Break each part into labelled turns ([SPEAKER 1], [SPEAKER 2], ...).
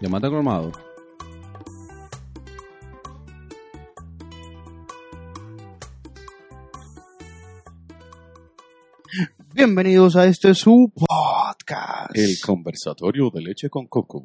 [SPEAKER 1] Llamate colmado.
[SPEAKER 2] Bienvenidos a este su podcast.
[SPEAKER 1] El conversatorio de leche con coco.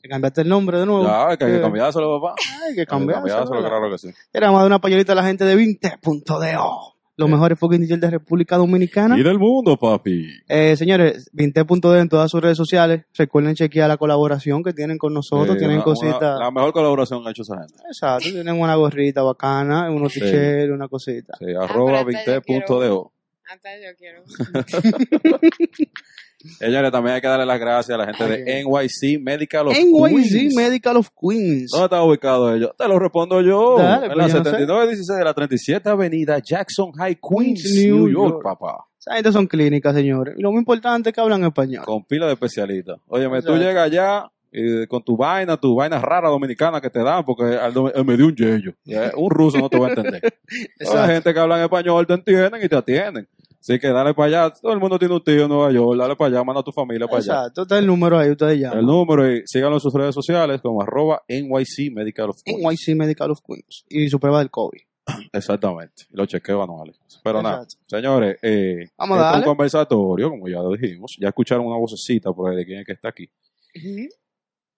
[SPEAKER 2] ¿Te cambiaste el nombre de nuevo?
[SPEAKER 1] Ya, que hay que
[SPEAKER 2] Eh,
[SPEAKER 1] cambiárselo, papá.
[SPEAKER 2] Hay que
[SPEAKER 1] que
[SPEAKER 2] cambiárselo,
[SPEAKER 1] claro que sí.
[SPEAKER 2] Era más de una pañolita a la gente de 20.do. Los mejores fucking DJs de República Dominicana.
[SPEAKER 1] Y del mundo, papi.
[SPEAKER 2] Eh, señores, 20.d en todas sus redes sociales. Recuerden chequear la colaboración que tienen con nosotros.
[SPEAKER 1] Eh,
[SPEAKER 2] tienen
[SPEAKER 1] una-
[SPEAKER 2] cositas.
[SPEAKER 1] una- la mejor colaboración que ha hecho esa gente.
[SPEAKER 2] Exacto, tienen una gorrita bacana, unos
[SPEAKER 1] Sí.
[SPEAKER 2] t-shirts, una cosita.
[SPEAKER 1] Sí, arroba
[SPEAKER 3] yo
[SPEAKER 1] 20.do.
[SPEAKER 3] Hasta yo quiero.
[SPEAKER 1] Señores, también hay que darle las gracias a la gente de NYC Medical of
[SPEAKER 2] NYC
[SPEAKER 1] Queens.
[SPEAKER 2] Medical of Queens.
[SPEAKER 1] ¿Dónde está ubicado ellos? Te lo respondo yo.
[SPEAKER 2] Dale,
[SPEAKER 1] en
[SPEAKER 2] pues
[SPEAKER 1] la
[SPEAKER 2] yo no sé.
[SPEAKER 1] 7916 de la 37 Avenida Jackson High, Queens,
[SPEAKER 2] Queens,
[SPEAKER 1] New
[SPEAKER 2] New
[SPEAKER 1] York,
[SPEAKER 2] York.
[SPEAKER 1] papá.
[SPEAKER 2] Esa gente son clínicas, señores. Y lo muy importante es que hablan español.
[SPEAKER 1] Con pila de especialistas. Óyeme, tú
[SPEAKER 2] Exacto.
[SPEAKER 1] llegas allá y con tu vaina, tu vaina rara dominicana que te dan, porque al eh, me dio un yello. Un ruso no te va a entender.
[SPEAKER 2] Exacto.
[SPEAKER 1] gente que habla en español te entienden y te atienden. Así que dale para allá. Todo el mundo tiene un tío en Nueva York. Dale para allá, manda a tu familia para allá.
[SPEAKER 2] Exacto, está el número ahí, ustedes llaman.
[SPEAKER 1] El número y síganlo en sus redes sociales como arroba NYC Medical of Queens.
[SPEAKER 2] NYC Medical of Queens. Y su prueba del COVID.
[SPEAKER 1] Exactamente. Los chequeos anuales. Pero nada, señores, eh,
[SPEAKER 2] Vamos a
[SPEAKER 1] un conversatorio, como ya lo dijimos. Ya escucharon una vocecita por ahí de quién es que está aquí.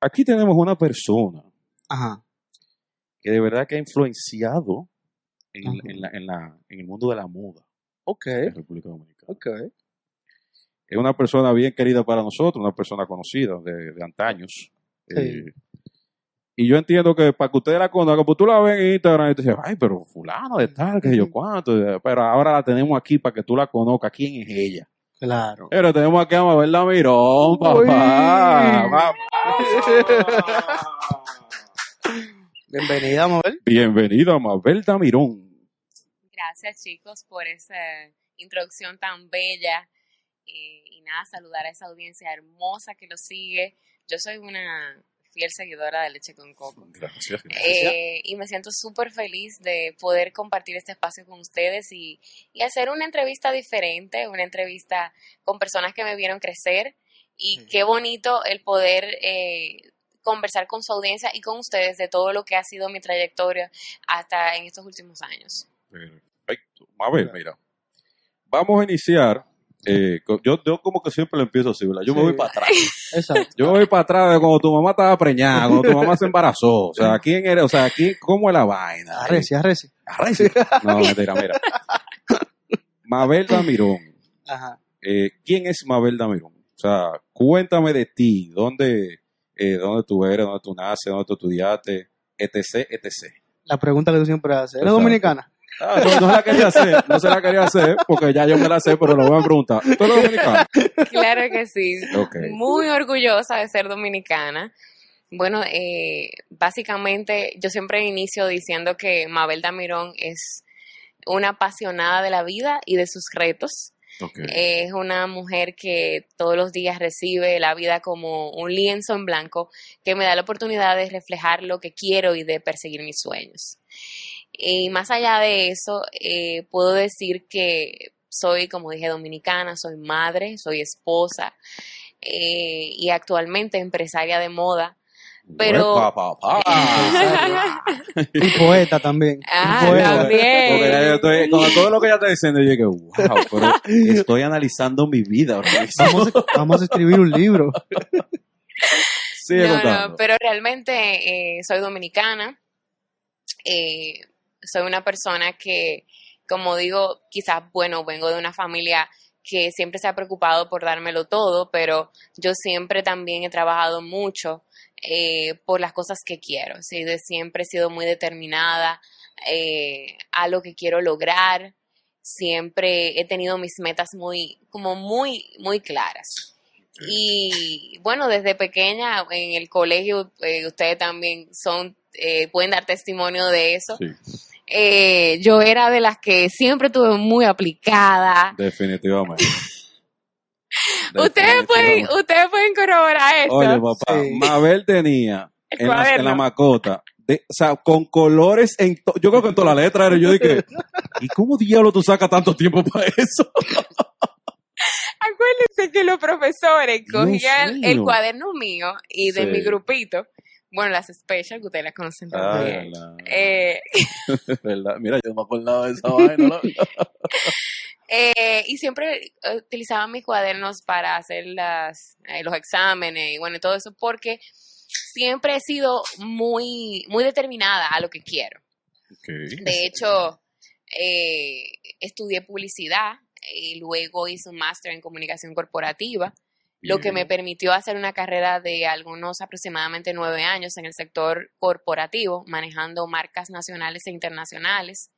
[SPEAKER 1] Aquí tenemos una persona
[SPEAKER 2] Ajá.
[SPEAKER 1] que de verdad que ha influenciado en,
[SPEAKER 2] Ajá.
[SPEAKER 1] en la- en la- en el mundo de la moda
[SPEAKER 2] Ok,
[SPEAKER 1] en República Dominicana.
[SPEAKER 2] ok.
[SPEAKER 1] Es una persona bien querida para nosotros, una persona conocida de, de antaños.
[SPEAKER 2] Sí.
[SPEAKER 1] Eh, y yo entiendo que para que ustedes la conozcan, pues tú la ves en Instagram y te dices, ay, pero fulano de tal, que yo cuánto. Pero ahora la tenemos aquí para que tú la conozcas. ¿Quién es ella?
[SPEAKER 2] Claro.
[SPEAKER 1] Pero tenemos aquí a Mabel Damirón,
[SPEAKER 2] Uy.
[SPEAKER 1] papá. Va-
[SPEAKER 2] Bienvenida, Mabel.
[SPEAKER 1] Bienvenido a Mabel Damirón.
[SPEAKER 3] Gracias, chicos, por esa introducción tan bella. Eh, y nada, saludar a esa audiencia hermosa que lo sigue. Yo soy una fiel seguidora de Leche con Coco.
[SPEAKER 1] Gracias.
[SPEAKER 3] Eh, y me siento súper feliz de poder compartir este espacio con ustedes y, y hacer una entrevista diferente, una entrevista con personas que me vieron crecer. Y qué bonito el poder eh, conversar con su audiencia y con ustedes de todo lo que ha sido mi trayectoria hasta en estos últimos años.
[SPEAKER 1] Perfecto. Mabel, mira. Vamos a iniciar. eh, yo, yo como que siempre lo empiezo así, ¿verdad? Yo me
[SPEAKER 2] Sí.
[SPEAKER 1] voy para atrás.
[SPEAKER 2] Exacto.
[SPEAKER 1] Yo me voy para atrás de cuando tu mamá estaba preñada, cuando tu mamá se embarazó. O sea, ¿quién eres? O sea, ¿quién, ¿cómo es la vaina?
[SPEAKER 2] Arreci, arreci.
[SPEAKER 1] Arreci. No, mentira, mira. Mabel Damirón.
[SPEAKER 2] Ajá.
[SPEAKER 1] Eh, ¿Quién es Mabel Damirón? O sea, cuéntame de ti. ¿Dónde, eh, dónde tú eres? ¿Dónde tú naces? ¿Dónde tú estudiaste? Etc, etc.
[SPEAKER 2] La pregunta que tú siempre haces. ¿Eres
[SPEAKER 1] Exacto.
[SPEAKER 2] dominicana?
[SPEAKER 1] Ah, no, no se la quería hacer, no se la quería hacer, porque ya yo me la sé, pero lo voy a preguntar. ¿Tú eres dominicano?
[SPEAKER 3] Claro que sí. Muy orgullosa de ser dominicana. Bueno, eh, básicamente yo siempre inicio diciendo que Mabel Damirón es una apasionada de la vida y de sus retos. Es una mujer que todos los días recibe la vida como un lienzo en blanco que me da la oportunidad de reflejar lo que quiero y de perseguir mis sueños. Y más allá de eso, eh, puedo decir que soy, como dije, dominicana, soy madre, soy esposa eh, y actualmente empresaria de moda. pero-
[SPEAKER 1] Uepa, papá.
[SPEAKER 2] Y poeta también.
[SPEAKER 3] Ah,
[SPEAKER 2] poeta.
[SPEAKER 3] también.
[SPEAKER 1] Porque ya yo estoy, con todo lo que ella está diciendo, yo dije, wow, pero estoy analizando mi vida.
[SPEAKER 2] Vamos, a, vamos a escribir un libro.
[SPEAKER 1] Sigue
[SPEAKER 3] No,
[SPEAKER 1] contando.
[SPEAKER 3] no, pero realmente eh, soy dominicana. Eh, soy una persona que, como digo, quizás, bueno, vengo de una familia que siempre se ha preocupado por dármelo todo, pero yo siempre también he trabajado mucho eh, por las cosas que quiero. ¿sí? Siempre he sido muy determinada eh, a lo que quiero lograr. Siempre he tenido mis metas muy, como muy, muy claras. Y bueno, desde pequeña en el colegio, eh, ustedes también son, eh, pueden dar testimonio de eso.
[SPEAKER 1] Sí,
[SPEAKER 3] Eh, yo era de las que siempre tuve muy aplicada.
[SPEAKER 1] definitivamente.
[SPEAKER 3] Ustedes pueden, ustedes pueden corroborar eso.
[SPEAKER 1] Oye, papá,
[SPEAKER 2] Sí.
[SPEAKER 1] Mabel tenía en la, en la macota, de, o sea, con colores en to- yo creo que en toda la letra era yo dije, ¿y cómo diablo tú sacas tanto tiempo para eso?
[SPEAKER 3] Acuérdense que los profesores cogían el cuaderno mío y de
[SPEAKER 1] Sí.
[SPEAKER 3] mi grupito bueno, las special, que ustedes las conocen
[SPEAKER 1] Ah,
[SPEAKER 3] también. Eh,
[SPEAKER 1] ¿verdad? Mira, yo no me acordaba de esa vaina. ¿no?
[SPEAKER 3] eh, y siempre eh, utilizaba mis cuadernos para hacer las, eh, los exámenes y bueno, y todo eso, porque siempre he sido muy, muy determinada a lo que quiero. De hecho, eh, estudié publicidad y luego hice un máster en comunicación corporativa, lo que me permitió hacer una carrera de algunos aproximadamente nueve años en el sector corporativo, manejando marcas nacionales e internacionales.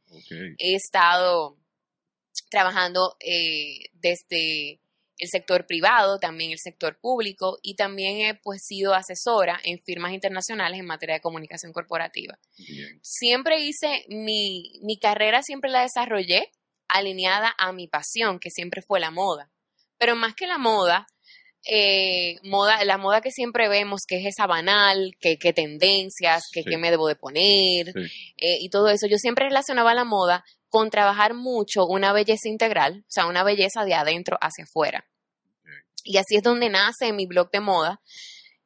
[SPEAKER 3] He estado trabajando eh, desde el sector privado, también el sector público y también he pues sido asesora en firmas internacionales en materia de comunicación corporativa
[SPEAKER 1] Bien.
[SPEAKER 3] siempre hice mi, mi carrera, siempre la desarrollé alineada a mi pasión, que siempre fue la moda. Pero más que la moda, eh, moda, la moda que siempre vemos, que es esa banal, que, que tendencias, que,
[SPEAKER 1] Sí.
[SPEAKER 3] que me debo de poner,
[SPEAKER 1] Sí.
[SPEAKER 3] eh, y todo eso, yo siempre relacionaba la moda con trabajar mucho una belleza integral, o sea, una belleza de adentro hacia afuera. Y así es donde nace mi blog de moda,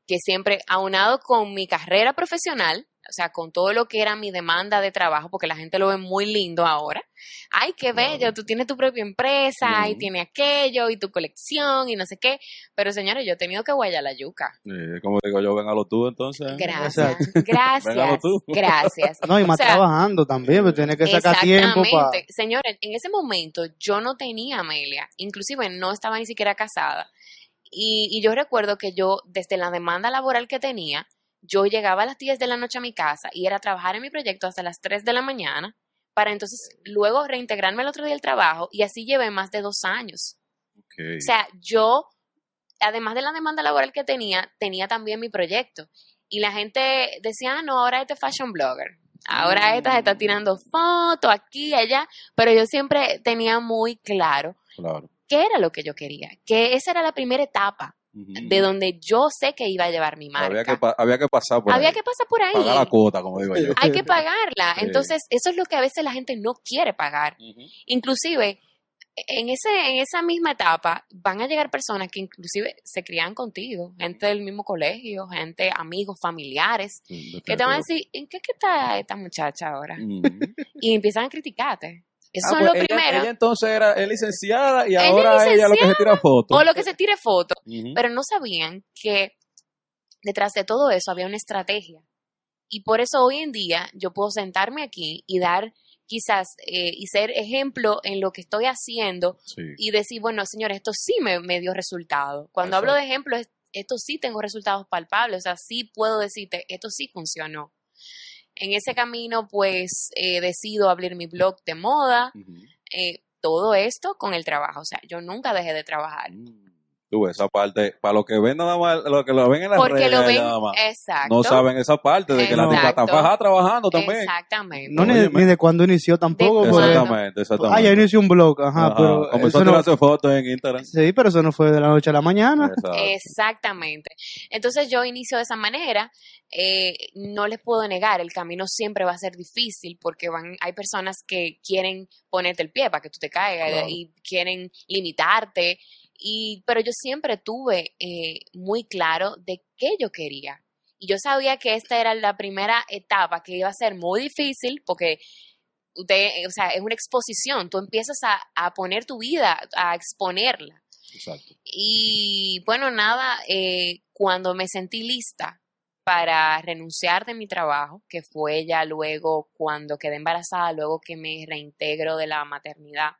[SPEAKER 3] que siempre aunado con mi carrera profesional, o sea, con todo lo que era mi demanda de trabajo, porque la gente lo ve muy lindo ahora. Ay, qué bello, tú tienes tu propia empresa y tiene aquello y tu colección y no sé qué. Pero señores, yo he tenido que guayar la yuca.
[SPEAKER 1] Eh, como digo yo, véngalo tú entonces.
[SPEAKER 3] Gracias, gracias,
[SPEAKER 1] tú.
[SPEAKER 3] gracias.
[SPEAKER 2] No, y más
[SPEAKER 3] O sea,
[SPEAKER 2] trabajando también, pero tiene que sacar tiempo para...
[SPEAKER 3] Exactamente. Señores, en ese momento yo no tenía Amelia, inclusive no estaba ni siquiera casada. Y, y yo recuerdo que yo, desde la demanda laboral que tenía, yo llegaba a las 10 de la noche a mi casa y era trabajar en mi proyecto hasta las 3 de la mañana para entonces luego reintegrarme el otro día al trabajo y así llevé más de dos años. O sea, yo, además de la demanda laboral que tenía, tenía también mi proyecto. Y la gente decía, ah, no, ahora este fashion blogger. Ahora esta se está tirando fotos aquí y allá. Pero yo siempre tenía muy claro
[SPEAKER 1] claro.
[SPEAKER 3] qué era lo que yo quería. Que esa era la primera etapa De donde yo sé que iba a llevar mi marca.
[SPEAKER 1] había, que pa- había que pasar por
[SPEAKER 3] Había
[SPEAKER 1] ahí.
[SPEAKER 3] que pasar por ahí.
[SPEAKER 1] Pagar la cuota, como digo yo.
[SPEAKER 3] Hay que pagarla. Entonces, eso es lo que a veces la gente no quiere pagar.
[SPEAKER 1] Ujú.
[SPEAKER 3] Inclusive, en, ese, en esa misma etapa van a llegar personas que inclusive se crían contigo, gente del mismo colegio, gente, amigos, familiares, que te van a decir, ¿en qué que está esta muchacha ahora? Y empiezan a criticarte. Eso
[SPEAKER 1] Ah,
[SPEAKER 3] son
[SPEAKER 1] pues
[SPEAKER 3] lo
[SPEAKER 1] ella-
[SPEAKER 3] primero.
[SPEAKER 1] Ella entonces era es licenciada y
[SPEAKER 3] Ella es
[SPEAKER 1] ahora ella lo que se tira fotos.
[SPEAKER 3] o lo que se tire foto.
[SPEAKER 1] Ujú.
[SPEAKER 3] Pero no sabían que detrás de todo eso había una estrategia. Y por eso hoy en día yo puedo sentarme aquí y dar quizás eh, y ser ejemplo en lo que estoy haciendo
[SPEAKER 1] Sí.
[SPEAKER 3] y decir, bueno, señores, esto sí me, me dio resultado. Cuando hablo de ejemplos, esto sí tengo resultados palpables, o sea, sí puedo decirte, esto sí funcionó. En ese camino, pues, eh, decido abrir mi blog de moda, eh, todo esto con el trabajo, o sea, yo nunca dejé de trabajar.
[SPEAKER 1] Mm. Tú ves, esa parte, para los que ven nada más, los que lo ven en las
[SPEAKER 3] Porque
[SPEAKER 1] redes
[SPEAKER 3] lo ven,
[SPEAKER 1] nada más,
[SPEAKER 3] exacto.
[SPEAKER 1] no saben esa parte de que la tipa está
[SPEAKER 3] Exacto.
[SPEAKER 1] trabajando también.
[SPEAKER 3] Exactamente.
[SPEAKER 2] No, ni, ni de cuándo inició tampoco.
[SPEAKER 3] De cuándo.
[SPEAKER 1] Exactamente, exactamente.
[SPEAKER 2] Ah, ya inició un blog, ajá,
[SPEAKER 1] Ajá,
[SPEAKER 2] pero
[SPEAKER 1] Comenzó a
[SPEAKER 2] eso no,
[SPEAKER 1] tirarse fotos en Instagram.
[SPEAKER 2] sí, pero eso no fue de la noche a la mañana.
[SPEAKER 1] Exacto.
[SPEAKER 3] Exactamente. Entonces yo inicio de esa manera. eh, no les puedo negar, el camino siempre va a ser difícil porque van, hay personas que quieren ponerte el pie para que tú te caigas
[SPEAKER 1] Claro.
[SPEAKER 3] y quieren limitarte. Y, pero yo siempre tuve eh, muy claro de qué yo quería. Y yo sabía que esta era la primera etapa que iba a ser muy difícil porque usted, o sea, es una exposición. Tú empiezas a, a poner tu vida, a exponerla.
[SPEAKER 1] Exacto.
[SPEAKER 3] Y bueno, nada, eh, cuando me sentí lista para renunciar de mi trabajo, que fue ya luego cuando quedé embarazada, luego que me reintegro de la maternidad.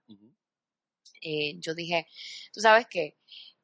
[SPEAKER 3] Eh, yo dije, tú sabes qué,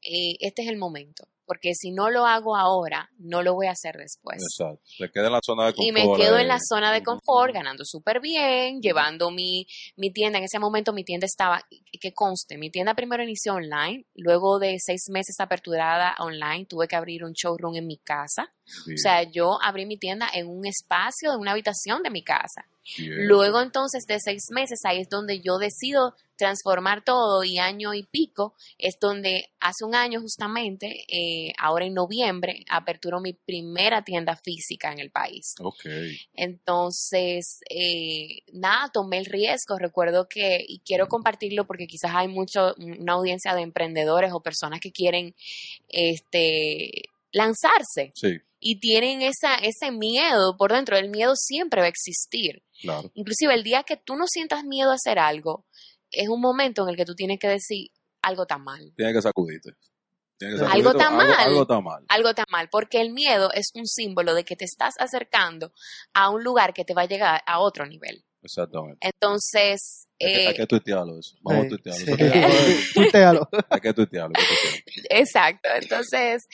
[SPEAKER 3] Eh, este es el momento, porque si no lo hago ahora, no lo voy a hacer después.
[SPEAKER 1] Exacto. Se queda en la zona de confort.
[SPEAKER 3] Y me quedo en la zona de confort, ganando súper bien, llevando mi, mi tienda. En ese momento mi tienda estaba, que conste, mi tienda primero inició online, luego de seis meses aperturada online, tuve que abrir un showroom en mi casa. O sea, yo abrí mi tienda en un espacio de una habitación de mi casa. Luego entonces de seis meses, ahí es donde yo decido transformar todo y año y pico, es donde hace un año justamente, eh, ahora en noviembre, aperturo mi primera tienda física en el país.
[SPEAKER 1] Ok.
[SPEAKER 3] Entonces, eh, nada, tomé el riesgo. Recuerdo que, y quiero compartirlo porque quizás hay mucho, una audiencia de emprendedores o personas que quieren este, lanzarse
[SPEAKER 1] Sí.
[SPEAKER 3] Y tienen esa, ese miedo por dentro. El miedo siempre va a existir.
[SPEAKER 1] Claro.
[SPEAKER 3] Inclusive el día que tú no sientas miedo a hacer algo, es un momento en el que tú tienes que decir algo está mal.
[SPEAKER 1] Tienes que sacudirte. Tienes que
[SPEAKER 3] Algo está mal.
[SPEAKER 1] Algo está mal.
[SPEAKER 3] Algo está mal, porque el miedo es un símbolo de que te estás acercando a un lugar que te va a llegar a otro nivel.
[SPEAKER 1] Exactamente.
[SPEAKER 3] Entonces,
[SPEAKER 1] Hay que,
[SPEAKER 3] eh,
[SPEAKER 1] hay que tuitearlo eso. Vamos a
[SPEAKER 2] Sí,
[SPEAKER 1] tuitearlo.
[SPEAKER 2] sí. Tuitealo.
[SPEAKER 1] Hay que tuitearlo. hay que tuitearlo.
[SPEAKER 3] Exacto, entonces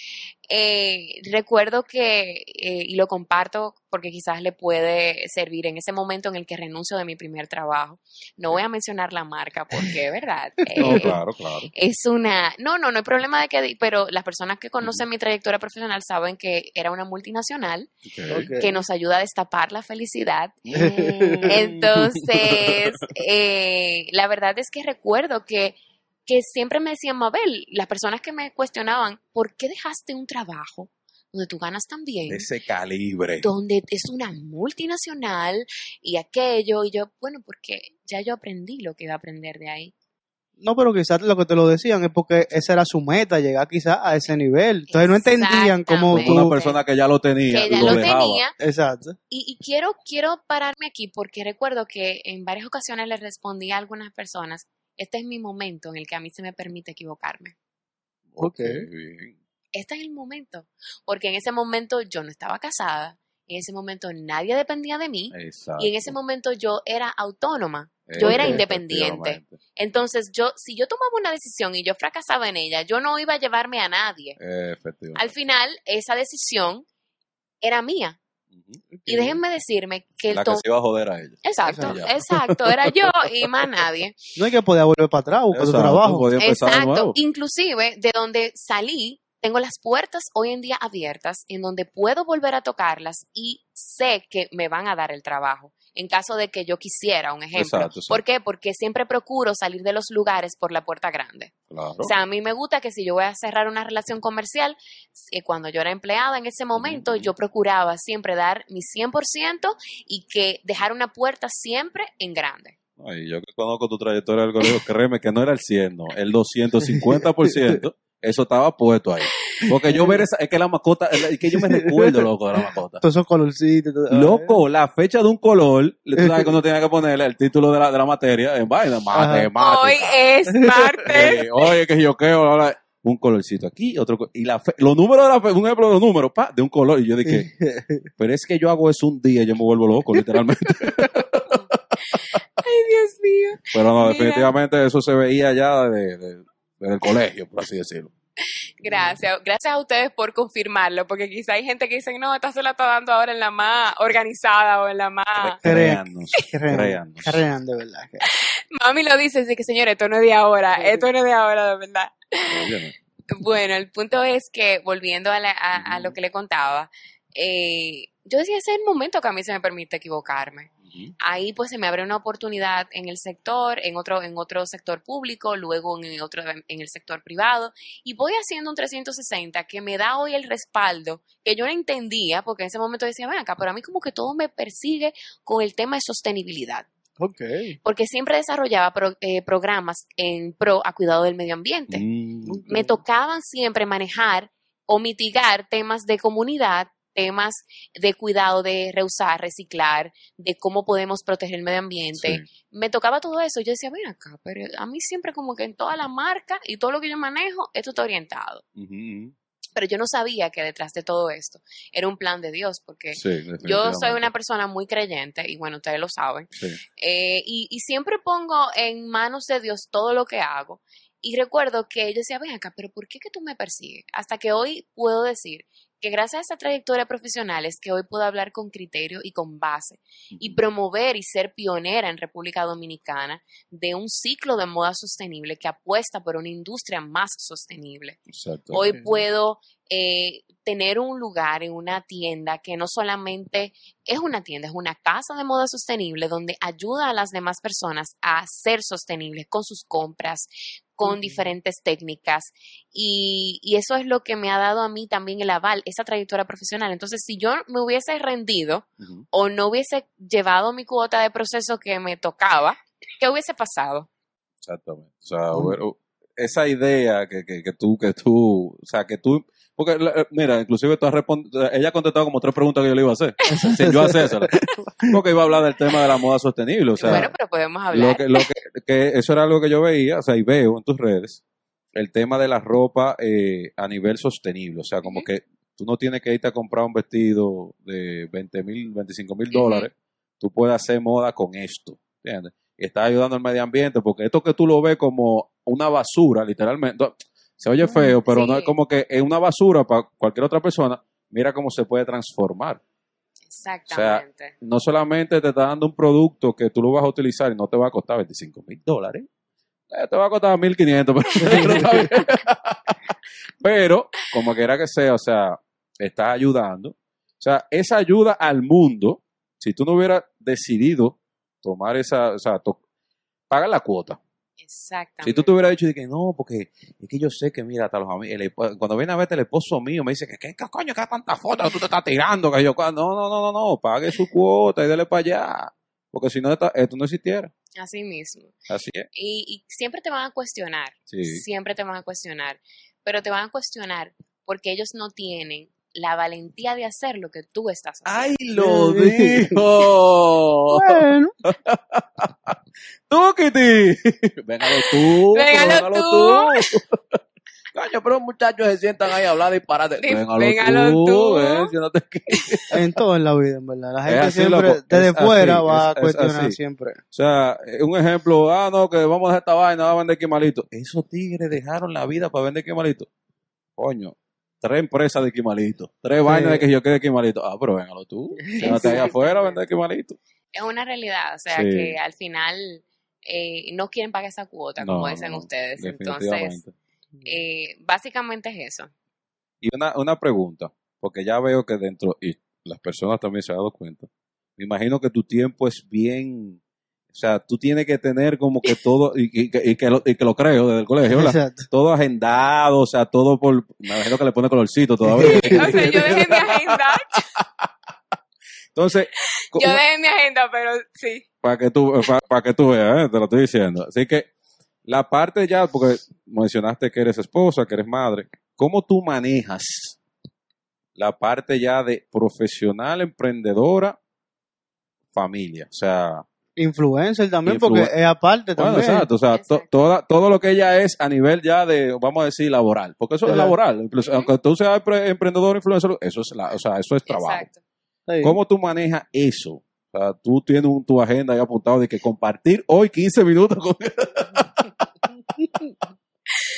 [SPEAKER 3] eh, recuerdo que, eh, y lo comparto porque quizás le puede servir en ese momento en el que renuncio de mi primer trabajo. No voy a mencionar la marca porque, ¿verdad?
[SPEAKER 1] No,
[SPEAKER 3] Eh,
[SPEAKER 1] claro, claro.
[SPEAKER 3] Es una, no, no, no hay problema de que, pero las personas que conocen mi trayectoria profesional saben que era una multinacional que nos ayuda a destapar la felicidad. Entonces, eh, la verdad es que recuerdo que, que siempre me decían, Mabel, las personas que me cuestionaban, ¿por qué dejaste un trabajo donde tú ganas tan bien?
[SPEAKER 1] De ese calibre.
[SPEAKER 3] donde es una multinacional y aquello, y yo, bueno, porque ya yo aprendí lo que iba a aprender de ahí.
[SPEAKER 2] No, pero quizás lo que te lo decían es porque esa era su meta, llegar quizás a ese nivel. Entonces no entendían cómo tú...
[SPEAKER 1] Una persona que ya lo tenía.
[SPEAKER 3] Que ya
[SPEAKER 1] lo,
[SPEAKER 3] tenía,
[SPEAKER 2] Exacto.
[SPEAKER 3] Y, y quiero, quiero pararme aquí porque recuerdo que en varias ocasiones le respondí a algunas personas, este es mi momento en el que a mí se me permite equivocarme.
[SPEAKER 2] Ok.
[SPEAKER 1] bien.
[SPEAKER 3] Este es el momento. Porque en ese momento yo no estaba casada, en ese momento nadie dependía de mí
[SPEAKER 1] Exacto.
[SPEAKER 3] y en ese momento yo era autónoma. Yo era independiente. Entonces yo, si yo tomaba una decisión y yo fracasaba en ella, yo no iba a llevarme a nadie.
[SPEAKER 1] Efectivamente.
[SPEAKER 3] Al final, esa decisión era mía. Y déjenme decirme que el
[SPEAKER 1] La que se iba a joder a ella.
[SPEAKER 3] Exacto, exacto, era yo y más nadie.
[SPEAKER 2] No hay que poder volver para atrás, buscar tu trabajo.
[SPEAKER 1] podía
[SPEAKER 3] Exacto, inclusive de donde salí, tengo las puertas hoy en día abiertas en donde puedo volver a tocarlas y sé que me van a dar el trabajo. En caso de que yo quisiera, un ejemplo.
[SPEAKER 1] Exacto, exacto.
[SPEAKER 3] ¿Por qué? Porque siempre procuro salir de los lugares por la puerta grande.
[SPEAKER 1] Claro.
[SPEAKER 3] O sea, a mí me gusta que si yo voy a cerrar una relación comercial, eh, cuando yo era empleada en ese momento, yo procuraba siempre dar mi 100% y que dejar una puerta siempre en grande.
[SPEAKER 1] Ay, yo que conozco tu trayectoria del colegio, créeme que no era el 100, no, el 250%, eso estaba puesto ahí. Porque yo ver esa, es que la mascota, es que yo me recuerdo, loco, de la mascota.
[SPEAKER 2] Todos esos colorcitos. todo-
[SPEAKER 1] Loco, la fecha de un color, tú sabes que uno tenía que ponerle el título de la, de la materia en vaina, matemática.
[SPEAKER 3] Hoy es martes.
[SPEAKER 1] Eh, oye, que yo creo, ahora, un colorcito aquí, otro, y la fe- los números de la fe, un ejemplo de los números, pa, de un color, y yo dije, pero es que yo hago eso un día y yo me vuelvo loco, literalmente.
[SPEAKER 3] Ay, Dios mío.
[SPEAKER 1] Pero no,
[SPEAKER 3] Mira.
[SPEAKER 1] definitivamente eso se veía ya de, de- desde el colegio, por así decirlo.
[SPEAKER 3] Gracias, gracias a ustedes por confirmarlo, porque quizá hay gente que dice, no, esta se la está dando ahora en la más organizada o en la más...
[SPEAKER 1] Créannos,
[SPEAKER 2] Crean,
[SPEAKER 1] créannos.
[SPEAKER 2] crean, de verdad.
[SPEAKER 3] Mami lo dice, así que señores, esto no es de ahora, esto no es de ahora, de verdad. Bueno, el punto es que, volviendo a, la- a- a lo que le contaba, eh, yo decía, ese es el momento que a mí se me permite equivocarme. Ahí pues se me abre una oportunidad en el sector, en otro, en otro sector público, luego en el otro, en el sector privado, y voy haciendo un 360 que me da hoy el respaldo que yo no entendía, porque en ese momento decía, ven acá, pero a mí como que todo me persigue con el tema de sostenibilidad, porque siempre desarrollaba pro- eh, programas en pro a cuidado del medio ambiente.
[SPEAKER 1] Mm,
[SPEAKER 3] me tocaban siempre manejar o mitigar temas de comunidad, temas de cuidado de reusar, reciclar, de cómo podemos proteger el medio ambiente.
[SPEAKER 1] sí.
[SPEAKER 3] Me tocaba todo eso. Yo decía, ven acá, pero a mí siempre como que en toda la marca y todo lo que yo manejo, esto está orientado. Pero yo no sabía que detrás de todo esto era un plan de Dios, porque
[SPEAKER 1] Sí,
[SPEAKER 3] yo soy una persona muy creyente, y bueno, ustedes lo saben,
[SPEAKER 1] Sí.
[SPEAKER 3] eh, y, y siempre pongo en manos de Dios todo lo que hago. Y recuerdo que yo decía, ven acá, pero ¿por qué que tú me persigues? Hasta que hoy puedo decir que gracias a esa trayectoria profesional es que hoy puedo hablar con criterio y con base y promover y ser pionera en República Dominicana de un ciclo de moda sostenible que apuesta por una industria más sostenible.
[SPEAKER 1] Exacto.
[SPEAKER 3] Hoy puedo eh, tener un lugar en una tienda que no solamente es una tienda, es una casa de moda sostenible donde ayuda a las demás personas a ser sostenibles con sus compras, con diferentes técnicas. Y, y eso es lo que me ha dado a mí también el aval, esa trayectoria profesional. Entonces, si yo me hubiese rendido o no hubiese llevado mi cuota de proceso que me tocaba, ¿qué hubiese pasado?
[SPEAKER 1] Exactamente. O sea, esa idea que, que, que tú, que tú, o sea, que tú, porque, la- eh, mira, inclusive tú has respond- ella ha contestado como tres preguntas que yo le iba a hacer, sin yo hacérselas. Porque iba a hablar del tema de la moda sostenible, o sea,
[SPEAKER 3] bueno, pero podemos hablar.
[SPEAKER 1] lo que, lo que, que eso era algo que yo veía, o sea, y veo en tus redes, el tema de la ropa eh, a nivel sostenible, o sea, como que tú no tienes que irte a comprar un vestido de 20 mil, 25 mil dólares, tú puedes hacer moda con esto, ¿entiendes? Y estás ayudando al medio ambiente, porque esto que tú lo ves como una basura, literalmente, se oye feo, pero no es como que es una basura para cualquier otra persona, mira cómo se puede transformar
[SPEAKER 3] Exactamente.
[SPEAKER 1] no solamente te está dando un producto que tú lo vas a utilizar y no te va a costar 25 mil dólares, eh, te va a costar 1500, pero, pero como quiera que sea, o sea, estás ayudando. O sea, esa ayuda al mundo, si tú no hubieras decidido tomar esa, o sea, pagar la cuota.
[SPEAKER 3] Exactamente.
[SPEAKER 1] Si tú te hubieras dicho que no, porque es que yo sé que, mira, hasta los amigos, cuando viene a verte el esposo mío, me dice que, ¿qué, coño, qué tantas fotos que tú te estás tirando? Que yo, no, no, no, no, no, pague su cuota y dele para allá. Porque si no, esto no existiera.
[SPEAKER 3] Así mismo.
[SPEAKER 1] Así es.
[SPEAKER 3] Y, y siempre te van a cuestionar.
[SPEAKER 1] Sí.
[SPEAKER 3] Siempre te van a cuestionar. Pero te van a cuestionar porque ellos no tienen la valentía de hacer lo que tú estás haciendo.
[SPEAKER 1] ¡Ay, lo dijo!
[SPEAKER 2] Bueno,
[SPEAKER 1] ¡Tú, Kitty! Véngalo tú.
[SPEAKER 3] Véngalo
[SPEAKER 1] véngalo
[SPEAKER 3] tú.
[SPEAKER 1] Coño, pero muchachos se sientan ahí a hablar de disparate.
[SPEAKER 3] Di-
[SPEAKER 1] Véngalo,
[SPEAKER 3] véngalo
[SPEAKER 1] tú.
[SPEAKER 3] tú.
[SPEAKER 1] aquí.
[SPEAKER 2] en todo en la vida, en verdad. La gente siempre,
[SPEAKER 1] loco,
[SPEAKER 2] desde
[SPEAKER 1] es
[SPEAKER 2] fuera,
[SPEAKER 1] así,
[SPEAKER 2] va
[SPEAKER 1] es-
[SPEAKER 2] a
[SPEAKER 1] es
[SPEAKER 2] cuestionar siempre.
[SPEAKER 1] O sea, eh, un ejemplo, ah, no, que vamos a dejar esta vaina, vamos a vender quimalito. Esos tigres dejaron la vida para vender quimalito. Coño, tres empresas de quimalito, tres vainas de que yo quede quimalito. Ah, pero véngalo tú, siéntate ahí afuera a vender quimalito.
[SPEAKER 3] Es una realidad. O sea,
[SPEAKER 1] Sí.
[SPEAKER 3] que al final eh, no quieren pagar esa cuota, como dicen
[SPEAKER 1] no,
[SPEAKER 3] ustedes. Entonces, eh, básicamente es eso.
[SPEAKER 1] Y una, una pregunta, porque ya veo que dentro, y las personas también se han dado cuenta, me imagino que tu tiempo es bien, o sea, tú tienes que tener como que todo, y, y que- y que, lo, y que lo creo desde el colegio, ¿verdad?
[SPEAKER 2] Exacto.
[SPEAKER 1] todo agendado, o sea, todo por, me imagino que le pone colorcito todavía.
[SPEAKER 3] O sea, yo dejé mi agenda.
[SPEAKER 1] Entonces,
[SPEAKER 3] Yo dejé mi agenda, pero sí.
[SPEAKER 1] para que tú, para que tú veas, ¿eh? te lo estoy diciendo. Así que la parte ya, porque mencionaste que eres esposa, que eres madre, ¿cómo tú manejas la parte ya de profesional, emprendedora, familia? O sea,
[SPEAKER 2] Influencer también,
[SPEAKER 1] Influ-
[SPEAKER 2] porque es aparte
[SPEAKER 1] bueno,
[SPEAKER 2] también.
[SPEAKER 1] exacto, o sea,
[SPEAKER 3] Exacto.
[SPEAKER 1] toda, todo lo que ella es a nivel ya de, vamos a decir, laboral, porque eso es laboral, incluso, aunque tú seas pre- emprendedor, influencer, eso es, la, o sea, eso es trabajo.
[SPEAKER 3] Exacto.
[SPEAKER 2] Sí.
[SPEAKER 1] ¿Cómo tú manejas eso? O sea, tú tienes un- tu agenda ahí apuntado de que compartir hoy 15 minutos con...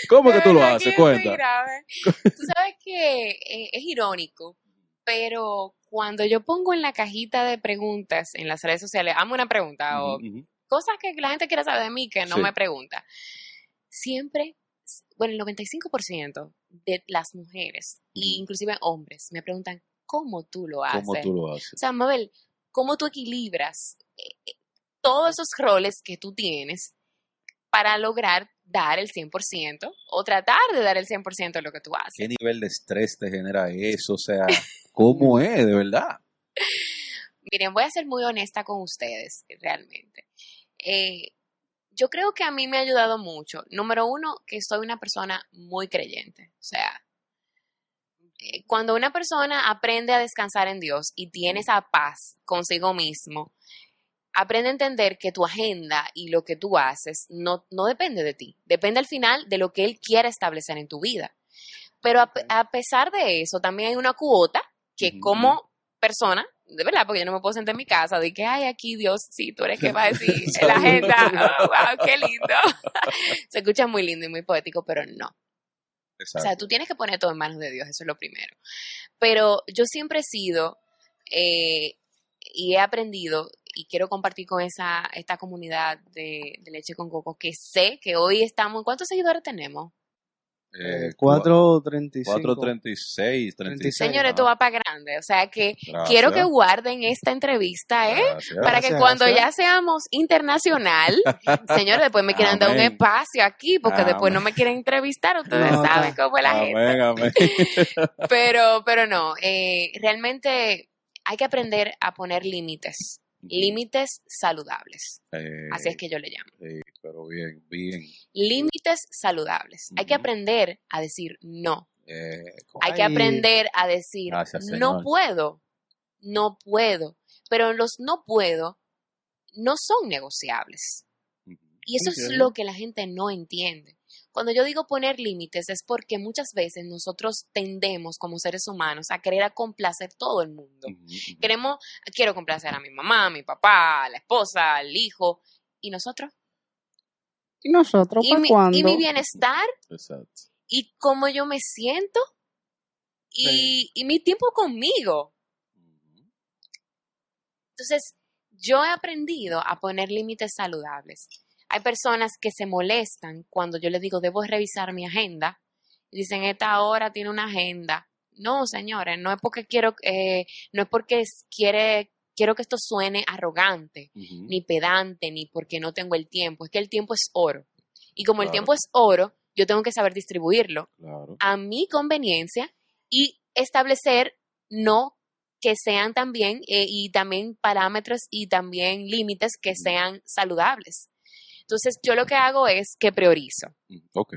[SPEAKER 1] ¿Cómo que tú lo haces?
[SPEAKER 3] muy
[SPEAKER 1] Cuenta.
[SPEAKER 3] grave. Tú sabes que eh, es irónico, pero cuando yo pongo en la cajita de preguntas en las redes sociales, amo una pregunta o cosas que la gente quiere saber de mí que no
[SPEAKER 1] Sí.
[SPEAKER 3] me pregunta. Siempre, bueno, el 95% de las mujeres, e
[SPEAKER 1] Ujú.
[SPEAKER 3] inclusive hombres, me preguntan cómo tú lo haces.
[SPEAKER 1] ¿Cómo tú lo haces?
[SPEAKER 3] O sea, Mabel, ¿cómo tú equilibras eh, eh, todos esos roles que tú tienes para lograr dar el 100% o tratar de dar el 100% de lo que tú haces?
[SPEAKER 1] ¿Qué nivel de estrés te genera eso? O sea, ¿cómo es de verdad?
[SPEAKER 3] Miren, voy a ser muy honesta con ustedes, realmente. Eh, yo creo que a mí me ha ayudado mucho. Número uno, que soy una persona muy creyente. O sea, eh, cuando una persona aprende a descansar en Dios y tiene esa paz consigo mismo, aprende a entender que tu agenda y lo que tú haces no, no depende de ti. Depende al final de lo que Él quiere establecer en tu vida. Pero a, pe- a pesar de eso, también hay una cuota que como persona, de verdad, porque yo no me puedo sentar en mi casa de que, ay, aquí Dios, sí, tú eres que va a decir en la agenda, oh, wow, qué lindo. Se escucha muy lindo y muy poético, pero no. O
[SPEAKER 1] Exacto.
[SPEAKER 3] sea, tú tienes que poner todo en manos de Dios, eso es lo primero. Pero yo siempre he sido eh, y he aprendido y quiero compartir con esa esta comunidad de, de leche con coco que sé que hoy estamos, ¿cuántos seguidores tenemos?
[SPEAKER 1] Eh,
[SPEAKER 2] 4.35.
[SPEAKER 1] 436, 36.
[SPEAKER 3] Señores, esto va para grande, o sea que
[SPEAKER 1] Gracias.
[SPEAKER 3] quiero que guarden esta entrevista, ¿eh?
[SPEAKER 1] Gracias.
[SPEAKER 3] Para que
[SPEAKER 2] Gracias,
[SPEAKER 3] cuando
[SPEAKER 2] gracias.
[SPEAKER 3] ya seamos internacional, señores, después me quieran dar un espacio aquí, porque después no me quieren entrevistar, ustedes
[SPEAKER 2] No,
[SPEAKER 3] saben cómo es la gente.
[SPEAKER 1] Amén.
[SPEAKER 3] Pero, pero no, eh, realmente hay que aprender a poner límites límites saludables.
[SPEAKER 1] Eh,
[SPEAKER 3] Así es que yo le llamo.
[SPEAKER 1] sí, pero bien, bien.
[SPEAKER 3] Límites saludables. Hay que aprender a decir no.
[SPEAKER 1] Eh,
[SPEAKER 3] Hay que aprender a decir
[SPEAKER 1] Gracias,
[SPEAKER 3] no puedo, no puedo. Pero los no puedo no son negociables. Y eso es lo que la gente no entiende. Cuando yo digo poner límites es porque muchas veces nosotros tendemos como seres humanos a querer a complacer todo el mundo. Queremos, quiero complacer a mi mamá, a mi papá, a la esposa, al hijo. ¿Y nosotros?
[SPEAKER 2] ¿Y nosotros
[SPEAKER 3] ¿Y mi,
[SPEAKER 2] cuándo?
[SPEAKER 3] y mi bienestar?
[SPEAKER 1] Exacto.
[SPEAKER 3] ¿Y cómo yo me siento? Y, y mi tiempo conmigo. Entonces, yo he aprendido a poner límites saludables. Hay personas que se molestan cuando yo les digo, debo revisar mi agenda. Y dicen, esta hora tiene una agenda. No, señores, no es porque quiero, eh, no es porque quiere, quiero que esto suene arrogante, ni pedante, ni porque no tengo el tiempo. Es que el tiempo es oro. Y como el tiempo es oro, yo tengo que saber distribuirlo
[SPEAKER 1] Claro.
[SPEAKER 3] a mi conveniencia y establecer no que sean también eh, y también parámetros y también límites que sean saludables. Entonces yo lo que hago es que priorizo.
[SPEAKER 1] Ujú. Ok.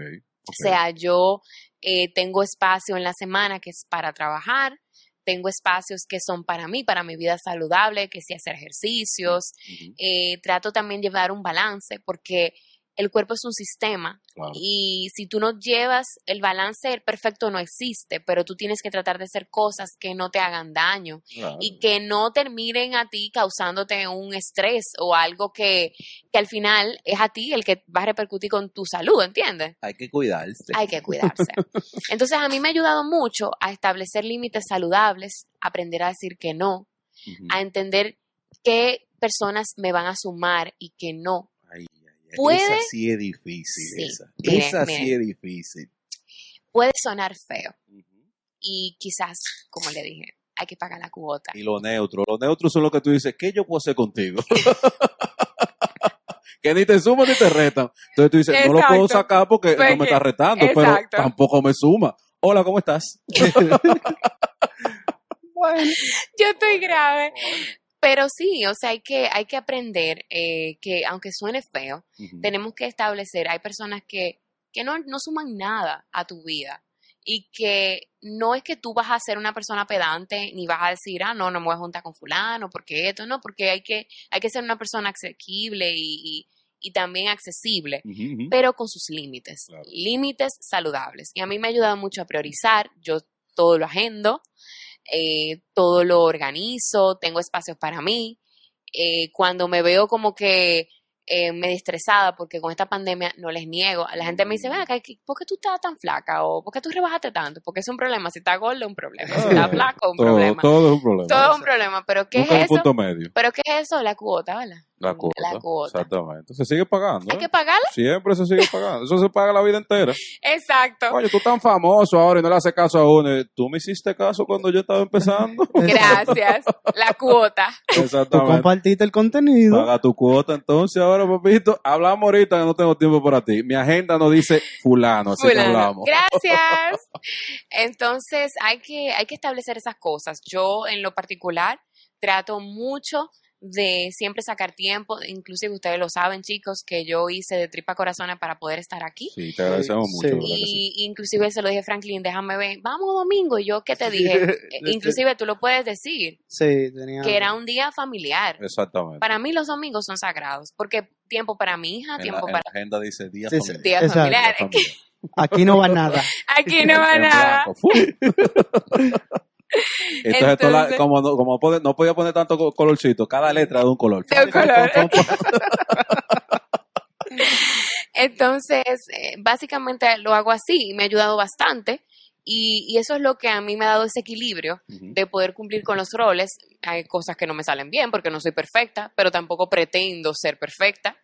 [SPEAKER 3] O sea, yo eh, tengo espacio en la semana que es para trabajar, tengo espacios que son para mí, para mi vida saludable, que sí hacer ejercicios. Eh, trato también llevar un balance porque el cuerpo es un sistema y si tú no llevas el balance, el perfecto no existe, pero tú tienes que tratar de hacer cosas que no te hagan daño y que no terminen a ti causándote un estrés o algo que, que al final es a ti el que va a repercutir con tu salud, ¿entiendes?
[SPEAKER 1] Hay que cuidarse.
[SPEAKER 3] Hay que cuidarse. Entonces a mí me ha ayudado mucho a establecer límites saludables, aprender a decir que no, a entender qué personas me van a sumar y que no. Puede-
[SPEAKER 1] Esa sí es difícil.
[SPEAKER 3] Sí,
[SPEAKER 1] Esa,
[SPEAKER 3] miren,
[SPEAKER 1] esa sí es difícil.
[SPEAKER 3] Puede sonar feo y quizás, como le dije, hay que pagar la cuota.
[SPEAKER 1] Y lo neutro. Los neutros son lo que tú dices, ¿qué yo puedo hacer contigo? que ni te suman ni te retan. Entonces tú dices, no lo puedo sacar porque
[SPEAKER 3] Porque-
[SPEAKER 1] no me está retando, pero tampoco me suma. Hola, ¿cómo estás?
[SPEAKER 2] Bueno,
[SPEAKER 3] Yo estoy grave. Pero sí, o sea, hay que, hay que aprender eh, que aunque suene feo, tenemos que establecer, hay personas que, que no, no suman nada a tu vida y que no es que tú vas a ser una persona pedante ni vas a decir, ah, no, no me voy a juntar con fulano, porque esto, no, porque hay que, hay que ser una persona asequible y, y, y también accesible, pero con sus límites,
[SPEAKER 1] Claro.
[SPEAKER 3] límites saludables. Y a mí me ha ayudado mucho a priorizar, yo todo lo agendo, eh, todo lo organizo, tengo espacios para mí. Eh, cuando me veo como que eh, medio estresada, porque con esta pandemia no les niego, la gente me dice, ven acá, ¿qué- ¿por qué tú estás tan flaca? O ¿por qué tú rebajaste tanto? Porque es un problema, si estás gordo es un problema, si estás
[SPEAKER 1] Ah,
[SPEAKER 3] flaco es un
[SPEAKER 1] todo,
[SPEAKER 3] problema.
[SPEAKER 1] todo es un problema.
[SPEAKER 3] Todo es un problema, pero ¿qué es eso?
[SPEAKER 1] punto medio.
[SPEAKER 3] ¿Pero qué es eso? La cuota, ¿verdad?
[SPEAKER 1] La cuota.
[SPEAKER 3] La cuota.
[SPEAKER 1] Exactamente. Se sigue pagando.
[SPEAKER 3] ¿Hay
[SPEAKER 1] ¿eh?
[SPEAKER 3] que pagarla?
[SPEAKER 1] Siempre se sigue pagando. Eso se paga la vida entera.
[SPEAKER 3] Exacto.
[SPEAKER 1] Oye, tú tan famoso ahora y no le haces caso a uno. Tú me hiciste caso cuando yo estaba empezando.
[SPEAKER 3] Gracias. La cuota.
[SPEAKER 2] tú
[SPEAKER 1] Exactamente.
[SPEAKER 2] compartiste el contenido.
[SPEAKER 1] Paga tu cuota entonces ahora, papito. Hablamos ahorita que no tengo tiempo para ti. Mi agenda no dice fulano, así que
[SPEAKER 3] Fulano.
[SPEAKER 1] hablamos.
[SPEAKER 3] Gracias. Entonces hay que, hay que establecer esas cosas. Yo en lo particular trato mucho de siempre sacar tiempo, inclusive ustedes lo saben chicos, que yo hice de tripa corazones para poder estar aquí.
[SPEAKER 1] Sí, te agradecemos
[SPEAKER 2] Sí.
[SPEAKER 1] mucho. ¿verdad que sí?
[SPEAKER 3] Y inclusive se lo dije a Franklin, déjame ver, vamos domingo, y yo qué te dije, Eh, inclusive tú lo puedes decir,
[SPEAKER 2] Sí, tenía.
[SPEAKER 3] que era un día familiar.
[SPEAKER 1] Exactamente.
[SPEAKER 3] Para mí los domingos son sagrados, porque tiempo para mi hija,
[SPEAKER 1] en, la,
[SPEAKER 3] tiempo
[SPEAKER 1] en
[SPEAKER 3] para
[SPEAKER 1] la agenda dice día
[SPEAKER 2] Sí, sí.
[SPEAKER 1] familiar.
[SPEAKER 3] días
[SPEAKER 2] Exacto.
[SPEAKER 3] familiares.
[SPEAKER 1] Familiar.
[SPEAKER 2] Aquí no va nada.
[SPEAKER 3] Aquí no va
[SPEAKER 1] En
[SPEAKER 3] nada.
[SPEAKER 1] Entonces, la-
[SPEAKER 3] Entonces-
[SPEAKER 1] como, no, como pode- no podía poner tanto co- colorcito, cada letra de un color.
[SPEAKER 3] De un color. Entonces, eh, básicamente lo hago así y me ha ayudado bastante. Y, y eso es lo que a mí me ha dado ese equilibrio de poder cumplir con los roles. Hay cosas que no me salen bien porque no soy perfecta, pero tampoco pretendo ser perfecta.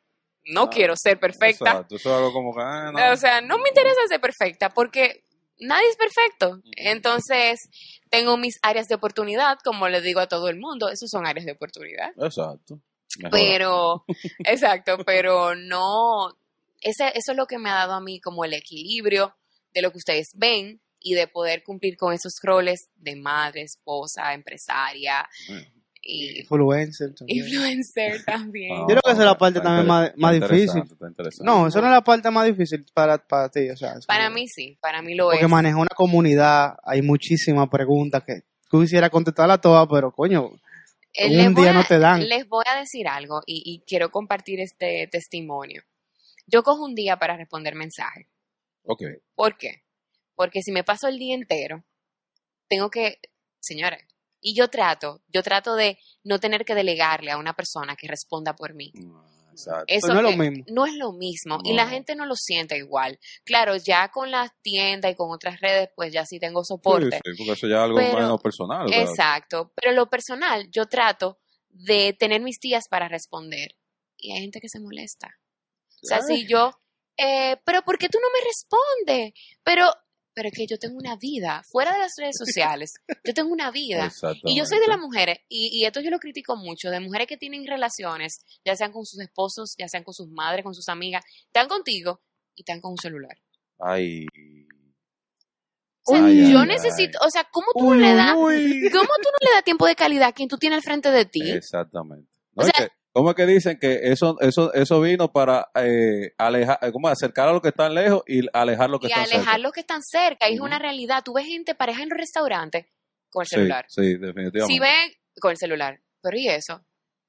[SPEAKER 3] No
[SPEAKER 1] Ah,
[SPEAKER 3] quiero ser perfecta.
[SPEAKER 1] Exacto, eso es algo como que, ah, no.
[SPEAKER 3] O sea, no me interesa ser perfecta porque nadie es perfecto. Entonces, tengo mis áreas de oportunidad, como le digo a todo el mundo, esos son áreas de oportunidad.
[SPEAKER 1] Exacto. Mejor.
[SPEAKER 3] Pero, exacto, pero no, ese, eso es lo que me ha dado a mí como el equilibrio de lo que ustedes ven y de poder cumplir con esos roles de madre, esposa, empresaria,
[SPEAKER 1] Mm.
[SPEAKER 3] Y
[SPEAKER 2] Influencer. también.
[SPEAKER 3] influencer también.
[SPEAKER 1] Ah,
[SPEAKER 2] Yo creo que esa es la parte también más- más difícil. No, eso no es la parte más difícil para, para ti. O sea,
[SPEAKER 3] Para
[SPEAKER 2] como-
[SPEAKER 3] mí sí, para mí lo
[SPEAKER 2] Porque
[SPEAKER 3] es.
[SPEAKER 2] manejar una comunidad, hay muchísimas preguntas que tú quisieras contestarlas todas, pero coño,
[SPEAKER 3] Eh,
[SPEAKER 2] un día
[SPEAKER 3] a-
[SPEAKER 2] no te dan.
[SPEAKER 3] Les voy a decir algo y, y quiero compartir este testimonio. Yo cojo un día para responder mensajes.
[SPEAKER 1] Ok.
[SPEAKER 3] ¿Por qué? Porque si me paso el día entero, tengo que, señores, y yo trato, yo trato de no tener que delegarle a una persona que responda por mí.
[SPEAKER 1] Ah, Exacto.
[SPEAKER 3] Eso
[SPEAKER 2] no es lo mismo.
[SPEAKER 3] no es lo mismo y la gente no lo siente igual. Claro, ya con las tiendas y con otras redes, pues ya sí tengo soporte.
[SPEAKER 1] Sí, sí, porque eso ya es algo
[SPEAKER 3] Pero-
[SPEAKER 1] menos personal. ¿verdad?
[SPEAKER 3] Exacto, pero lo personal, yo trato de tener mis días para responder y hay gente que se molesta. O sea, si yo, eh, pero ¿por qué tú no me respondes? Pero, pero es que yo tengo una vida fuera de las redes sociales. Yo tengo una vida. Y yo soy de las mujeres, y, y esto yo lo critico mucho, de mujeres que tienen relaciones, ya sean con sus esposos, ya sean con sus madres, con sus amigas, están contigo y están con un celular.
[SPEAKER 1] Ay.
[SPEAKER 3] O sea,
[SPEAKER 1] Ay,
[SPEAKER 3] yo
[SPEAKER 1] ay,
[SPEAKER 3] necesito,
[SPEAKER 1] ay.
[SPEAKER 3] o sea, ¿cómo tú
[SPEAKER 2] Uy,
[SPEAKER 3] no le das,
[SPEAKER 2] uy.
[SPEAKER 3] cómo tú no le das tiempo de calidad a quien tú tienes al frente de ti?
[SPEAKER 1] Exactamente. No,
[SPEAKER 3] O sea-
[SPEAKER 1] que, ¿Cómo es que dicen que eso eso eso vino para eh, alejar, eh, ¿cómo? acercar a los que están lejos y alejar a los que
[SPEAKER 3] y
[SPEAKER 1] están
[SPEAKER 3] alejar
[SPEAKER 1] cerca?
[SPEAKER 3] los que están cerca, y es una realidad. Tú ves gente, pareja en los restaurantes con el
[SPEAKER 1] Sí,
[SPEAKER 3] celular.
[SPEAKER 1] sí, definitivamente.
[SPEAKER 3] Si ven con el celular, pero ¿y eso? O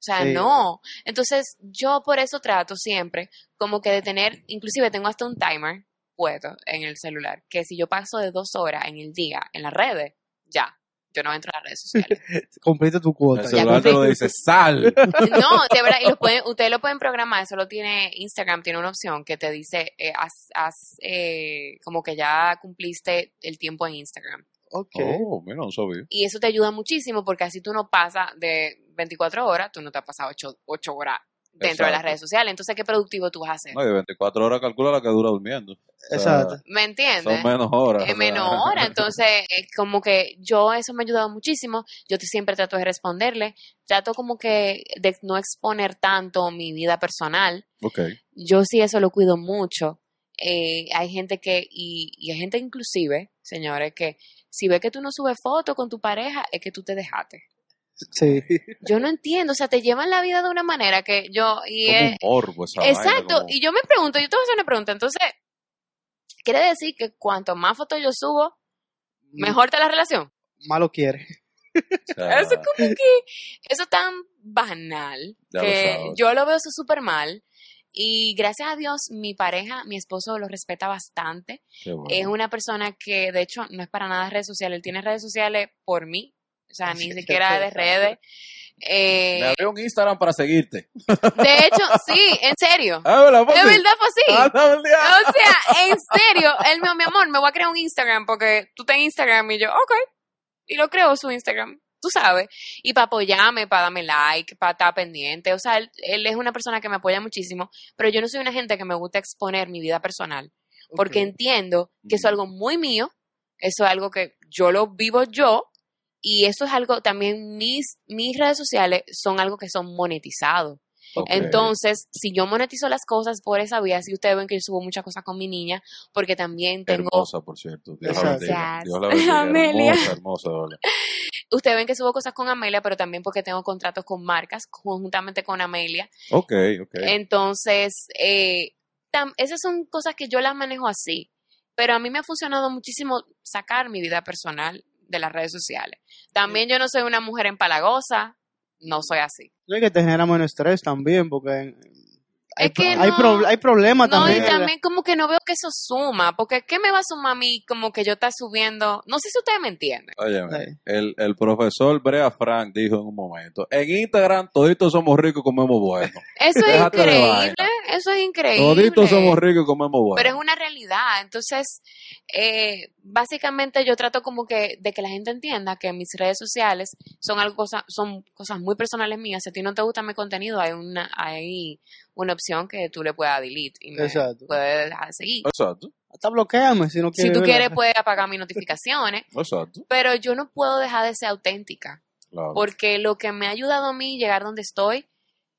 [SPEAKER 3] sea,
[SPEAKER 2] Sí.
[SPEAKER 3] no. Entonces, yo por eso trato siempre como que de tener, inclusive tengo hasta un timer puesto en el celular, que si yo paso de dos horas en el día en las redes, ya, yo no entro a las redes sociales.
[SPEAKER 2] Cumpliste tu cuota.
[SPEAKER 1] El
[SPEAKER 3] Ya
[SPEAKER 1] celular te lo dice, sal.
[SPEAKER 3] No, de verdad, y los pueden, ustedes lo pueden programar, eso lo tiene Instagram, tiene una opción que te dice, eh, haz, haz, eh, como que ya cumpliste el tiempo en Instagram.
[SPEAKER 2] Ok.
[SPEAKER 1] Oh, mira, no sabía.
[SPEAKER 3] Y eso te ayuda muchísimo porque así tú no pasas de 24 horas, tú no te has pasado 8, horas dentro de las redes sociales. Entonces, ¿qué productivo tú vas a hacer?
[SPEAKER 1] No, y de 24 horas calcula la que dura durmiendo. O sea,
[SPEAKER 2] Exacto.
[SPEAKER 3] ¿Me entiendes?
[SPEAKER 1] Son menos horas.
[SPEAKER 3] Es
[SPEAKER 1] o sea.
[SPEAKER 3] menos hora, entonces es como que yo eso me ha ayudado muchísimo, yo siempre trato de responderle, trato como que de no exponer tanto mi vida personal,
[SPEAKER 1] Ok.
[SPEAKER 3] yo sí eso lo cuido mucho, Eh, hay gente que, y, y hay gente inclusive, señores, que si ve que tú no subes fotos con tu pareja, es que tú te dejaste.
[SPEAKER 2] Sí.
[SPEAKER 3] Yo no entiendo, o sea, te llevan la vida de una manera que yo, y
[SPEAKER 1] Como
[SPEAKER 3] es,
[SPEAKER 1] un morbo esa vaina,
[SPEAKER 3] Exacto,
[SPEAKER 1] como-
[SPEAKER 3] y yo me pregunto, yo te voy a hacer una pregunta, entonces, ¿quiere decir que cuanto más fotos yo subo, mejor está la relación?
[SPEAKER 2] Malo quiere.
[SPEAKER 1] o sea,
[SPEAKER 3] Eso es como que, eso tan banal,
[SPEAKER 1] lo
[SPEAKER 3] que yo lo veo eso súper mal, y gracias a Dios, mi pareja, mi esposo lo respeta bastante,
[SPEAKER 1] bueno.
[SPEAKER 3] es una persona que de hecho no es para nada redes sociales, él tiene redes sociales por mí, o sea, ni siquiera de redes. Eh,
[SPEAKER 1] Me abrió un Instagram para seguirte.
[SPEAKER 3] de hecho, sí, en serio. De
[SPEAKER 1] sí.
[SPEAKER 3] verdad fue así.
[SPEAKER 1] Ah.
[SPEAKER 3] O sea, en serio, él me dijo, mi amor, me voy a crear un Instagram porque tú tenés Instagram y yo, ok. Y lo creo su Instagram, tú sabes. Y para apoyarme, para darme like, para estar pendiente. O sea, él, él es una persona que me apoya muchísimo, pero yo no soy una gente que me gusta exponer mi vida personal. Porque entiendo que eso es algo muy mío, eso es algo que yo lo vivo yo. Y eso es algo, también mis, mis redes sociales son algo que son monetizados. Entonces, si yo monetizo las cosas por esa vía, si ustedes ven que yo subo muchas cosas con mi niña, porque también tengo,
[SPEAKER 1] Hermosa, por cierto. Dios la bendiga.
[SPEAKER 3] Gracias.
[SPEAKER 1] Dios la bendiga.
[SPEAKER 3] Amelia.
[SPEAKER 1] Hermosa, hermosa,
[SPEAKER 3] ustedes ven que subo cosas con Amelia, pero también porque tengo contratos con marcas conjuntamente con Amelia.
[SPEAKER 1] Ok, ok.
[SPEAKER 3] Entonces, eh, tam- esas son cosas que yo las manejo así, pero a mí me ha funcionado muchísimo sacar mi vida personal de las redes sociales. También yo no soy una mujer empalagosa, no soy así.
[SPEAKER 2] No, que te genera menos estrés también, porque hay,
[SPEAKER 3] Es que
[SPEAKER 2] pro- hay,
[SPEAKER 3] no-
[SPEAKER 2] pro- hay problemas
[SPEAKER 3] No,
[SPEAKER 2] también.
[SPEAKER 3] y también como que no veo que eso suma, porque ¿qué me va a sumar a mí como que yo está subiendo? No sé si ustedes me entienden.
[SPEAKER 2] Sí.
[SPEAKER 1] el, el profesor Brea Frank dijo en un momento, en Instagram toditos somos ricos y comemos bueno.
[SPEAKER 3] Eso es
[SPEAKER 1] Déjate
[SPEAKER 3] increíble. Eso es increíble.
[SPEAKER 1] Toditos somos ricos y comemos bueno.
[SPEAKER 3] Pero es una realidad. Entonces, eh, básicamente yo trato como que de que la gente entienda que mis redes sociales son algo cosa, son cosas muy personales mías. Si a ti no te gusta mi contenido, hay una, hay una opción que tú le puedas delete y me
[SPEAKER 2] Exacto.
[SPEAKER 3] puedes dejar de seguir.
[SPEAKER 1] Exacto,
[SPEAKER 2] Hasta bloqueame si no
[SPEAKER 3] Si
[SPEAKER 2] quieres.
[SPEAKER 3] tú
[SPEAKER 2] verla.
[SPEAKER 3] quieres, puedes apagar mis notificaciones,
[SPEAKER 1] exacto.
[SPEAKER 3] pero yo no puedo dejar de ser auténtica.
[SPEAKER 1] Claro.
[SPEAKER 3] Porque lo que me ha ayudado a mí llegar donde estoy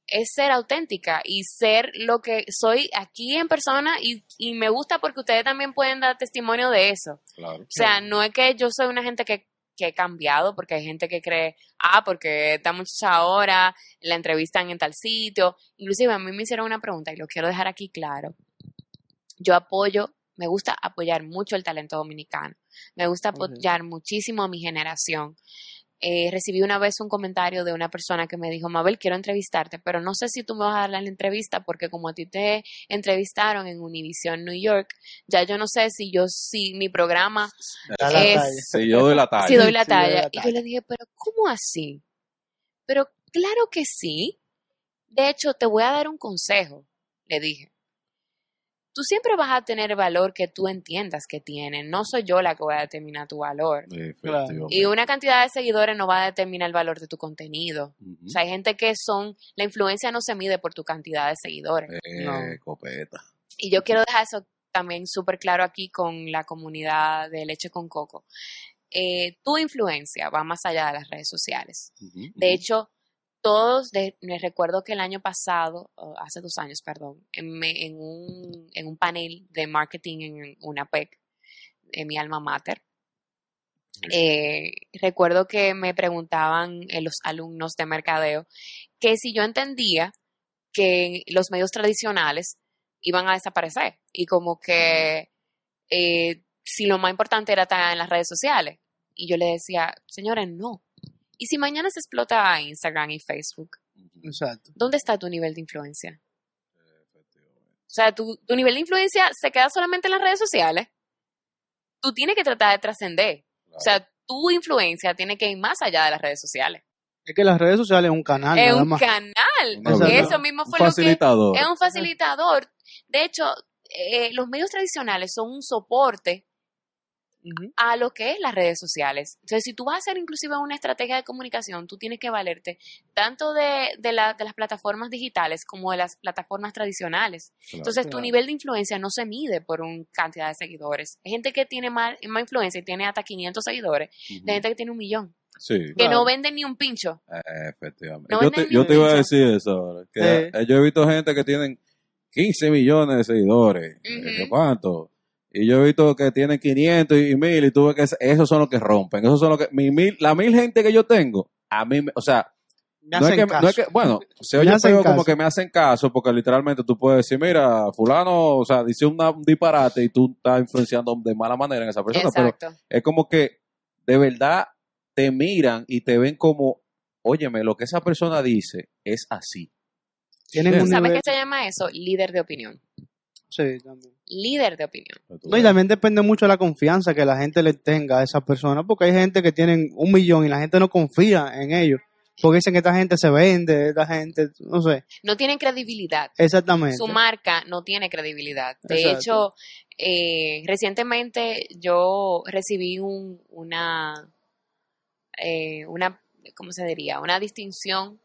[SPEAKER 3] es ser auténtica y ser lo que soy aquí en persona y, y me gusta porque ustedes también pueden dar testimonio de eso.
[SPEAKER 1] claro.
[SPEAKER 3] O sea, no es que yo soy una gente que que he cambiado, porque hay gente que cree, ah, porque esta muchacha ahora la entrevistan en tal sitio. Inclusive a mí me hicieron una pregunta y lo quiero dejar aquí claro. Yo apoyo, me gusta apoyar mucho el talento dominicano. Me gusta apoyar muchísimo a mi generación. Eh, recibí una vez un comentario de una persona que me dijo, Mabel, quiero entrevistarte, pero no sé si tú me vas a dar la entrevista porque como a ti te entrevistaron en Univision New York, ya yo no sé si yo, si mi programa
[SPEAKER 2] Da
[SPEAKER 3] es-.
[SPEAKER 1] Sí, yo doy la talla.
[SPEAKER 3] si doy la
[SPEAKER 2] doy
[SPEAKER 3] talla.
[SPEAKER 2] la
[SPEAKER 3] Y yo le dije, pero ¿cómo así? Pero claro que sí. De hecho, te voy a dar un consejo, le dije. Tú siempre vas a tener valor que tú entiendas que tienen. No soy yo la que voy a determinar tu valor. Y una cantidad de seguidores no va a determinar el valor de tu contenido. O sea, hay gente que son, la influencia no se mide por tu cantidad de seguidores.
[SPEAKER 1] Eh,
[SPEAKER 2] No.
[SPEAKER 1] copeta.
[SPEAKER 3] Y yo quiero dejar eso también súper claro aquí con la comunidad de Leche con Coco. Eh, tu influencia va más allá de las redes sociales. De hecho, todos, de- me recuerdo que el año pasado, hace dos años, perdón, en, me- en un, en un panel de marketing en una PEC, en mi alma mater, eh, recuerdo que me preguntaban eh, los alumnos de mercadeo que si yo entendía que los medios tradicionales iban a desaparecer y como que eh, si lo más importante era estar en las redes sociales. Y yo le decía, señores, no. ¿Y si mañana se explota Instagram y Facebook?
[SPEAKER 2] Exacto.
[SPEAKER 3] ¿Dónde está tu nivel de influencia? O sea, tu, tu nivel de influencia se queda solamente en las redes sociales. Tú tienes que tratar de trascender. O sea, tu influencia tiene que ir más allá de las redes sociales.
[SPEAKER 2] Es que las redes sociales es un canal,
[SPEAKER 3] es
[SPEAKER 2] nada
[SPEAKER 3] un
[SPEAKER 2] más.
[SPEAKER 3] canal.
[SPEAKER 2] Exacto.
[SPEAKER 3] Eso mismo
[SPEAKER 1] Un
[SPEAKER 3] fue lo que
[SPEAKER 1] facilitador.
[SPEAKER 3] es un facilitador. De hecho, eh, los medios tradicionales son un soporte A lo que es las redes sociales. Entonces, si tú vas a hacer inclusive una estrategia de comunicación, tú tienes que valerte tanto de, de, la- de las plataformas digitales como de las plataformas tradicionales.
[SPEAKER 1] Claro.
[SPEAKER 3] Entonces, tu nivel de influencia no se mide por una cantidad de seguidores. Hay gente que tiene más, más influencia y tiene hasta 500 seguidores, de gente que tiene un millón,
[SPEAKER 1] Sí.
[SPEAKER 3] que
[SPEAKER 2] Claro.
[SPEAKER 3] no venden ni un pincho.
[SPEAKER 1] Efectivamente.
[SPEAKER 3] No
[SPEAKER 1] yo, te, yo te iba a decir eso ahora. Que
[SPEAKER 2] Sí.
[SPEAKER 1] eh, yo he visto gente que tienen 15 millones de seguidores. ¿qué ¿Cuánto? Y yo he visto que tienen 500 y 1000 y tú ves que es- esos son los que rompen. Esos son los que... Mi mil, la mil gente que yo tengo, a mí, me- o sea,
[SPEAKER 2] Me
[SPEAKER 1] no es, que,
[SPEAKER 2] caso.
[SPEAKER 1] no es que, bueno, se oye feo como que me hacen caso porque literalmente tú puedes decir, mira, fulano, o sea, dice una- un disparate y tú estás influenciando de mala manera en esa persona, pero es como que de verdad te miran y te ven como, óyeme, lo que esa persona dice es así.
[SPEAKER 2] Tienen un
[SPEAKER 3] ¿Sabes
[SPEAKER 2] nivel...
[SPEAKER 3] qué se llama eso? Líder de opinión.
[SPEAKER 2] Sí, también.
[SPEAKER 3] Líder de opinión.
[SPEAKER 2] No, y también depende mucho de la confianza que la gente le tenga a esa persona, porque hay gente que tienen un millón y la gente no confía en ellos, porque dicen que esta gente se vende, esta gente, no sé,
[SPEAKER 3] No tienen credibilidad.
[SPEAKER 2] exactamente.
[SPEAKER 3] Su marca no tiene credibilidad. De
[SPEAKER 2] Exacto.
[SPEAKER 3] hecho, eh, recientemente yo recibí un, una, eh, una, ¿cómo se diría? Una distinción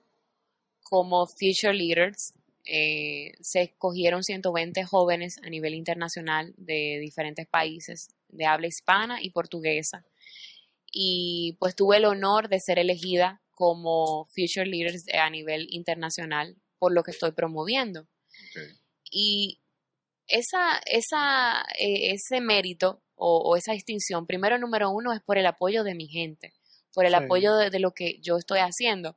[SPEAKER 3] como Future Leaders. Eh, se escogieron 120 jóvenes a nivel internacional de diferentes países de habla hispana y portuguesa. Y pues tuve el honor de ser elegida como Future Leaders a nivel internacional por lo que estoy promoviendo. Y esa, esa, eh, ese mérito o, o esa distinción, primero, número uno, es por el apoyo de mi gente, por el
[SPEAKER 2] Sí.
[SPEAKER 3] apoyo de, de lo que yo estoy haciendo.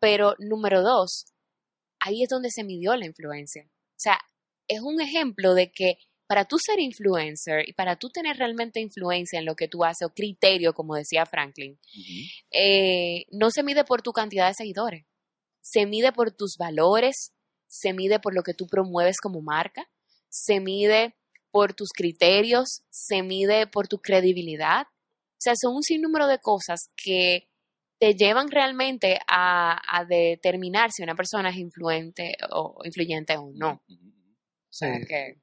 [SPEAKER 3] Pero número dos, ahí es donde se midió la influencia. O sea, es un ejemplo de que para tú ser influencer y para tú tener realmente influencia en lo que tú haces, o criterio, como decía Franklin, eh, no se mide por tu cantidad de seguidores, se mide por tus valores, se mide por lo que tú promueves como marca, se mide por tus criterios, se mide por tu credibilidad. O sea, son un sinnúmero de cosas que te llevan realmente a, a determinar si una persona es influente o influyente o no. O sea, que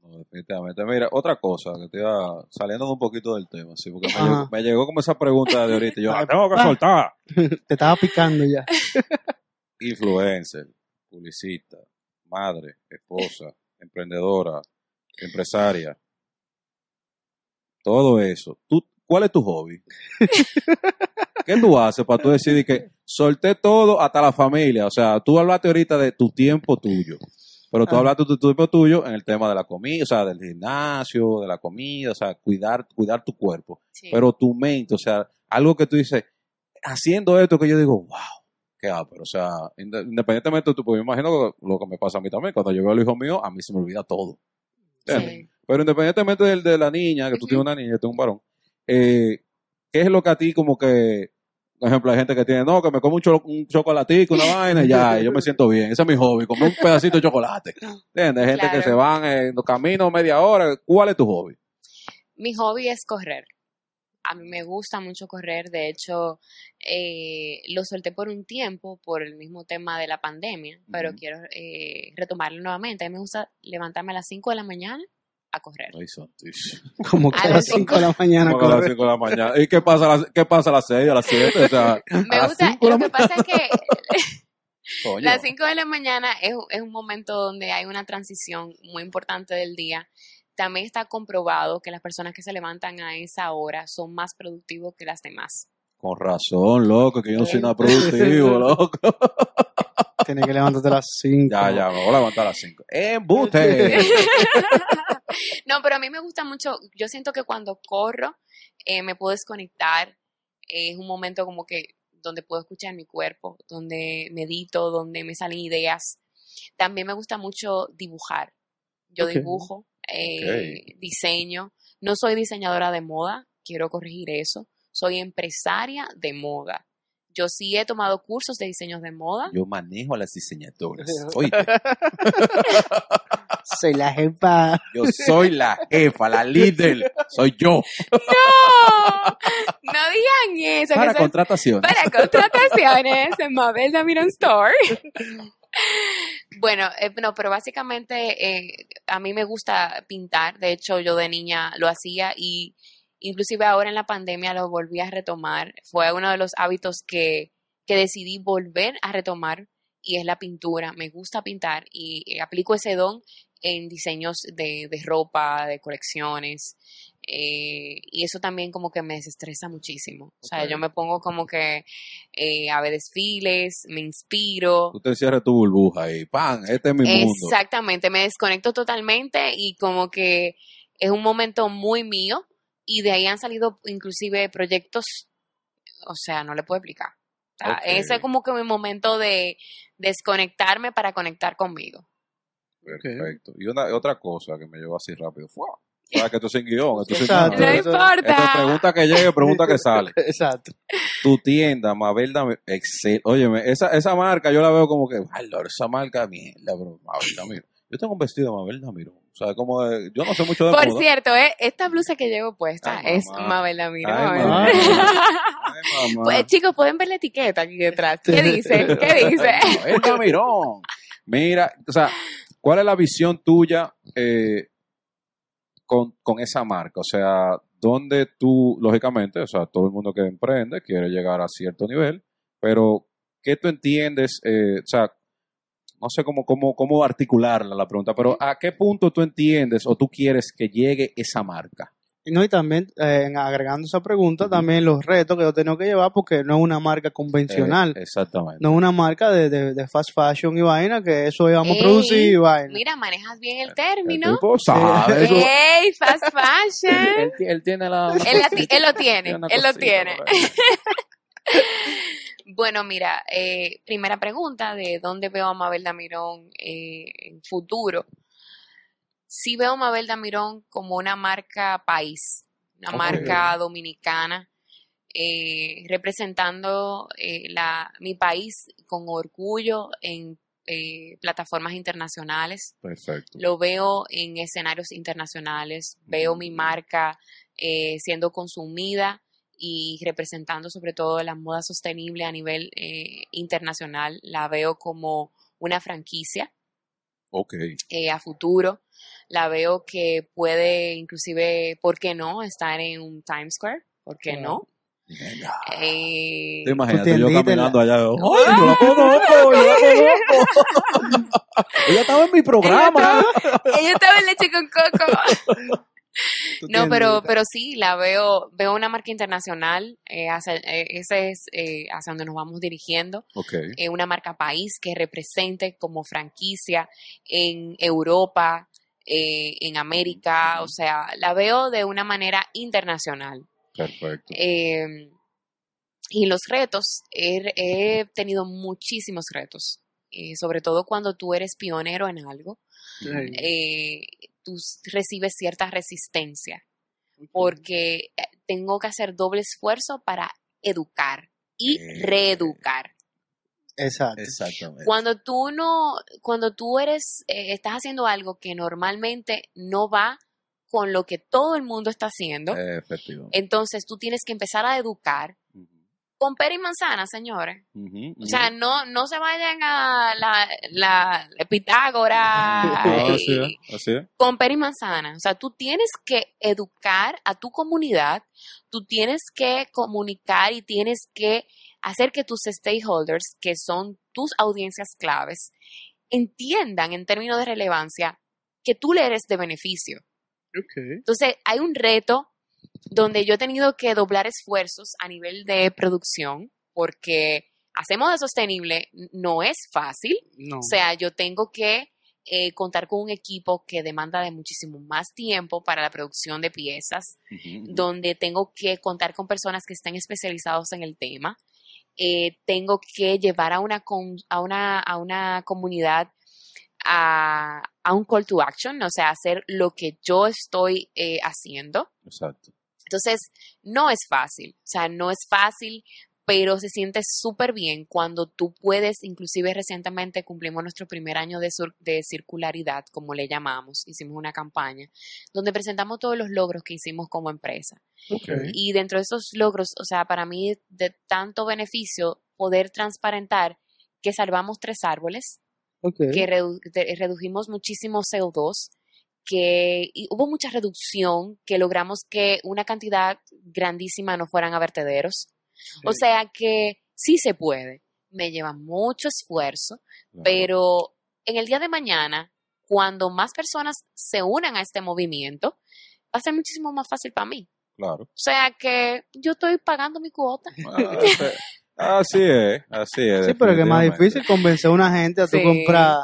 [SPEAKER 1] No, definitivamente. Mira, otra cosa que te iba saliendo de un poquito del tema, sí, porque me llegó, me llegó como esa pregunta de ahorita. Yo la tengo que soltar.
[SPEAKER 2] Te estaba picando ya.
[SPEAKER 1] Influencer, publicista, madre, esposa, emprendedora, empresaria. Todo eso. ¿Tú, ¿Cuál es tu hobby? ¿Qué tú haces para tú decidir que solté todo hasta la familia? O sea, tú hablaste ahorita de tu tiempo tuyo. Pero tú
[SPEAKER 2] Ah.
[SPEAKER 1] hablaste tu tiempo tuyo en el tema de la comida, o sea, del gimnasio, de la comida, o sea, cuidar, cuidar tu cuerpo.
[SPEAKER 3] Sí.
[SPEAKER 1] Pero tu mente, o sea, algo que tú dices, haciendo esto que yo digo, wow, qué pero o sea, inde- independientemente, tú, pues me imagino que lo que me pasa a mí también, cuando yo veo al hijo mío, a mí se me olvida todo. Pero independientemente del de la niña, que tú tienes una niña, yo tengo un varón, eh, ¿qué es lo que a ti como que, por ejemplo, hay gente que tiene, no, que me como un, cho- un chocolatico, una vaina, y ya, y yo me siento bien. Ese es mi hobby, comer un pedacito de chocolate. ¿Entiendes? Hay gente que se van en los caminos media hora. ¿Cuál es tu hobby?
[SPEAKER 3] Mi hobby es correr. A mí me gusta mucho correr. De hecho, eh, lo solté por un tiempo por el mismo tema de la pandemia, pero quiero eh, retomarlo nuevamente. A mí me gusta levantarme a las 5 de la mañana a correr.
[SPEAKER 1] Ay.
[SPEAKER 2] Como que
[SPEAKER 3] A
[SPEAKER 2] a
[SPEAKER 3] las
[SPEAKER 2] las 5 de la mañana.
[SPEAKER 1] Como a las
[SPEAKER 2] corre.
[SPEAKER 1] 5 de la mañana. ¿Y qué pasa a las, qué pasa a las 6, a las 7? O sea, a
[SPEAKER 3] Me
[SPEAKER 1] las
[SPEAKER 3] gusta,
[SPEAKER 1] 5 de la
[SPEAKER 3] lo que pasa es que
[SPEAKER 1] Coño.
[SPEAKER 3] las 5 de la mañana es, es un momento donde hay una transición muy importante del día. También está comprobado que las personas que se levantan a esa hora son más productivos que las demás.
[SPEAKER 1] Con razón, loco, que yo no soy nada productivo, loco.
[SPEAKER 2] Tienes que levantarte a las 5.
[SPEAKER 1] Ya, ya, me voy a levantar a las 5. ¡Embute!
[SPEAKER 3] No, pero a mí me gusta mucho, yo siento que cuando corro eh, me puedo desconectar, eh, es un momento como que donde puedo escuchar mi cuerpo, donde medito, donde me salen ideas. También me gusta mucho dibujar. Yo dibujo, eh, diseño. No soy diseñadora de moda, quiero corregir eso. Soy empresaria de moda. Yo sí he tomado cursos de diseños de moda.
[SPEAKER 1] Yo manejo a las diseñadoras. Oíste,
[SPEAKER 2] Soy la jefa.
[SPEAKER 1] yo soy la jefa, la líder. Soy yo.
[SPEAKER 3] ¡No! No digan eso.
[SPEAKER 1] Para
[SPEAKER 3] eso es
[SPEAKER 1] contratación.
[SPEAKER 3] para contrataciones en Mabel Damiron Store. Bueno, eh, no, pero básicamente eh, a mí me gusta pintar. De hecho, yo de niña lo hacía y inclusive ahora en la pandemia lo volví a retomar. Fue uno de los hábitos que, que decidí volver a retomar y es la pintura. Me gusta pintar y eh, aplico ese don en diseños de, de ropa, de colecciones. eh, y eso también como que me desestresa muchísimo. O sea, yo me pongo como que eh, a ver desfiles, me inspiro.
[SPEAKER 1] Tú te cierres tu burbuja y ¡pam! Este es mi mundo.
[SPEAKER 3] Exactamente, me desconecto totalmente y como que es un momento muy mío y de ahí han salido inclusive proyectos, o sea, no le puedo explicar. O sea,
[SPEAKER 1] Ok.
[SPEAKER 3] Ese es como que mi momento de desconectarme para conectar conmigo.
[SPEAKER 1] Perfecto. Y una, otra cosa que me llevó así rápido. ¡fua! Sabes que esto es sin guion. Esto es sin
[SPEAKER 2] Exacto.
[SPEAKER 3] No importa.
[SPEAKER 1] Esto es pregunta que llegue, pregunta que sale.
[SPEAKER 2] Exacto.
[SPEAKER 1] Tu tienda, Mabel Dami, excel. Óyeme, esa, esa marca yo la veo como que, ay, Lord, esa marca mierda, bro. Mabel Damiro. Yo tengo un vestido de Mabel Damiro. O sea, como de, yo no sé mucho de
[SPEAKER 3] Por
[SPEAKER 1] moda.
[SPEAKER 3] cierto, eh, esta blusa que llevo puesta
[SPEAKER 1] Ay,
[SPEAKER 3] es. Mabel Damirón.
[SPEAKER 1] Ay,
[SPEAKER 2] mamá.
[SPEAKER 1] Ay, mamá.
[SPEAKER 3] Pues chicos, pueden ver la etiqueta aquí detrás. ¿Qué dice? ¿Qué dice?
[SPEAKER 1] Mabel Damirón. Mira, o sea, ¿cuál es la visión tuya eh, con, con esa marca? O sea, donde tú, lógicamente, o sea, todo el mundo que emprende quiere llegar a cierto nivel, pero ¿qué tú entiendes? eh, o sea, no sé cómo, cómo, cómo articularla la pregunta, pero ¿a qué punto tú entiendes o tú quieres que llegue esa marca?
[SPEAKER 2] No, y también, eh, agregando esa pregunta, también los retos que yo tengo que llevar, porque no es una marca convencional.
[SPEAKER 1] Eh, exactamente.
[SPEAKER 2] no es una marca de, de, de fast fashion y vaina, que eso íbamos a producir y vaina.
[SPEAKER 3] Mira, manejas bien el
[SPEAKER 1] El
[SPEAKER 3] término.
[SPEAKER 1] tipo sabe, eso-
[SPEAKER 3] ¡Ey, fast fashion!
[SPEAKER 1] él, ti- él tiene la...
[SPEAKER 3] Él, la él lo tiene, él lo tiene. Bueno, mira, eh, primera pregunta de dónde veo a Mabel Damirón eh, en futuro. Sí veo a Mabel Damirón como una marca país, una marca dominicana, eh, representando eh, la, mi país con orgullo en eh, plataformas internacionales.
[SPEAKER 1] Perfecto.
[SPEAKER 3] Lo veo en escenarios internacionales, veo mi marca eh, siendo consumida y representando sobre todo la moda sostenible a nivel eh, internacional. La veo como una franquicia
[SPEAKER 1] Ok.
[SPEAKER 3] eh, a futuro. La veo que puede inclusive, ¿por qué no?, estar en un Times Square. ¿Por qué no? Eh,
[SPEAKER 1] Te imaginas yo caminando allá. ¡Ay, yo la conozco! ¡Yo la conozco! Ella estaba en mi programa.
[SPEAKER 3] ella estaba en leche con coco. No, pero, pero sí, la veo, veo una marca internacional, eh, hacia- eh, ese es eh, hacia donde nos vamos dirigiendo,
[SPEAKER 1] Ok.
[SPEAKER 3] eh, una marca país que represente como franquicia en Europa, en América, o sea, la veo de una manera internacional.
[SPEAKER 1] Perfecto.
[SPEAKER 3] Y los retos, he, he tenido muchísimos retos, sobre todo cuando tú eres pionero en algo,
[SPEAKER 2] Sí.
[SPEAKER 3] eh, tú recibes cierta resistencia porque eh, tengo que hacer doble esfuerzo para educar y
[SPEAKER 1] Eh.
[SPEAKER 3] reeducar.
[SPEAKER 2] Exacto.
[SPEAKER 1] Exactamente.
[SPEAKER 3] Cuando tú no, cuando tú eres, eh, estás haciendo algo que normalmente no va con lo que todo el mundo está haciendo, entonces tú tienes que empezar a educar con pera y manzana, señores. O sea, no, no se vayan a la, la, la Pitágora
[SPEAKER 1] No, así es, así es.
[SPEAKER 3] con pera y manzana. O sea, tú tienes que educar a tu comunidad, tú tienes que comunicar y tienes que hacer que tus stakeholders, que son tus audiencias claves, entiendan en términos de relevancia que tú le eres de beneficio.
[SPEAKER 2] Ok.
[SPEAKER 3] Entonces, hay un reto donde yo he tenido que doblar esfuerzos a nivel de producción porque hacemos de sostenible no es fácil.
[SPEAKER 2] No.
[SPEAKER 3] O sea, yo tengo que eh, contar con un equipo que demanda de muchísimo más tiempo para la producción de piezas, donde tengo que contar con personas que estén especializados en el tema. Eh, tengo que llevar a una, a una, a una comunidad a, a un call to action, o sea, hacer lo que yo estoy eh, haciendo.
[SPEAKER 1] Exacto.
[SPEAKER 3] Entonces, no es fácil, o sea, no es fácil, pero se siente súper bien cuando tú puedes, inclusive recientemente cumplimos nuestro primer año de, sur- de circularidad, como le llamamos, hicimos una campaña, donde presentamos todos los logros que hicimos como empresa. Y dentro de esos logros, o sea, para mí de tanto beneficio poder transparentar que salvamos tres árboles, que redu- redujimos muchísimo CO2, que hubo mucha reducción, que logramos que una cantidad grandísima no fueran a vertederos. O sea que sí se puede. Me lleva mucho esfuerzo, pero en el día de mañana, cuando más personas se unan a este movimiento, va a ser muchísimo más fácil para mí.
[SPEAKER 1] Claro.
[SPEAKER 3] O sea que yo estoy pagando mi cuota.
[SPEAKER 1] Ah, este- Así es, así es.
[SPEAKER 2] Sí, pero que es más difícil convencer a una gente a
[SPEAKER 3] Sí.
[SPEAKER 2] comprar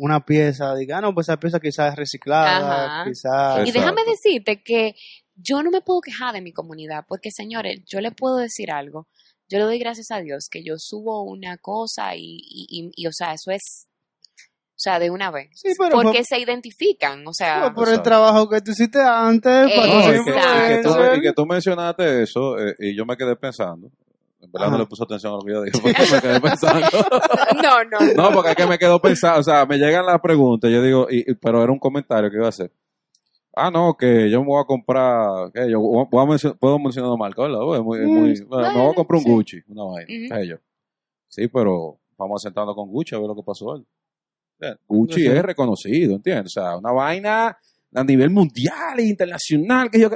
[SPEAKER 2] una pieza. Diga, ah, no, pues esa pieza quizás es reciclada,
[SPEAKER 3] Ajá.
[SPEAKER 2] quizás...
[SPEAKER 3] Y déjame decirte que yo no me puedo quejar de mi comunidad, porque señores, yo le puedo decir algo. Yo le doy gracias a Dios que yo subo una cosa y, y, y- y, o sea, eso es, o sea, de una vez.
[SPEAKER 2] Sí, pero
[SPEAKER 3] porque
[SPEAKER 2] por-
[SPEAKER 3] se identifican, o sea,
[SPEAKER 2] por el trabajo que tú hiciste antes, para
[SPEAKER 1] No, y que, y tú, que tú mencionaste eso eh, y yo me quedé pensando. En verdad
[SPEAKER 2] Ajá.
[SPEAKER 1] no le puse atención a lo que yo dije porque me quedé pensando.
[SPEAKER 3] no, no,
[SPEAKER 1] No, porque es que me quedo pensando, o sea, me llegan las preguntas, yo digo, y, y- pero era un comentario que iba a hacer. Ah, no, que yo me voy a comprar, que yo voy a mencio- puedo mencionar una marca, ¿verdad? Pues, muy, muy-
[SPEAKER 2] Mm,
[SPEAKER 1] bueno, me voy a comprar un
[SPEAKER 3] sí.
[SPEAKER 1] Gucci, una vaina, sé yo. Sí, pero vamos sentando con Gucci a ver lo que pasó hoy. Gucci es reconocido, ¿entiendes? O sea, una vaina a nivel mundial e internacional, que yo,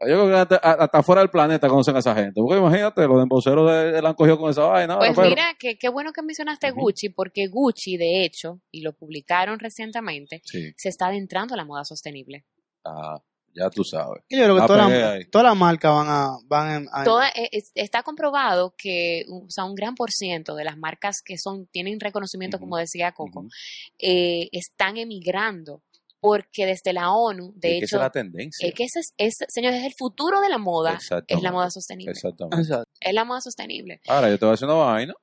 [SPEAKER 1] yo creo que hasta, hasta fuera del planeta conocen a esa gente. Porque imagínate, los emboceros de, de la han cogido con esa vaina.
[SPEAKER 3] Pues
[SPEAKER 1] pero-
[SPEAKER 3] mira, que, qué bueno que mencionaste. Gucci, porque Gucci, de hecho, y lo publicaron recientemente,
[SPEAKER 1] Sí,
[SPEAKER 3] se está adentrando a la moda sostenible.
[SPEAKER 1] ah, ya tú sabes.
[SPEAKER 2] Yo creo que
[SPEAKER 1] Ah,
[SPEAKER 2] todas las marcas van a... Van en- a-
[SPEAKER 3] Toda- es- está comprobado que o sea, un gran por ciento de las marcas que son tienen reconocimiento, como decía Coco, eh, están emigrando porque desde la ONU, de
[SPEAKER 1] Es que esa
[SPEAKER 3] hecho,
[SPEAKER 1] es la tendencia.
[SPEAKER 3] es que ese es, es- señores, es el futuro de la moda, es la moda sostenible.
[SPEAKER 1] Exactamente.
[SPEAKER 2] Exacto.
[SPEAKER 3] Es la moda sostenible.
[SPEAKER 1] Ahora, yo te voy a decir una vaina.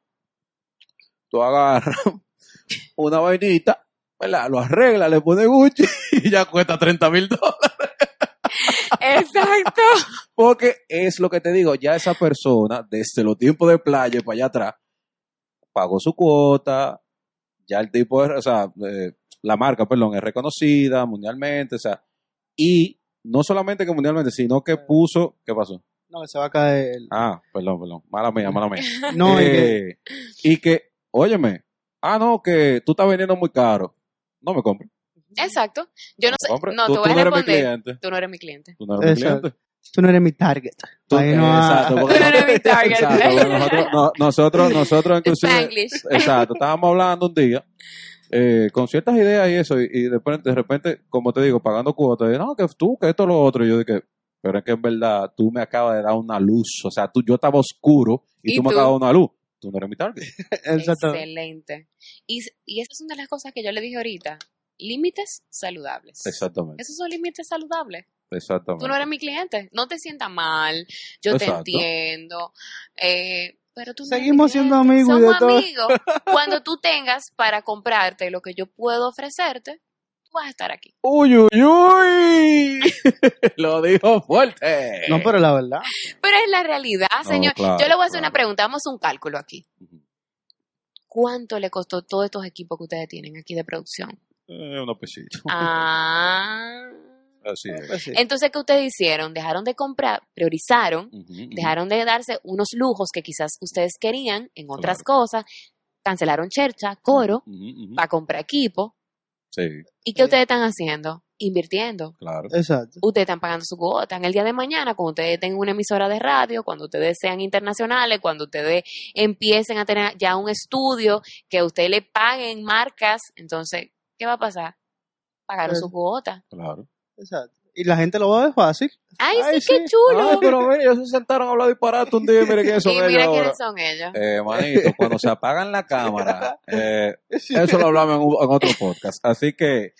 [SPEAKER 1] Tú agarras una vainita, ¿verdad? Lo arreglas, le pones Gucci y ya cuesta 30 mil dólares.
[SPEAKER 3] Exacto.
[SPEAKER 1] Porque es lo que te digo, ya esa persona, desde los tiempos de playa y para allá atrás, pagó su cuota, ya el tipo, o sea, eh, la marca, perdón, es reconocida mundialmente, o sea, y no solamente que mundialmente, sino que puso, ¿qué pasó?
[SPEAKER 2] No, que se va a caer... el-
[SPEAKER 1] Ah, perdón, perdón, mala mía, mala mía.
[SPEAKER 2] No, y que-
[SPEAKER 1] Eh, y que, óyeme, ah, no, que tú estás vendiendo muy caro, no me compres.
[SPEAKER 3] Exacto. Yo no sé,
[SPEAKER 1] compres.
[SPEAKER 3] no,
[SPEAKER 1] tú,
[SPEAKER 3] te
[SPEAKER 1] tú
[SPEAKER 3] voy a
[SPEAKER 1] no eres mi
[SPEAKER 3] responder. Tú no eres mi cliente.
[SPEAKER 1] Tú no eres mi cliente.
[SPEAKER 2] tú no eres mi target.
[SPEAKER 1] Tú-
[SPEAKER 2] Ahí no
[SPEAKER 1] exacto,
[SPEAKER 3] Tú no eres mi target.
[SPEAKER 1] Exacto, nosotros, no- nosotros, nosotros inclusive,
[SPEAKER 3] Spanglish.
[SPEAKER 1] exacto, estábamos hablando un día, eh, con ciertas ideas y eso, y, y de, repente, de repente, como te digo, pagando cuotas, no, que tú, que esto, lo otro, y yo dije, pero es que en verdad tú me acabas de dar una luz, o sea, tú, yo estaba oscuro y,
[SPEAKER 3] ¿Y
[SPEAKER 1] tú, me
[SPEAKER 3] tú?
[SPEAKER 1] acabas de dar una luz. Tú no eres mi target.
[SPEAKER 3] Excelente. Y, y esas son de las cosas que yo le dije ahorita. Límites saludables.
[SPEAKER 1] Exactamente,
[SPEAKER 3] Esos son límites saludables.
[SPEAKER 1] exactamente.
[SPEAKER 3] Tú no eres mi cliente. No te sientas mal. Yo
[SPEAKER 1] Exacto.
[SPEAKER 3] te entiendo. Eh, pero tú
[SPEAKER 2] Seguimos siendo amigos
[SPEAKER 3] Somos
[SPEAKER 2] de todo.
[SPEAKER 3] amigos. Cuando tú tengas para comprarte lo que yo puedo ofrecerte, tú vas a estar aquí.
[SPEAKER 1] Uy, uy, uy. Lo dijo fuerte.
[SPEAKER 2] No, pero la verdad.
[SPEAKER 3] Pero es la realidad,
[SPEAKER 1] No,
[SPEAKER 3] señor.
[SPEAKER 1] claro,
[SPEAKER 3] yo le voy a hacer
[SPEAKER 1] claro.
[SPEAKER 3] una pregunta. Vamos a un cálculo aquí. ¿Cuánto le costó todos estos equipos que ustedes tienen aquí de producción?
[SPEAKER 1] Eh, unos pesitos.
[SPEAKER 3] Ah.
[SPEAKER 1] Así es.
[SPEAKER 2] Pues sí.
[SPEAKER 3] Entonces, ¿qué ustedes hicieron? Dejaron de comprar, priorizaron, dejaron de darse unos lujos que quizás ustedes querían en otras cosas, cancelaron chercha, coro, para comprar equipo.
[SPEAKER 1] Sí,
[SPEAKER 3] ¿Y qué
[SPEAKER 2] Sí.
[SPEAKER 3] ustedes están haciendo? Invirtiendo.
[SPEAKER 1] claro.
[SPEAKER 2] Exacto.
[SPEAKER 3] Ustedes están pagando su cuota. En el día de mañana, cuando ustedes tengan una emisora de radio, cuando ustedes sean internacionales, cuando ustedes empiecen a tener ya un estudio, que a ustedes le paguen marcas, entonces, ¿qué va a pasar? Pagaron
[SPEAKER 2] Pues-
[SPEAKER 3] su cuota.
[SPEAKER 1] Claro.
[SPEAKER 2] Exacto. Y la gente lo va a ver fácil.
[SPEAKER 3] ¡Ay,
[SPEAKER 2] Ay,
[SPEAKER 3] sí, qué
[SPEAKER 2] sí.
[SPEAKER 3] chulo!
[SPEAKER 1] Ay, pero mira, ellos se sentaron a hablar disparate un día mire quiénes son
[SPEAKER 3] y
[SPEAKER 1] ellos
[SPEAKER 3] mira
[SPEAKER 1] ahora.
[SPEAKER 3] quiénes son ellos.
[SPEAKER 1] Eh, manito, cuando se apagan la cámara, eh, eso lo hablamos en, un- en otro podcast. Así que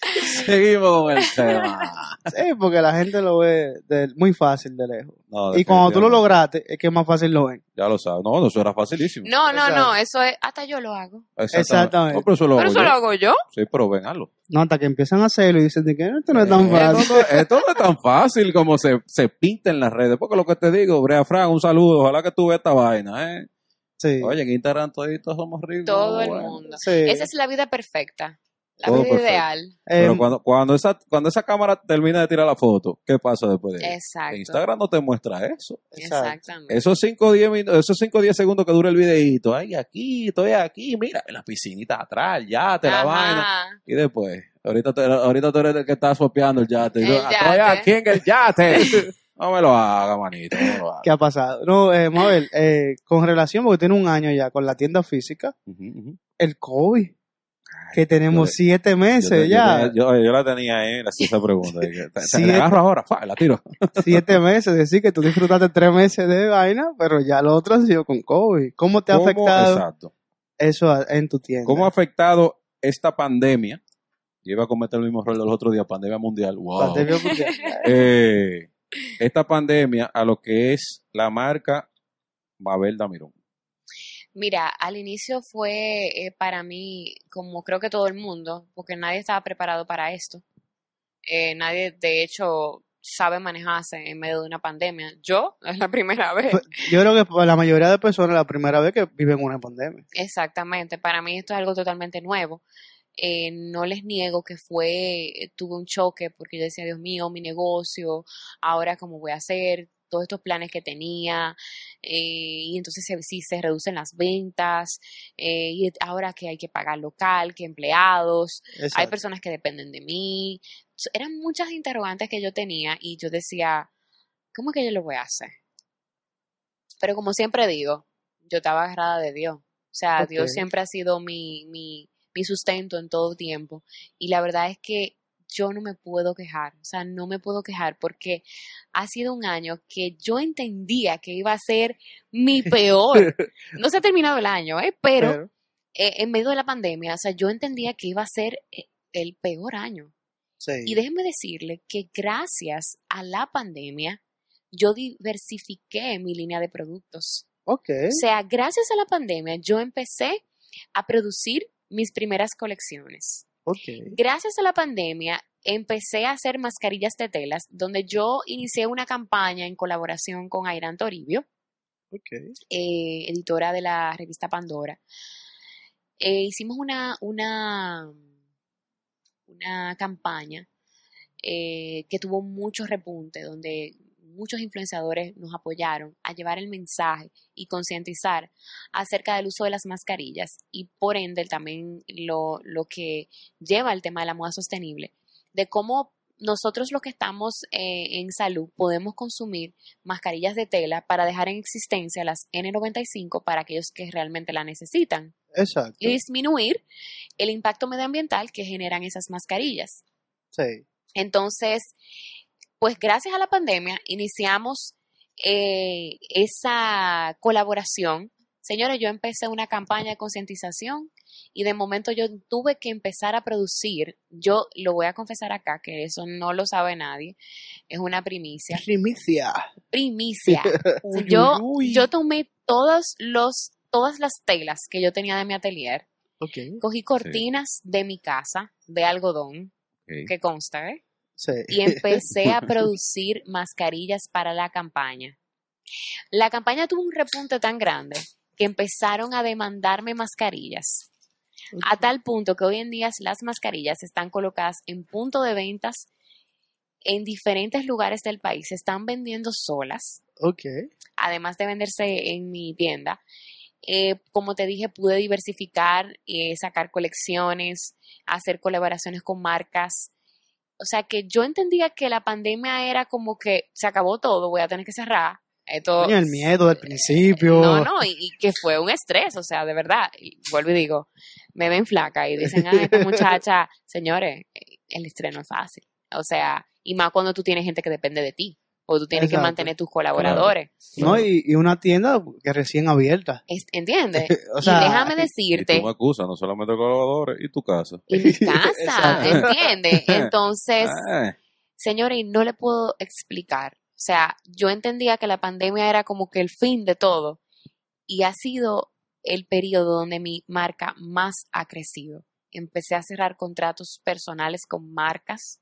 [SPEAKER 1] seguimos con el tema.
[SPEAKER 2] Sí, porque la gente lo ve de- muy fácil de lejos.
[SPEAKER 1] No,
[SPEAKER 2] Y cuando tú lo lograste, es que más fácil lo ven.
[SPEAKER 1] Ya lo sabes. No, no, eso era facilísimo.
[SPEAKER 3] No, no,
[SPEAKER 2] Exacto.
[SPEAKER 3] no, eso es, hasta yo lo hago.
[SPEAKER 2] Exactamente.
[SPEAKER 1] No, pero eso lo
[SPEAKER 3] Pero
[SPEAKER 1] hago
[SPEAKER 3] eso
[SPEAKER 1] yo.
[SPEAKER 3] lo hago yo.
[SPEAKER 1] Sí, pero ven, hazlo.
[SPEAKER 2] No, hasta que empiezan a hacerlo y dicen de que esto no es tan
[SPEAKER 1] Eh,
[SPEAKER 2] fácil.
[SPEAKER 1] esto no es tan fácil como se, se pinta en las redes. Porque lo que te digo, Brea Fran, un saludo. Ojalá que tú veas esta vaina, ¿eh?
[SPEAKER 2] Sí.
[SPEAKER 1] Oye, en Instagram toditos somos ricos.
[SPEAKER 3] Todo el
[SPEAKER 1] bueno.
[SPEAKER 3] mundo.
[SPEAKER 2] Sí.
[SPEAKER 3] Esa es la vida perfecta. La
[SPEAKER 1] Todo
[SPEAKER 3] vida ideal.
[SPEAKER 1] Pero
[SPEAKER 2] Em,
[SPEAKER 1] cuando, cuando, esa, cuando esa cámara termina de tirar la foto, ¿qué pasa después de eso?
[SPEAKER 3] Exacto.
[SPEAKER 1] Instagram no te muestra eso.
[SPEAKER 2] exacto.
[SPEAKER 3] Exactamente.
[SPEAKER 1] Esos 5 o 10 minutos, esos 5 o 10 segundos que dura el videíto, ay, aquí, estoy aquí, mira, en la piscinita atrás, el yate, la vaina. Y después, ahorita, te- ahorita tú eres el que está sopeando el yate.
[SPEAKER 3] El
[SPEAKER 1] tú, "Ah, Estoy aquí en el yate. no me lo haga, manito, no me lo haga.
[SPEAKER 2] ¿Qué ha pasado? No, eh, Mabel, eh, con relación, porque tiene un año ya con la tienda física, el COVID, que tenemos
[SPEAKER 1] yo-
[SPEAKER 2] siete meses
[SPEAKER 1] yo
[SPEAKER 2] ya,
[SPEAKER 1] yo- yo la tenía ahí, le hacía esa pregunta. te
[SPEAKER 2] Siete.
[SPEAKER 1] la agarro ahora, la tiro.
[SPEAKER 2] siete meses, decir que tú disfrutaste tres meses de vaina, pero ya lo otro ha sido con COVID. ¿Cómo te ha
[SPEAKER 1] ¿Cómo-
[SPEAKER 2] afectado
[SPEAKER 1] Exacto.
[SPEAKER 2] eso en tu tienda?
[SPEAKER 1] ¿Cómo ha afectado esta pandemia? Yo iba a cometer el mismo error de los otros días, pandemia mundial. Wow.
[SPEAKER 2] Pandemia mundial.
[SPEAKER 1] Eh, esta pandemia a lo que es la marca Mabel Damirón.
[SPEAKER 3] Mira, al inicio fue eh, para mí, como creo que todo el mundo, porque nadie estaba preparado para esto. Eh, nadie, de hecho, sabe manejarse en medio de una pandemia. Yo, es la primera vez.
[SPEAKER 2] Pues, Yo creo que para la mayoría de personas es la primera vez que viven una pandemia.
[SPEAKER 3] Exactamente, para mí esto es algo totalmente nuevo. Eh, no les niego que fue, tuve un choque porque yo decía, Dios mío, mi negocio, ahora cómo voy a hacer, todos estos planes que tenía, eh, y entonces se, sí se reducen las ventas, eh, y ahora que hay que pagar local, que empleados, hay personas que dependen de mí. Eran muchas interrogantes que yo tenía y yo decía, ¿cómo es que yo lo voy a hacer? Pero como siempre digo, yo estaba agarrada de Dios. O sea. Dios siempre ha sido mi, mi, mi sustento en todo tiempo. Y la verdad es que yo no me puedo quejar. O sea, no me puedo quejar porque ha sido un año que yo entendía que iba a ser mi peor. No se ha terminado el año, ¿eh? Pero,
[SPEAKER 2] Pero,
[SPEAKER 3] eh, en medio de la pandemia, o sea, yo entendía que iba a ser eh, el peor año.
[SPEAKER 2] sí.
[SPEAKER 3] Y déjenme decirle que gracias a la pandemia, yo diversifiqué mi línea de productos.
[SPEAKER 2] Ok.
[SPEAKER 3] O sea, gracias a la pandemia, yo empecé a producir mis primeras colecciones. Gracias a la pandemia, empecé a hacer mascarillas de telas, donde yo inicié una campaña en colaboración con Airan Toribio, eh, editora de la revista Pandora. Eh, hicimos una, una, una campaña eh, que tuvo mucho repunte, donde muchos influenciadores nos apoyaron a llevar el mensaje y concientizar acerca del uso de las mascarillas y por ende también lo, lo que lleva el tema de la moda sostenible, de cómo nosotros los que estamos eh, en salud podemos consumir mascarillas de tela para dejar en existencia las N95 para aquellos que realmente la necesitan
[SPEAKER 2] Exacto.
[SPEAKER 3] y disminuir el impacto medioambiental que generan esas mascarillas.
[SPEAKER 2] Sí.
[SPEAKER 3] Entonces, pues gracias a la pandemia iniciamos eh, esa colaboración. Señores, yo empecé una campaña de concientización y de momento yo tuve que empezar a producir. Yo lo voy a confesar acá, que eso no lo sabe nadie. Es una primicia.
[SPEAKER 2] Primicia.
[SPEAKER 3] Primicia.
[SPEAKER 2] Uy,
[SPEAKER 3] yo,
[SPEAKER 2] uy,
[SPEAKER 3] yo tomé todos los, todas las telas que yo tenía de mi atelier,
[SPEAKER 2] Ok.
[SPEAKER 3] cogí cortinas de mi casa de algodón, que consta, ¿eh?
[SPEAKER 2] Sí.
[SPEAKER 3] y empecé a producir mascarillas para la campaña. La campaña tuvo un repunte tan grande que empezaron a demandarme mascarillas. A tal punto que hoy en día las mascarillas están colocadas en punto de ventas en diferentes lugares del país. Se están vendiendo solas,
[SPEAKER 2] Ok.
[SPEAKER 3] además de venderse en mi tienda. Eh, como te dije, pude diversificar, eh, sacar colecciones, hacer colaboraciones con marcas. O sea que yo entendía que la pandemia era como que se acabó todo, voy a tener que cerrar. Esto,
[SPEAKER 2] el miedo del principio.
[SPEAKER 3] no, no, y, y que fue un estrés, o sea, de verdad. Y vuelvo y digo, me ven flaca y dicen, ah, esta muchacha, señores, el estrés no es fácil. O sea, y más cuando tú tienes gente que depende de ti, o tú tienes que mantener tus colaboradores.
[SPEAKER 2] No, y, y una tienda que recién abierta.
[SPEAKER 3] Es- ¿Entiendes?
[SPEAKER 2] O sea,
[SPEAKER 3] y déjame
[SPEAKER 1] Y tú
[SPEAKER 3] decirte,
[SPEAKER 1] me acusas, no solamente colaboradores, y tu casa.
[SPEAKER 3] y mi casa. ¿entiendes? Entonces,
[SPEAKER 1] Eh,
[SPEAKER 3] señores, y no le puedo explicar. O sea, yo entendía que la pandemia era como que el fin de todo y ha sido el periodo donde mi marca más ha crecido. Empecé a cerrar contratos personales con marcas,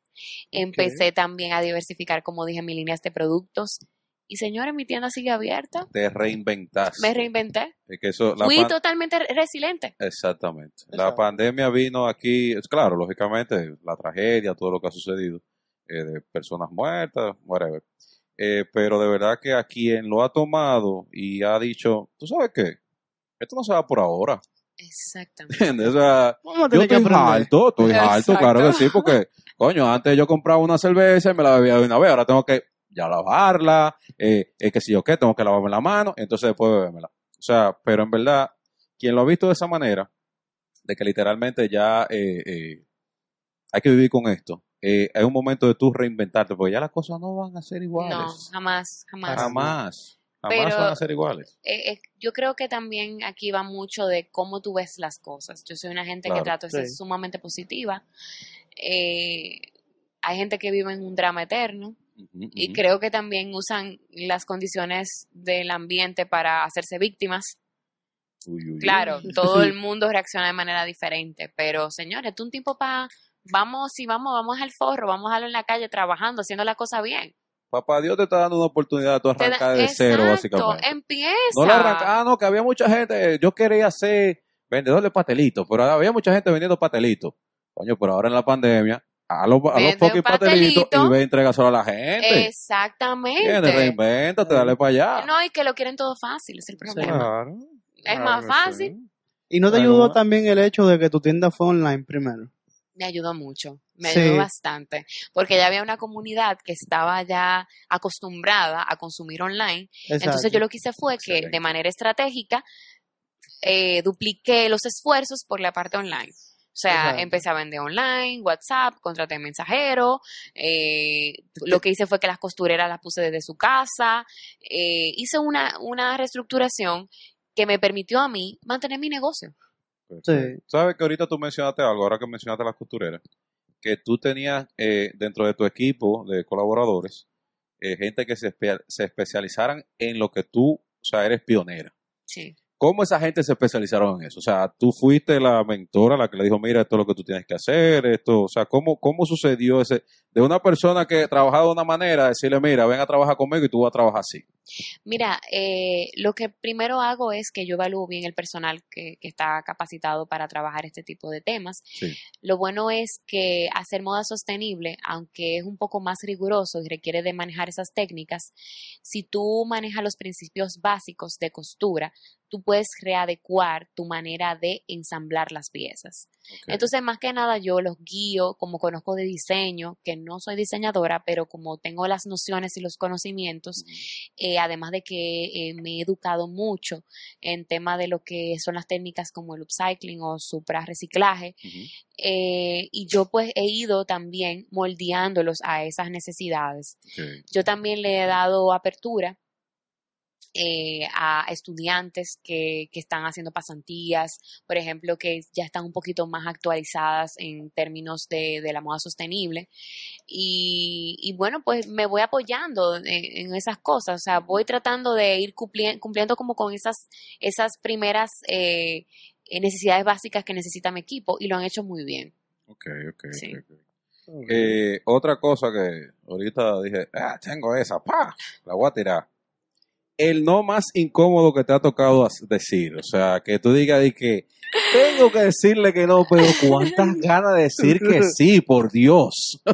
[SPEAKER 3] empecé también a diversificar, como dije, mis líneas de productos. Y señores, mi tienda sigue abierta.
[SPEAKER 1] te reinventaste.
[SPEAKER 3] Me reinventé.
[SPEAKER 1] Es que eso, la
[SPEAKER 3] Fui
[SPEAKER 1] pan-
[SPEAKER 3] totalmente resiliente.
[SPEAKER 1] Exactamente. La
[SPEAKER 2] Exacto.
[SPEAKER 1] pandemia vino aquí, es claro, lógicamente, la tragedia, todo lo que ha sucedido, eh, de personas muertas, whatever. Eh, pero de verdad que a quien lo ha tomado y ha dicho, ¿tú sabes qué? Esto no se va por ahora.
[SPEAKER 3] Exactamente.
[SPEAKER 1] O sea, yo estoy alto, estoy alto, claro que sí, porque, coño, antes yo compraba una cerveza y me la bebía de una vez, ahora tengo que ya lavarla, eh, eh, que si yo qué, tengo que lavarme la mano, entonces después bebérmela. O sea, pero en verdad, quien lo ha visto de esa manera, de que literalmente ya eh, eh, hay que vivir con esto, eh, es un momento de tú reinventarte, porque ya las cosas no van a ser iguales.
[SPEAKER 3] No, jamás, jamás.
[SPEAKER 1] Jamás. Jamás
[SPEAKER 3] Pero-
[SPEAKER 1] van a ser iguales.
[SPEAKER 3] eh, eh, yo creo que también aquí va mucho de cómo tú ves las cosas. Yo soy una gente
[SPEAKER 1] Claro,
[SPEAKER 3] que trato de ser sumamente positiva. Eh, hay gente que vive en un drama eterno y creo que también usan las condiciones del ambiente para hacerse víctimas.
[SPEAKER 1] Uy, uy, uy.
[SPEAKER 3] Claro, todo el mundo reacciona de manera diferente, pero señores, tú un tiempo para vamos y vamos, vamos al forro, vamos a darlo en la calle trabajando, haciendo la cosa bien.
[SPEAKER 1] Papá Dios te está dando una oportunidad de
[SPEAKER 3] da-
[SPEAKER 1] arrancar de cero, básicamente.
[SPEAKER 3] Empieza.
[SPEAKER 1] No la arranca, ah, no, que había mucha gente, yo quería ser vendedor de pastelitos, pero había mucha gente vendiendo pastelitos. Coño, pero ahora en la pandemia, a los, a los fucking pastelitos
[SPEAKER 3] pastelito.
[SPEAKER 1] y ve entrega solo a la gente.
[SPEAKER 3] Exactamente.
[SPEAKER 1] ¿Entiendes? Reinvéntate, dale para allá.
[SPEAKER 3] No, y que lo quieren todo fácil, es el problema.
[SPEAKER 1] Claro.
[SPEAKER 3] Es
[SPEAKER 1] Claro
[SPEAKER 3] más fácil.
[SPEAKER 1] sí.
[SPEAKER 2] Y no te ayudó también el hecho de que tu tienda fue online primero.
[SPEAKER 3] Me ayudó mucho, me
[SPEAKER 2] Sí.
[SPEAKER 3] ayudó bastante, porque ya había una comunidad que estaba ya acostumbrada a consumir online. Entonces
[SPEAKER 2] Exacto.
[SPEAKER 3] yo lo que hice fue que
[SPEAKER 1] Excelente.
[SPEAKER 3] de manera estratégica eh, dupliqué los esfuerzos por la parte online. O sea,
[SPEAKER 2] Exacto.
[SPEAKER 3] empecé a vender online, WhatsApp, contraté mensajero. eh, lo que hice fue que las costureras las puse desde su casa. eh, hice una, una reestructuración que me permitió a mí mantener mi negocio.
[SPEAKER 1] Perfecto. ¿Sabes que ahorita tú mencionaste algo, ahora que mencionaste las costureras? Que tú tenías eh, dentro de tu equipo de colaboradores eh, gente que se, espe- se especializaran en lo que tú, o sea, eres pionera.
[SPEAKER 3] Sí.
[SPEAKER 1] ¿Cómo esa gente se especializaron en eso? O sea, tú fuiste la mentora, la que le dijo, mira, esto es lo que tú tienes que hacer, esto, o sea, ¿cómo, cómo sucedió ese, de una persona que trabajaba de una manera, decirle, mira, ven a trabajar conmigo y tú vas a trabajar así?
[SPEAKER 3] Mira, eh, lo que primero hago es que yo evalúo bien el personal que, que está capacitado para trabajar este tipo de temas.
[SPEAKER 1] Sí.
[SPEAKER 3] Lo bueno es que hacer moda sostenible, aunque es un poco más riguroso y requiere de manejar esas técnicas, si tú manejas los principios básicos de costura, tú puedes readecuar tu manera de ensamblar las piezas. Entonces, más que nada, yo los guío, como conozco de diseño, que no soy diseñadora, pero como tengo las nociones y los conocimientos, eh, además de que eh, me he educado mucho en tema de lo que son las técnicas como el upcycling o supra reciclaje,
[SPEAKER 1] Ujú.
[SPEAKER 3] eh, y yo pues he ido también moldeándolos a esas necesidades. Yo también le he dado apertura eh, a estudiantes que, que están haciendo pasantías, por ejemplo, que ya están un poquito más actualizadas en términos de, de la moda sostenible. Y, y bueno, pues me voy apoyando en, en esas cosas, o sea, voy tratando de ir cumplien- cumpliendo como con esas, esas primeras eh, necesidades básicas que necesita mi equipo y lo han hecho muy bien.
[SPEAKER 1] Ok, ok,
[SPEAKER 3] Sí.
[SPEAKER 1] ok, ok. Eh, otra cosa que ahorita dije, ah, tengo esa, pa, la voy a tirar. El no más incómodo que te ha tocado decir, o sea, que tú digas de que tengo que decirle que no, pero cuántas ganas de decir que sí, por Dios.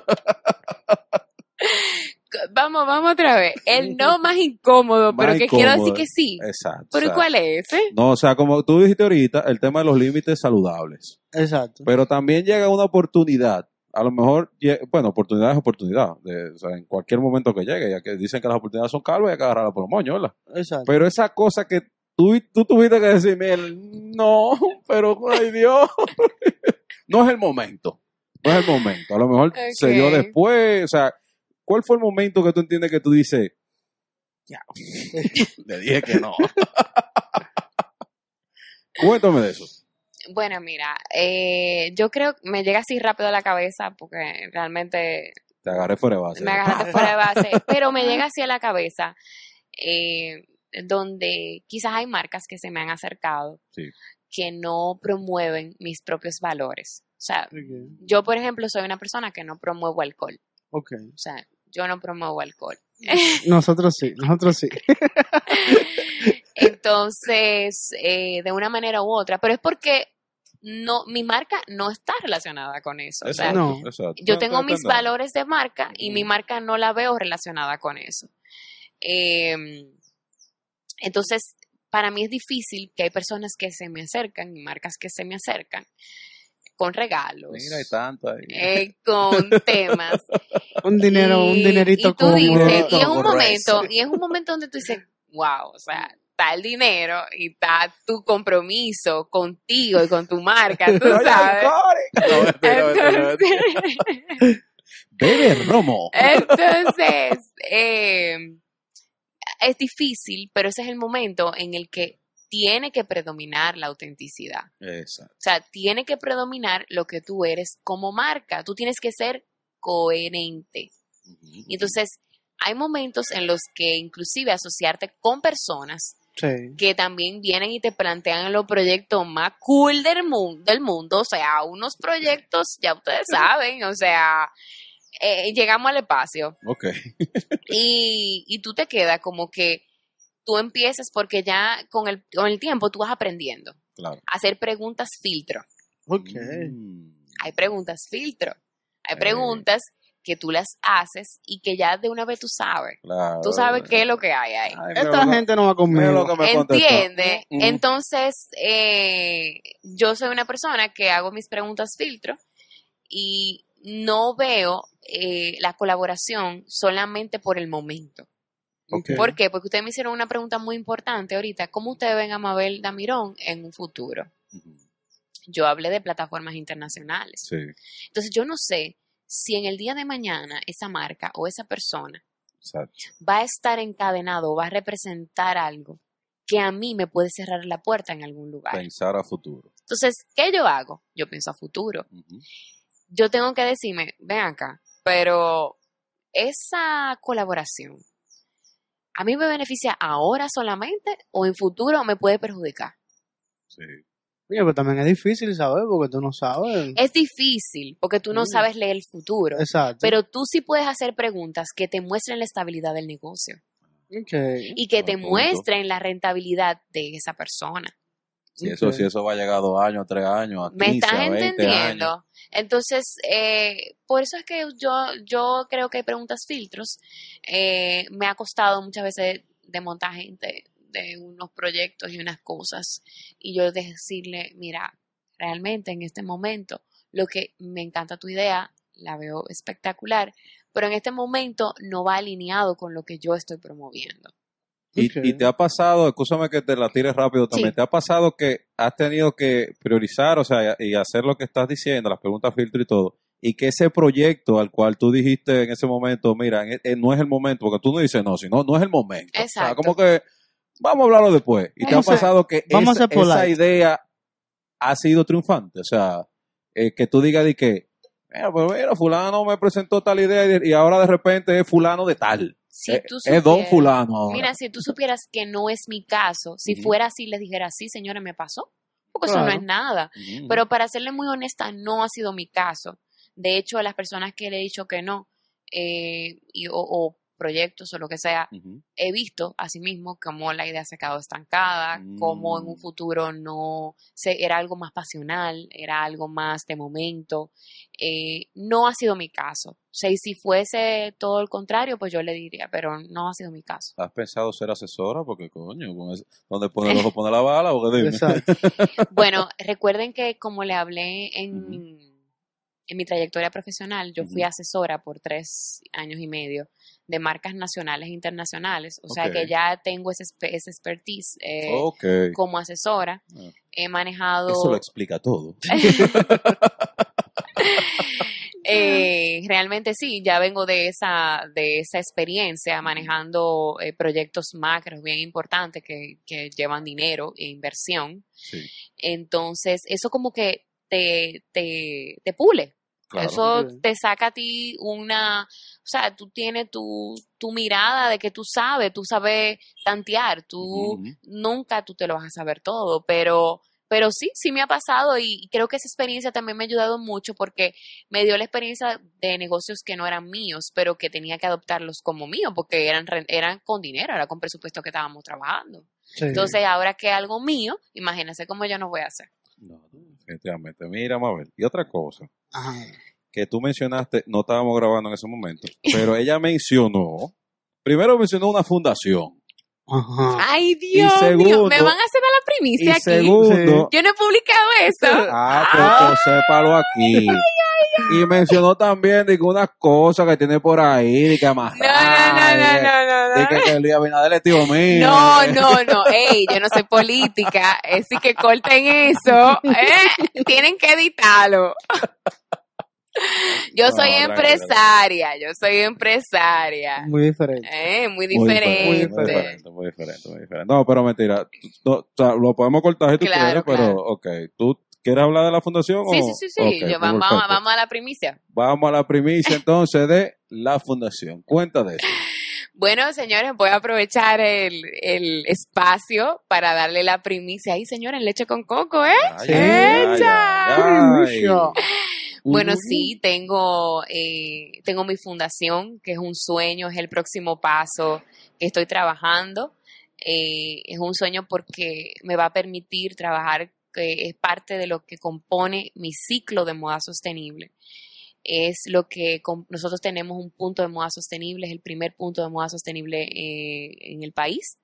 [SPEAKER 3] Vamos, vamos otra vez. El no más incómodo, pero que quiero decir que sí.
[SPEAKER 1] Exacto.
[SPEAKER 3] ¿Pero
[SPEAKER 1] o sea,
[SPEAKER 3] cuál es ese?
[SPEAKER 1] No, o sea, como tú dijiste ahorita, el tema de los límites saludables.
[SPEAKER 2] Exacto.
[SPEAKER 1] Pero también llega una oportunidad. A lo mejor, bueno, oportunidad es oportunidad. de- o sea, en cualquier momento que llegue, ya que dicen que las oportunidades son calvas, hay que agarrarlas por los moños, ¿verdad?
[SPEAKER 2] Exacto.
[SPEAKER 1] Pero esa cosa que tú, tú tuviste que decirme, el, no, pero ay Dios, no es el momento. No es el momento. A lo mejor se dio después. O sea, ¿cuál fue el momento que tú entiendes que tú dices, ya, le dije que no? Cuéntame de eso.
[SPEAKER 3] Bueno, mira, eh, yo creo que me llega así rápido a la cabeza porque realmente
[SPEAKER 1] Te agarré fuera de base.
[SPEAKER 3] me agarraste fuera de base, pero me llega así a la cabeza eh, donde quizás hay marcas que se me han acercado
[SPEAKER 1] Sí.
[SPEAKER 3] que no promueven mis propios valores. O sea, yo, por ejemplo, soy una persona que no promuevo alcohol.
[SPEAKER 2] Ok.
[SPEAKER 3] O sea, yo no promuevo alcohol.
[SPEAKER 2] Nosotros sí, nosotros sí.
[SPEAKER 3] Entonces, eh, de una manera u otra, pero es porque no, mi marca no está relacionada con eso. O sea,
[SPEAKER 1] Exacto,
[SPEAKER 2] No.
[SPEAKER 1] exacto.
[SPEAKER 3] yo tengo mis valores de marca y mi marca no la veo relacionada con eso. Eh, entonces, para mí es difícil que hay personas que se me acercan y marcas que se me acercan con regalos,
[SPEAKER 1] Mira, hay tanto ahí.
[SPEAKER 3] eh, con temas.
[SPEAKER 2] Un dinero, un dinerito
[SPEAKER 3] y tú dices, y es un momento, y es un momento donde tú dices, wow, o sea, está el dinero y está tu compromiso contigo y con tu marca, tú sabes. Entonces,
[SPEAKER 1] Bebe romo.
[SPEAKER 3] entonces eh, es difícil, pero ese es el momento en el que tiene que predominar la autenticidad.
[SPEAKER 1] Exacto.
[SPEAKER 3] O sea, tiene que predominar lo que tú eres como marca. Tú tienes que ser coherente. Y entonces hay momentos en los que inclusive asociarte con personas
[SPEAKER 2] Sí.
[SPEAKER 3] que también vienen y te plantean los proyectos más cool del mundo, del mundo. O sea, unos proyectos, ya ustedes saben, o sea, eh, llegamos al espacio
[SPEAKER 1] Ok.
[SPEAKER 3] y, y tú te quedas como que tú empiezas porque ya con el, con el tiempo tú vas aprendiendo
[SPEAKER 1] Claro.
[SPEAKER 3] a hacer preguntas filtro.
[SPEAKER 2] Ok.
[SPEAKER 1] Mm,
[SPEAKER 3] hay preguntas filtro. Hay
[SPEAKER 1] Eh.
[SPEAKER 3] preguntas que tú las haces y que ya de una vez tú sabes.
[SPEAKER 1] claro.
[SPEAKER 3] Tú sabes qué es lo que hay ahí.
[SPEAKER 1] Ay,
[SPEAKER 2] Esta gente no va conmigo.
[SPEAKER 1] que me contestó.
[SPEAKER 3] ¿Entiende?
[SPEAKER 1] Mm, mm.
[SPEAKER 3] Entonces, eh, yo soy una persona que hago mis preguntas filtro y no veo eh, la colaboración solamente por el momento.
[SPEAKER 1] Ok.
[SPEAKER 3] ¿Por qué? Porque ustedes me hicieron una pregunta muy importante ahorita. ¿Cómo ustedes ven a Mabel Damirón en un futuro? Yo hablé de plataformas internacionales.
[SPEAKER 1] Sí,
[SPEAKER 3] Entonces yo no sé si en el día de mañana esa marca o esa persona
[SPEAKER 1] exacto.
[SPEAKER 3] va a estar encadenado o va a representar algo que a mí me puede cerrar la puerta en algún lugar.
[SPEAKER 1] Pensar a futuro.
[SPEAKER 3] Entonces, ¿qué yo hago? Yo pienso a futuro. Yo tengo que decirme, ven acá, pero esa colaboración, ¿a mí me beneficia ahora solamente o en futuro me puede perjudicar?
[SPEAKER 1] Sí.
[SPEAKER 2] Oye, pero también es difícil saber porque tú no sabes.
[SPEAKER 3] Es difícil porque tú no sabes leer el futuro,
[SPEAKER 2] Exacto.
[SPEAKER 3] pero tú sí puedes hacer preguntas que te muestren la estabilidad del negocio.
[SPEAKER 2] Okay.
[SPEAKER 3] y que te muestren la rentabilidad de esa persona.
[SPEAKER 1] Si eso,
[SPEAKER 2] Ok.
[SPEAKER 1] si eso va a llegar a dos años, tres años, a 15,
[SPEAKER 3] ¿Me estás
[SPEAKER 1] a 20
[SPEAKER 3] entendiendo?
[SPEAKER 1] años.
[SPEAKER 3] Entonces, eh, por eso es que yo, yo creo que hay preguntas filtros. Eh, me ha costado muchas veces desmontar gente de unos proyectos y unas cosas. Y yo decirle, mira, realmente en este momento, lo que me encanta tu idea, la veo espectacular, pero en este momento no va alineado con lo que yo estoy promoviendo.
[SPEAKER 1] Y, te ha pasado, escúchame que te la tires rápido también,
[SPEAKER 3] Sí.
[SPEAKER 1] te ha pasado que has tenido que priorizar, o sea, y hacer lo que estás diciendo, las preguntas filtro y todo, y que ese proyecto al cual tú dijiste en ese momento, mira, en- en- no es el momento, porque tú no dices no, sino no es el momento. O sea,
[SPEAKER 3] Exacto.
[SPEAKER 1] como que vamos a hablarlo después. Y te ha pasado que
[SPEAKER 2] vamos
[SPEAKER 1] esa, idea ha sido triunfante, o sea, eh, que tú digas de que, mira, pues mira, fulano me presentó tal idea y, de- y ahora de repente es fulano de tal.
[SPEAKER 3] Si
[SPEAKER 1] Eh,
[SPEAKER 3] tú
[SPEAKER 1] es don
[SPEAKER 3] supieras-
[SPEAKER 1] fulano ahora.
[SPEAKER 3] Mira, si tú supieras que no es mi caso, si fuera así, les dijera, sí, señora, me pasó. Porque eso no es nada. Pero para serle muy honesta, no ha sido mi caso. De hecho, a las personas que le he dicho que no, eh, y, o, o proyectos o lo que sea, he visto asimismo cómo la idea se ha quedado estancada, cómo en un
[SPEAKER 1] Mm.
[SPEAKER 3] futuro no se, era algo más pasional, era algo más de momento. Eh, no ha sido mi caso. O sea, y si fuese todo el contrario, pues yo le diría, pero no ha sido mi caso.
[SPEAKER 1] ¿Has pensado ser asesora? Porque, coño, ¿dónde pone el ojo, pone la bala?
[SPEAKER 3] Bueno, recuerden que como le hablé en, en mi trayectoria profesional, yo fui asesora por tres años y medio de marcas nacionales e internacionales. O sea que ya tengo ese, ese expertise eh, como asesora.
[SPEAKER 1] Ah.
[SPEAKER 3] He manejado...
[SPEAKER 1] Eso lo explica todo.
[SPEAKER 3] Eh, realmente sí, ya vengo de esa, de esa experiencia manejando eh, proyectos macros bien importantes que, que llevan dinero e inversión.
[SPEAKER 1] Sí,
[SPEAKER 3] Entonces, eso como que te, te, te pule.
[SPEAKER 1] claro.
[SPEAKER 3] Eso te saca a ti una, o sea, tú tienes tu, tu mirada de que tú sabes, tú sabes tantear, tú nunca tú te lo vas a saber todo, pero, pero sí, sí me ha pasado y, y creo que esa experiencia también me ha ayudado mucho porque me dio la experiencia de negocios que no eran míos, pero que tenía que adoptarlos como míos porque eran, re- eran con dinero, era con presupuesto que estábamos trabajando.
[SPEAKER 2] Sí.
[SPEAKER 3] Entonces, ahora que es algo mío, imagínense cómo yo no voy a hacer.
[SPEAKER 1] No, definitivamente. Mira, Mabel. Y otra cosa
[SPEAKER 2] Ajá.
[SPEAKER 1] que tú mencionaste, no estábamos grabando en ese momento, pero ella mencionó, primero mencionó una fundación.
[SPEAKER 2] Ajá.
[SPEAKER 3] Ay, Dios
[SPEAKER 1] segundo-
[SPEAKER 3] me van a hacer la primicia
[SPEAKER 1] Y
[SPEAKER 3] aquí.
[SPEAKER 1] segundo,
[SPEAKER 3] Yo no he publicado eso.
[SPEAKER 1] ah, pues sépalo aquí. Y mencionó también de que unas cosas que tiene por ahí, de que
[SPEAKER 3] No,
[SPEAKER 1] amarrar.
[SPEAKER 3] no, no, no, no, no.
[SPEAKER 1] De que, que Luis Abinader es tío mío.
[SPEAKER 3] No, no, no, ey, yo no soy política, así que corten eso, ¿eh? Tienen que editarlo. Yo
[SPEAKER 1] No,
[SPEAKER 3] soy empresaria, yo soy empresaria,
[SPEAKER 2] Muy diferente.
[SPEAKER 3] ¿eh? Muy
[SPEAKER 1] Muy
[SPEAKER 3] diferente.
[SPEAKER 1] Muy diferente, muy diferente, muy diferente. No, pero mentira. No, o sea, lo podemos cortar si tú
[SPEAKER 3] Claro,
[SPEAKER 1] quieres, pero,
[SPEAKER 3] claro.
[SPEAKER 1] ok. ¿Tú quieres hablar de la fundación?
[SPEAKER 3] Sí,
[SPEAKER 1] o?
[SPEAKER 3] sí, sí, sí,
[SPEAKER 1] Ok,
[SPEAKER 3] yo-
[SPEAKER 1] pues
[SPEAKER 3] vamos, a la primicia.
[SPEAKER 1] Vamos a la primicia entonces de la fundación. Cuenta de eso.
[SPEAKER 3] Bueno, señores, voy a aprovechar el, el espacio para darle la primicia. Ahí, señores, leche con coco, ¿eh?
[SPEAKER 1] Ay.
[SPEAKER 2] Primicia.
[SPEAKER 3] Bueno, sí, tengo, eh, tengo mi fundación, que es un sueño, es el próximo paso que estoy trabajando. Eh, es un sueño porque me va a permitir trabajar, que es parte de lo que compone mi ciclo de moda sostenible. Es lo que nosotros tenemos un punto de moda sostenible, es el primer punto de moda sostenible eh, en el país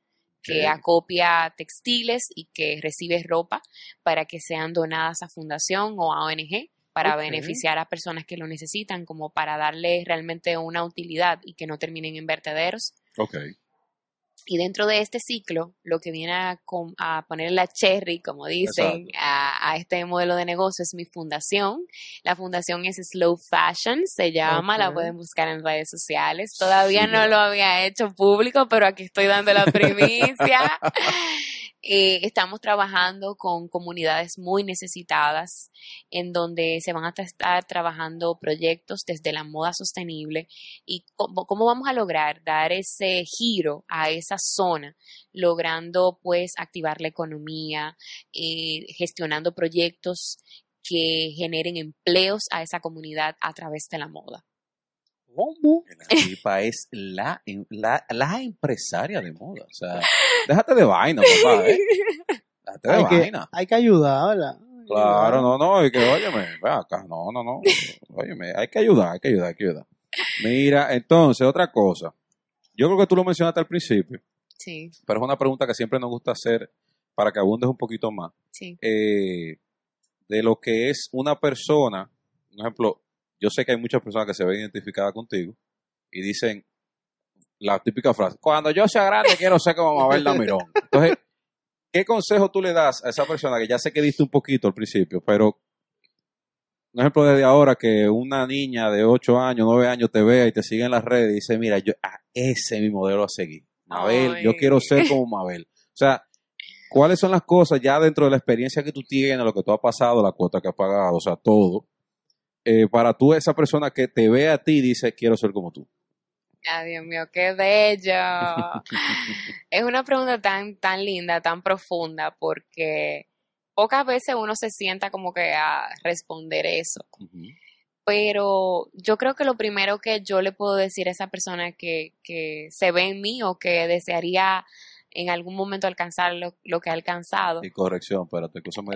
[SPEAKER 3] que
[SPEAKER 1] Ok.
[SPEAKER 3] acopia textiles y que recibe ropa para que sean donadas a fundación o a ONG para
[SPEAKER 2] Ok.
[SPEAKER 3] beneficiar a personas que lo necesitan, como para darle realmente una utilidad y que no terminen en vertederos.
[SPEAKER 1] Ok.
[SPEAKER 3] Y dentro de este ciclo, lo que viene a, a poner la cherry, como dicen, a, a este modelo de negocio es mi fundación. La fundación es Slow Fashion, se llama, la pueden buscar en redes sociales. Todavía
[SPEAKER 1] Sí,
[SPEAKER 3] no lo había hecho público, pero aquí estoy dando la primicia. Eh, estamos trabajando con comunidades muy necesitadas, en donde se van a estar trabajando proyectos desde la moda sostenible y cómo, cómo vamos a lograr dar ese giro a esa zona, logrando pues activar la economía, eh, gestionando proyectos que generen empleos a esa comunidad a través de la moda.
[SPEAKER 2] ¿Cómo?
[SPEAKER 1] La tipa es la, la, la empresaria de moda. O sea, déjate de vaina, papá, ¿eh? Déjate de
[SPEAKER 2] Hay que,
[SPEAKER 1] vaina.
[SPEAKER 2] hay que ayudar, ¿verdad?
[SPEAKER 1] Claro, no, no, y que, óyeme, ve acá, no, no, no, óyeme, hay que ayudar, hay que ayudar, hay que ayudar. Mira, entonces, otra cosa. Yo creo que tú lo mencionaste al principio,
[SPEAKER 3] Sí,
[SPEAKER 1] pero es una pregunta que siempre nos gusta hacer para que abundes un poquito más.
[SPEAKER 3] sí.
[SPEAKER 1] eh, de lo que es una persona, por ejemplo, yo sé que hay muchas personas que se ven identificadas contigo y dicen la típica frase, cuando yo sea grande quiero ser como Mabel Damirón. Entonces, ¿qué consejo tú le das a esa persona que ya sé que diste un poquito al principio, pero, un ejemplo desde ahora que una niña de 8 años, 9 años te vea y te sigue en las redes y dice, mira, yo, ah, ese es mi modelo a seguir. Mabel, yo quiero ser como Mabel. O sea, ¿cuáles son las cosas ya dentro de la experiencia que tú tienes, lo que tú has pasado, la cuota que has pagado, o sea, todo, eh, para tú, esa persona que te ve a ti y dice, quiero ser como tú?
[SPEAKER 3] Ay, Dios mío, qué bello. es una pregunta tan, tan linda, tan profunda, porque pocas veces uno se sienta como que a responder eso. Pero yo creo que lo primero que yo le puedo decir a esa persona que, que se ve en mí o que desearía en algún momento alcanzar lo, lo que ha alcanzado.
[SPEAKER 1] Y corrección, espérate, que eso me.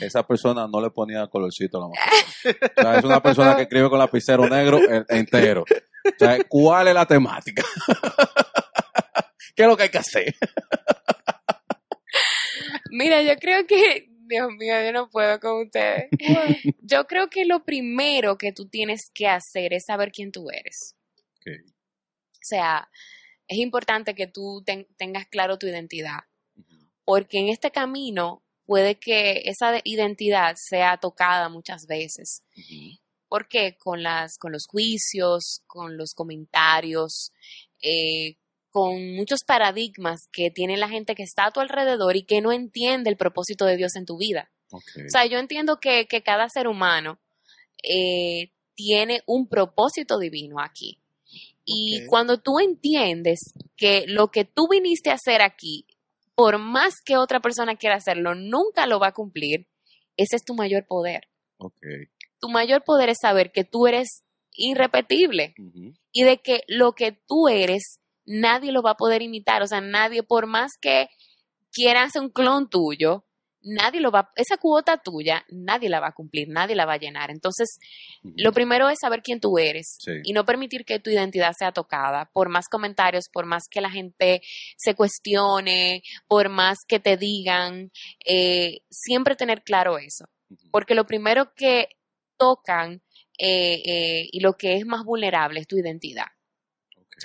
[SPEAKER 1] Esa persona no le ponía colorcito a la mascota. O sea, es una persona que escribe con lapicero negro entero. O sea, ¿cuál es la temática? ¿Qué es lo que hay que hacer?
[SPEAKER 3] Mira, yo creo que, Dios mío, yo no puedo con ustedes. Yo creo que lo primero que tú tienes que hacer es saber quién tú eres.
[SPEAKER 1] Ok.
[SPEAKER 3] O sea, es importante que tú ten- tengas claro tu identidad, porque en este camino puede que esa de- identidad sea tocada muchas veces.
[SPEAKER 1] Ujú.
[SPEAKER 3] ¿Por qué? Con, las, con los juicios, con los comentarios, eh, con muchos paradigmas que tiene la gente que está a tu alrededor y que no entiende el propósito de Dios en tu vida. O sea, yo entiendo que, que cada ser humano eh, tiene un propósito divino aquí. Y cuando tú entiendes que lo que tú viniste a hacer aquí, por más que otra persona quiera hacerlo, nunca lo va a cumplir, ese es tu mayor poder.
[SPEAKER 1] Ok.
[SPEAKER 3] Tu mayor poder es saber que tú eres irrepetible y de que lo que tú eres, nadie lo va a poder imitar. O sea, nadie, por más que quiera hacer un clon tuyo, nadie lo va, esa cuota tuya, nadie la va a cumplir, nadie la va a llenar. Entonces, lo primero es saber quién tú eres
[SPEAKER 1] Sí.
[SPEAKER 3] y no permitir que tu identidad sea tocada por más comentarios, por más que la gente se cuestione, por más que te digan, eh, siempre tener claro eso. Porque lo primero que tocan eh, eh, y lo que es más vulnerable es tu identidad.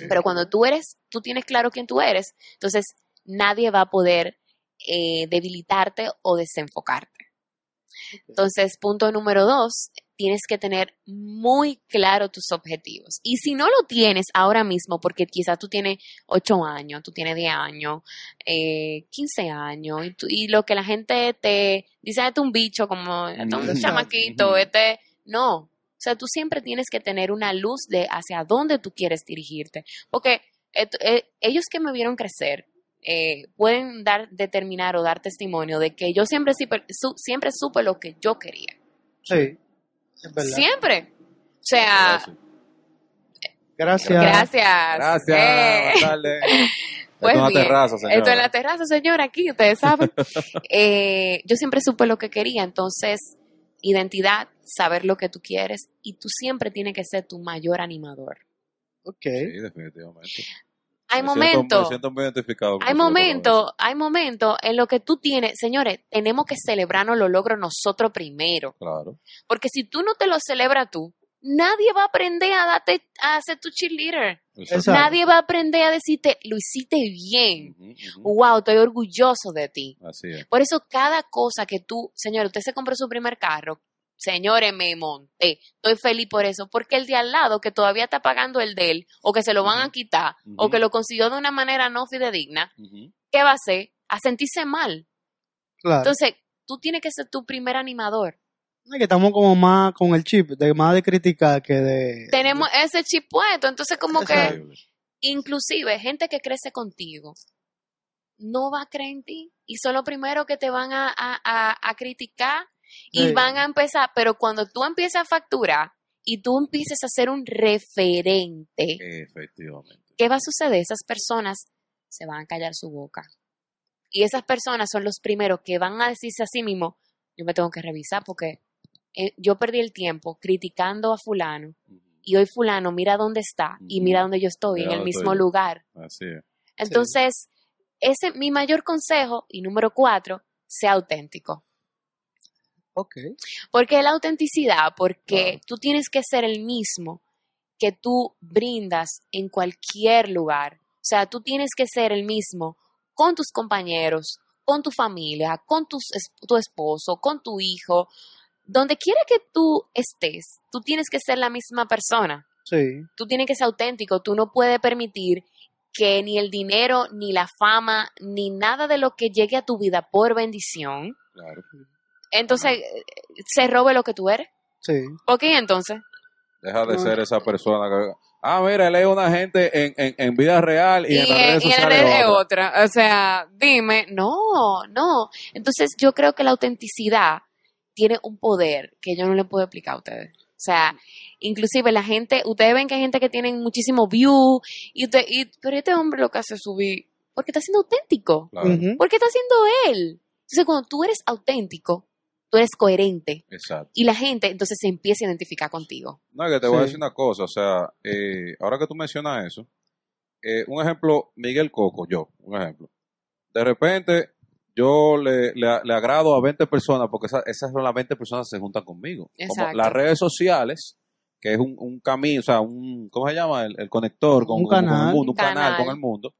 [SPEAKER 3] Pero cuando tú eres, tú tienes claro quién tú eres, entonces nadie va a poder eh, debilitarte o desenfocarte. Entonces, punto número dos, tienes que tener muy claro tus objetivos. Y si no lo tienes ahora mismo, porque quizás tú tienes 8 años, tú tienes 10 años, eh, 15 años, y, tú- y lo que la gente te dice, este es un bicho, como este es un chamaquito, este, no. O sea, tú siempre tienes que tener una luz de hacia dónde tú quieres dirigirte. Porque et- eh, ellos que me vieron crecer, eh, pueden dar, determinar o dar testimonio de que yo siempre, siempre, su- siempre supe lo que yo quería.
[SPEAKER 2] Sí, es verdad.
[SPEAKER 3] Siempre. O sea,
[SPEAKER 1] Gracias.
[SPEAKER 2] Gracias.
[SPEAKER 3] gracias.
[SPEAKER 1] Gracias.
[SPEAKER 3] Eh,
[SPEAKER 1] tardes.
[SPEAKER 3] pues
[SPEAKER 1] Esto es
[SPEAKER 3] bien.
[SPEAKER 1] terraza, señora.
[SPEAKER 3] Esto es la terraza, señora, aquí, ustedes saben. Eh, yo siempre supe lo que quería, entonces, identidad, saber lo que tú quieres, y tú siempre tienes que ser tu mayor animador.
[SPEAKER 2] Ok.
[SPEAKER 1] Sí, definitivamente.
[SPEAKER 3] Hay momentos,
[SPEAKER 1] siento muy identificado con
[SPEAKER 3] hay momentos, hay momentos en los que tú tienes, señores, tenemos que celebrarnos los logros nosotros primero.
[SPEAKER 1] Claro.
[SPEAKER 3] Porque si tú no te lo celebras tú, nadie va a aprender a darte a ser tu cheerleader.
[SPEAKER 2] Exacto.
[SPEAKER 3] Nadie va a aprender a decirte, lo hiciste bien. Wow, estoy orgulloso de ti.
[SPEAKER 1] Así es.
[SPEAKER 3] Por eso cada cosa que tú, señor, usted se compró su primer carro, señores, me monté. Estoy feliz por eso, porque el de al lado que todavía está pagando el de él, o que se lo van a quitar, o que lo consiguió de una manera no fidedigna. ¿qué va a hacer? A sentirse mal.
[SPEAKER 2] Claro.
[SPEAKER 3] Entonces, tú tienes que ser tu primer animador.
[SPEAKER 2] Es que estamos como más con el chip, de más de criticar que de...
[SPEAKER 3] Tenemos ese chip puesto, entonces como que inclusive gente que crece contigo no va a creer en ti y son los primeros que te van a, a- a- a criticar y
[SPEAKER 2] Sí.
[SPEAKER 3] van a empezar, pero cuando tú empiezas a facturar y tú empieces a ser un referente,
[SPEAKER 1] Efectivamente.
[SPEAKER 3] ¿qué va a suceder? Esas personas se van a callar su boca. Y esas personas son los primeros que van a decirse a sí mismo, yo me tengo que revisar porque eh, yo perdí el tiempo criticando a fulano y hoy fulano mira dónde está y mira dónde yo estoy,
[SPEAKER 1] Mira
[SPEAKER 3] en el mismo
[SPEAKER 1] estoy
[SPEAKER 3] lugar.
[SPEAKER 1] Así es.
[SPEAKER 3] Entonces, ese es mi mayor consejo. Y número cuatro, sea auténtico.
[SPEAKER 2] Ok.
[SPEAKER 3] Porque la autenticidad, porque tú tienes que ser el mismo que tú brindas en cualquier lugar. O sea, tú tienes que ser el mismo con tus compañeros, con tu familia, con es- tu esposo, con tu hijo. Donde quiera que tú estés, tú tienes que ser la misma persona.
[SPEAKER 2] Sí.
[SPEAKER 3] Tú tienes que ser auténtico. Tú no puedes permitir que ni el dinero, ni la fama, ni nada de lo que llegue a tu vida por bendición,
[SPEAKER 1] Claro.
[SPEAKER 3] Entonces se robe lo que tú eres.
[SPEAKER 2] Sí.
[SPEAKER 3] Ok, entonces.
[SPEAKER 1] Deja de
[SPEAKER 2] No.
[SPEAKER 1] ser esa persona que. Ah, mira, él es una gente en, en, en vida real y, en las redes
[SPEAKER 3] y en
[SPEAKER 1] sociales.
[SPEAKER 3] es
[SPEAKER 1] otra.
[SPEAKER 3] otra. O sea, dime, no, no. Entonces yo creo que la autenticidad tiene un poder que yo no le puedo explicar a ustedes. O sea, inclusive la gente, ustedes ven que hay gente que tienen muchísimo view, y usted, y, pero este hombre lo que hace es subir, porque está siendo auténtico.
[SPEAKER 1] Claro.
[SPEAKER 2] Ujú.
[SPEAKER 3] ¿Por qué está haciendo él? Entonces cuando tú eres auténtico, tú eres coherente.
[SPEAKER 1] Exacto.
[SPEAKER 3] Y la gente entonces se empieza a identificar contigo.
[SPEAKER 1] No, que te voy a decir una cosa, o sea, eh, ahora que tú mencionas eso, eh, un ejemplo, Miguel Coco, yo, un ejemplo. De repente, yo le, le, le agrado a 20 personas porque esa- esas son las 20 personas que se juntan conmigo. Como
[SPEAKER 3] Exacto.
[SPEAKER 1] las redes sociales, que es un, un camino, o sea, un, ¿cómo se llama? El, el conector con,
[SPEAKER 2] Un
[SPEAKER 1] con- con
[SPEAKER 2] canal.
[SPEAKER 1] el mundo, un
[SPEAKER 3] Un
[SPEAKER 1] canal.
[SPEAKER 3] canal.
[SPEAKER 1] con el mundo.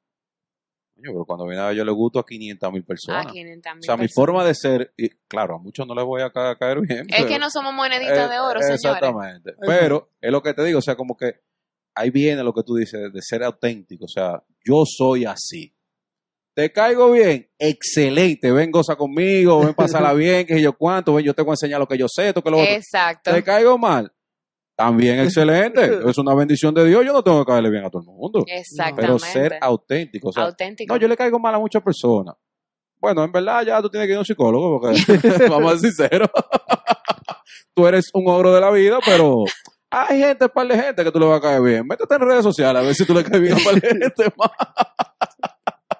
[SPEAKER 1] Coño, pero cuando viene a ver, yo le gusto a 500 mil personas.
[SPEAKER 3] A 500
[SPEAKER 1] o sea, mi forma de ser, y claro, a muchos no les voy a ca- caer bien.
[SPEAKER 3] Es
[SPEAKER 1] pero-
[SPEAKER 3] que no somos moneditas de
[SPEAKER 1] eh,
[SPEAKER 3] oro, señores.
[SPEAKER 1] Exactamente. Pero es lo que te digo, o sea, como que ahí viene lo que tú dices de ser auténtico. O sea, yo soy así. ¿Te caigo bien? Excelente. Ven, goza conmigo, ven, pásala bien, que sé yo cuánto, ven, yo te voy a enseñar lo que yo sé, esto que lo otro.
[SPEAKER 3] Exacto.
[SPEAKER 1] ¿Te caigo mal? También excelente. es una bendición de Dios. Yo no tengo que caerle bien a todo el mundo.
[SPEAKER 3] Exactamente.
[SPEAKER 1] Pero ser auténtico. O sea,
[SPEAKER 3] auténtico.
[SPEAKER 1] no, yo le caigo mal a muchas personas. Bueno, en verdad ya tú tienes que ir a un psicólogo porque, vamos a ser sinceros, tú eres un ogro de la vida, pero hay gente, un par de gente que tú le vas a caer bien. Métete en redes sociales a ver si tú le caes bien a un par de gente más.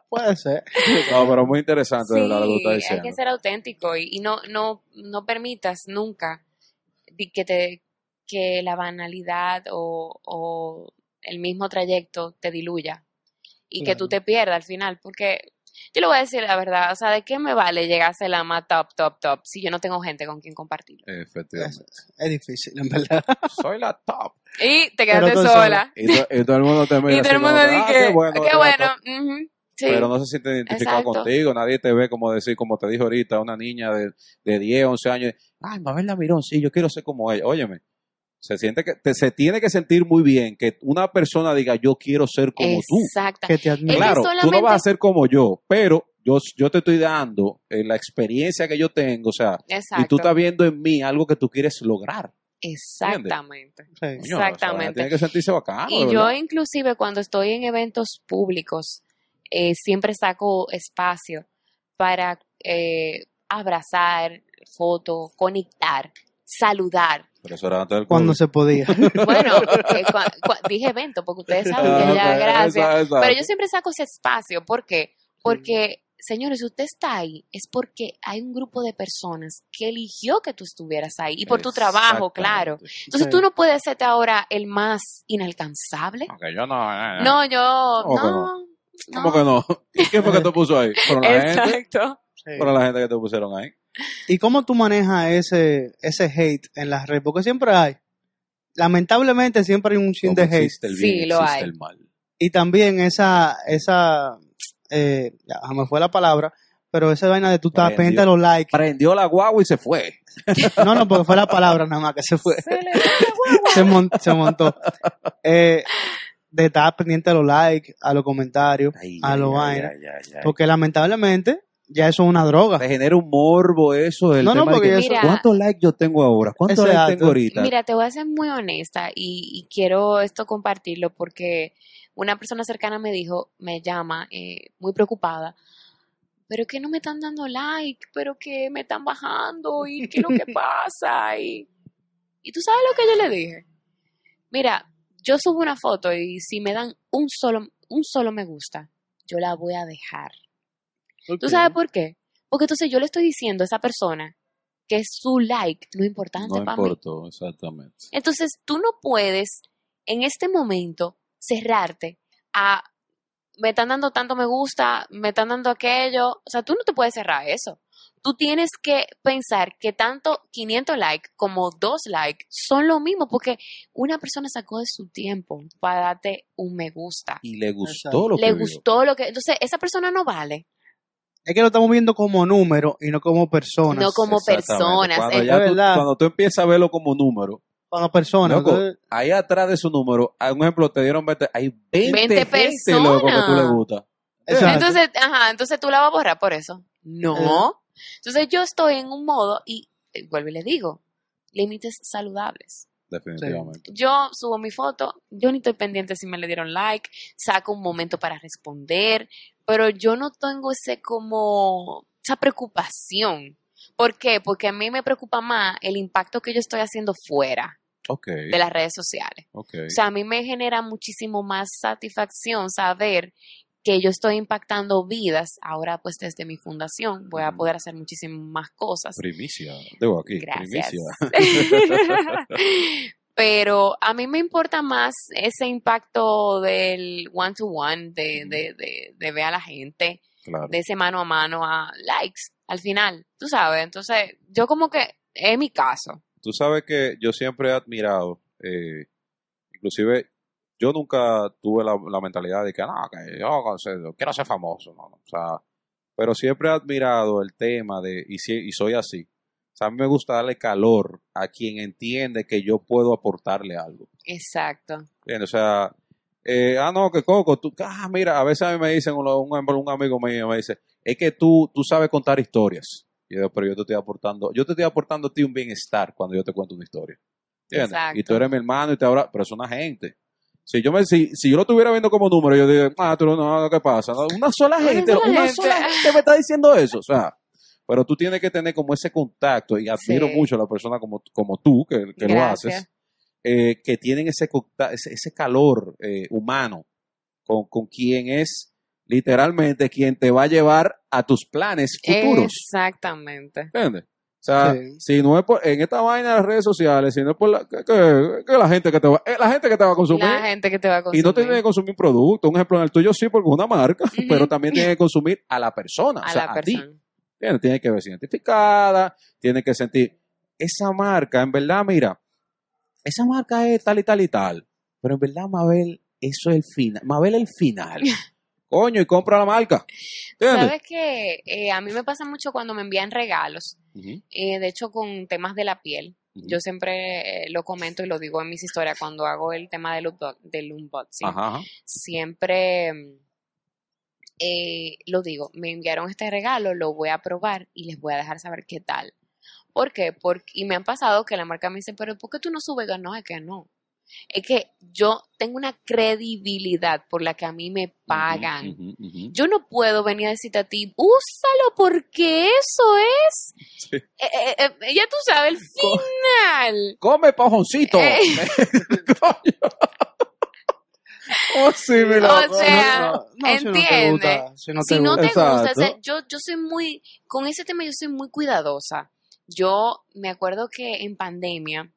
[SPEAKER 2] Puede ser.
[SPEAKER 1] No, pero muy interesante, de
[SPEAKER 3] Sí,
[SPEAKER 1] verdad, lo que tú estás
[SPEAKER 3] hay
[SPEAKER 1] diciendo.
[SPEAKER 3] que ser auténtico y, y no, no, no permitas nunca que te que la banalidad o, o el mismo trayecto te diluya y que tú te pierdas al final, porque yo le voy a decir la verdad, o sea, ¿de qué me vale llegar a ser la más top, top, top si yo no tengo gente con quien compartirlo?
[SPEAKER 1] Efectivamente.
[SPEAKER 2] Es difícil, en verdad.
[SPEAKER 1] Soy la top.
[SPEAKER 3] Y te quedaste sola.
[SPEAKER 1] Y, to- y todo el mundo te mira
[SPEAKER 3] Y todo el mundo dice,
[SPEAKER 1] "Ah,
[SPEAKER 3] qué
[SPEAKER 1] bueno. la
[SPEAKER 3] bueno.
[SPEAKER 1] top".
[SPEAKER 3] ujú, sí.
[SPEAKER 1] pero no se siente identificado
[SPEAKER 3] Exacto.
[SPEAKER 1] contigo. Nadie te ve como decir, como te dijo ahorita, una niña de, de 10, 11 años. Ay, Mabel Mirón, sí, yo quiero ser como ella. Óyeme, se siente que te- se tiene que sentir muy bien que una persona diga, yo quiero ser como tú.
[SPEAKER 3] Exacto.
[SPEAKER 2] Que te admiro.
[SPEAKER 3] Es que
[SPEAKER 1] Claro, tú no vas a ser como yo, pero yo, yo te estoy dando eh, la experiencia que yo tengo, o sea,
[SPEAKER 3] Exacto.
[SPEAKER 1] y tú estás viendo en mí algo que tú quieres lograr.
[SPEAKER 3] Exactamente.
[SPEAKER 2] Sí.
[SPEAKER 3] Exactamente.
[SPEAKER 1] Tiene que sentirse bacano.
[SPEAKER 3] Y yo inclusive cuando estoy en eventos públicos, eh, siempre saco espacio para eh, abrazar, foto, conectar, saludar.
[SPEAKER 1] Pero eso era antes del
[SPEAKER 2] Cuando se podía.
[SPEAKER 3] Bueno, eh, cua- cua- dije evento porque ustedes saben que ya,
[SPEAKER 1] Ah,
[SPEAKER 3] gracias.
[SPEAKER 1] exacto, exacto.
[SPEAKER 3] Pero yo siempre saco ese espacio. ¿Por qué? Porque, señores, si usted está ahí, es porque hay un grupo de personas que eligió que tú estuvieras ahí. Y por tu trabajo, claro. Entonces
[SPEAKER 2] Sí.
[SPEAKER 3] tú no puedes serte ahora el más inalcanzable.
[SPEAKER 1] Aunque yo no. eh, eh.
[SPEAKER 3] No, yo.
[SPEAKER 1] ¿Cómo que
[SPEAKER 3] No.
[SPEAKER 1] ¿Cómo que no? ¿Y quién fue que te puso ahí? ¿Fueron la gente?
[SPEAKER 3] Exacto.
[SPEAKER 2] Sí.
[SPEAKER 1] ¿Fueron la gente que te pusieron ahí?
[SPEAKER 2] ¿Y cómo tú manejas ese, ese hate en las redes? Porque siempre hay. Lamentablemente siempre hay un chin de hate.
[SPEAKER 3] Sí, lo hay.
[SPEAKER 1] el mal.
[SPEAKER 2] Y también esa, esa, eh, ya me fue la palabra, pero esa vaina de tú
[SPEAKER 1] Prendió.
[SPEAKER 2] pendiente de los likes.
[SPEAKER 1] Prendió la guagua y se fue.
[SPEAKER 2] No, no, porque fue la palabra nada más que se fue.
[SPEAKER 3] Se le
[SPEAKER 2] se montó. Eh, de estar pendiente a los likes, a los comentarios, a los vainas. Porque lamentablemente ya eso es una droga.
[SPEAKER 1] Te genera un morbo eso. El
[SPEAKER 2] No, no,
[SPEAKER 1] tema de que,
[SPEAKER 3] Mira.
[SPEAKER 1] ¿Cuántos likes yo tengo ahora? ¿Cuántos likes
[SPEAKER 2] dato.
[SPEAKER 1] tengo ahorita?
[SPEAKER 3] Mira, te voy a ser muy honesta y, y quiero esto compartirlo porque una persona cercana me dijo, me llama eh, muy preocupada, pero que no me están dando like, pero que me están bajando y qué es lo que pasa. Y, y tú sabes lo que yo le dije. Mira, yo subo una foto y si me dan un solo, un solo me gusta, yo la voy a dejar. ¿Tú sabes por qué? Porque entonces yo le estoy diciendo a esa persona que su like no es importante
[SPEAKER 1] No
[SPEAKER 3] para mí.
[SPEAKER 1] importó, exactamente.
[SPEAKER 3] Entonces tú no puedes en este momento cerrarte a me están dando tanto me gusta, me están dando aquello. O sea, tú no te puedes cerrar a eso. Tú tienes que pensar que tanto 500 likes como 2 likes son lo mismo porque una persona sacó de su tiempo para darte un me gusta.
[SPEAKER 1] Y le gustó
[SPEAKER 2] Exacto.
[SPEAKER 1] lo que
[SPEAKER 3] Le
[SPEAKER 1] vio.
[SPEAKER 3] gustó lo que... Entonces, esa persona no vale.
[SPEAKER 2] Es que lo estamos viendo como número y no como personas.
[SPEAKER 3] No como personas.
[SPEAKER 1] Cuando,
[SPEAKER 3] Eh,
[SPEAKER 1] ya
[SPEAKER 2] Es
[SPEAKER 1] tú,
[SPEAKER 2] verdad.
[SPEAKER 1] cuando tú empiezas a verlo como número,
[SPEAKER 2] Como personas.
[SPEAKER 1] loco,
[SPEAKER 2] Entonces,
[SPEAKER 1] ahí atrás de su número, hay un ejemplo, te dieron 20, hay 20,
[SPEAKER 3] 20
[SPEAKER 1] gente, loco, que tú le
[SPEAKER 3] personas.
[SPEAKER 1] gusta.
[SPEAKER 2] Exacto.
[SPEAKER 3] Entonces, ajá, entonces tú la vas a borrar por eso. No. Entonces yo estoy en un modo y eh, vuelvo y le digo, límites saludables.
[SPEAKER 1] Definitivamente.
[SPEAKER 3] Yo subo mi foto, yo ni estoy pendiente si me le dieron like, saco un momento para responder, pero yo no tengo ese como esa preocupación. ¿Por qué? Porque a mí me preocupa más el impacto que yo estoy haciendo fuera de las redes sociales. O sea, a mí me genera muchísimo más satisfacción saber que yo estoy impactando vidas. Ahora, pues desde mi fundación voy a poder hacer muchísimas más cosas.
[SPEAKER 1] Primicia. Debo aquí.
[SPEAKER 3] Gracias.
[SPEAKER 1] Primicia.
[SPEAKER 3] Pero a mí me importa más ese impacto del one to one, de, de, de, de ver a la gente,
[SPEAKER 1] claro.
[SPEAKER 3] de ese mano a mano a likes al final, tú sabes. Entonces, yo como que es mi caso.
[SPEAKER 1] Tú sabes que yo siempre he admirado, eh, inclusive yo nunca tuve la, la mentalidad de que, no, que yo, quiero ser famoso, no, no, o sea, pero siempre he admirado el tema de, y, si- y soy así, o sea, a mí me gusta darle calor a quien entiende que yo puedo aportarle algo,
[SPEAKER 3] Exacto.
[SPEAKER 1] ¿entiendes? O sea, eh, ah, no, que Coco, tú, ah, mira, a veces a mí me dicen, un, un, un amigo mío me dice, es que tú, tú sabes contar historias. Y yo, pero yo te estoy aportando, yo te estoy aportando a ti un bienestar cuando yo te cuento una historia. ¿Entiendes?
[SPEAKER 3] Exacto.
[SPEAKER 1] Y tú eres mi hermano y te ahora, pero es una gente. Si yo me, si, si yo lo estuviera viendo como número, yo digo, ah, tú no, ¿qué pasa? Una sola gente, una
[SPEAKER 3] gente.
[SPEAKER 1] sola gente me está diciendo eso, o sea. Pero tú tienes que tener como ese contacto y admiro
[SPEAKER 3] Sí.
[SPEAKER 1] mucho a la persona como, como tú, que, que lo haces, eh, que tienen ese, ese, ese calor eh, humano con, con quien es literalmente quien te va a llevar a tus planes futuros.
[SPEAKER 3] Exactamente.
[SPEAKER 1] ¿Entiendes? O sea,
[SPEAKER 2] Sí.
[SPEAKER 1] si no es por, en esta vaina de las redes sociales, si no es por la, que, que- que la gente que te va, eh, la gente que te va a consumir.
[SPEAKER 3] La gente que te va a
[SPEAKER 1] Y
[SPEAKER 3] consumir.
[SPEAKER 1] no te tiene que consumir un producto. Un ejemplo en el tuyo sí, porque es una marca, pero también tiene que consumir a la persona,
[SPEAKER 3] a
[SPEAKER 1] o sea,
[SPEAKER 3] la
[SPEAKER 1] a ti.
[SPEAKER 3] persona.
[SPEAKER 1] ¿Entiendes? Tiene que verse identificada, tiene que sentir. Esa marca, en verdad, mira, esa marca es tal y tal y tal, pero en verdad, Mabel, eso es el final. Mabel es el final. Coño, y compra la marca. ¿Entiendes?
[SPEAKER 3] ¿Sabes que a mí me pasa mucho cuando me envían regalos? Eh, de hecho, con temas de la piel. Yo siempre eh, lo comento y lo digo en mis historias cuando hago el tema del, del unboxing.
[SPEAKER 1] Ajá, ajá.
[SPEAKER 3] Siempre mm, eh, lo digo, me enviaron este regalo, lo voy a probar y les voy a dejar saber qué tal. ¿Por qué? Porque, y me han pasado que la marca me dice, pero ¿por qué tú no subes? No, es que no. Es que yo tengo una credibilidad por la que a mí me pagan. Yo no puedo venir a decirte a ti, úsalo porque eso es.
[SPEAKER 1] Sí.
[SPEAKER 3] Eh, eh, eh, ya tú sabes, el final.
[SPEAKER 1] Come pajoncito. Oh, sí,
[SPEAKER 3] O sea,
[SPEAKER 2] no, no, si no te
[SPEAKER 3] entiende.
[SPEAKER 2] gusta, si no te
[SPEAKER 3] si
[SPEAKER 2] gusta.
[SPEAKER 3] te gusta, o sea,
[SPEAKER 1] Exacto.
[SPEAKER 3] yo, yo soy muy, con ese tema yo soy muy cuidadosa. Yo me acuerdo que en pandemia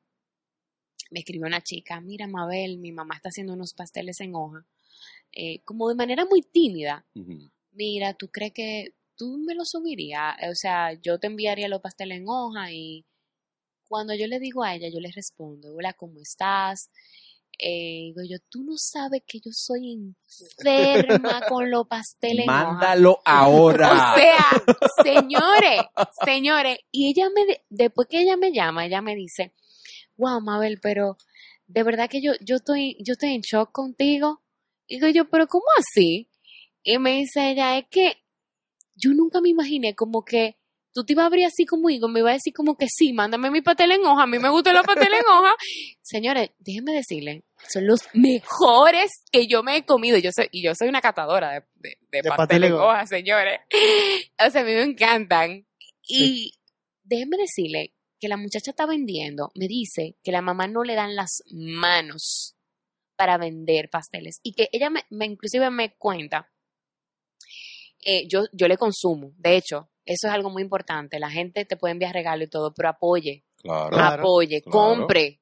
[SPEAKER 3] me escribió una chica, mira Mabel, mi mamá está haciendo unos pasteles en hoja, eh, como de manera muy tímida. Mira, ¿tú crees que tú me lo subirías? O sea, yo te enviaría los pasteles en hoja y cuando yo le digo a ella, yo le respondo, hola, ¿cómo estás? Eh, digo yo, tú no sabes que yo soy enferma con los pasteles en hoja.
[SPEAKER 1] Mándalo ahora.
[SPEAKER 3] O sea, señores, señores, y ella me, de- después que ella me llama, ella me dice, wow, Mabel, pero de verdad que yo, yo estoy, yo estoy en shock contigo. Y digo yo, pero ¿cómo así? Y me dice ella, es que yo nunca me imaginé como que tú te ibas a abrir así conmigo, me iba a decir como que sí, mándame mi pastel en hoja, a mí me gustan los pasteles en hoja. Señores, déjenme decirle, son los mejores que yo me he comido. Yo soy, y yo soy una catadora de, de, de
[SPEAKER 2] De
[SPEAKER 3] pastel
[SPEAKER 2] pastel
[SPEAKER 3] en
[SPEAKER 2] hoja.
[SPEAKER 3] hoja, señores. O sea, a mí me encantan. Y déjenme decirle que la muchacha está vendiendo me dice que la mamá no le dan las manos para vender pasteles y que ella me, me- inclusive me cuenta, eh, yo, yo le consumo, de hecho, eso es algo muy importante, la gente te puede enviar regalo y todo, pero apoye,
[SPEAKER 1] Claro.
[SPEAKER 3] Apoye,
[SPEAKER 1] claro.
[SPEAKER 3] compre,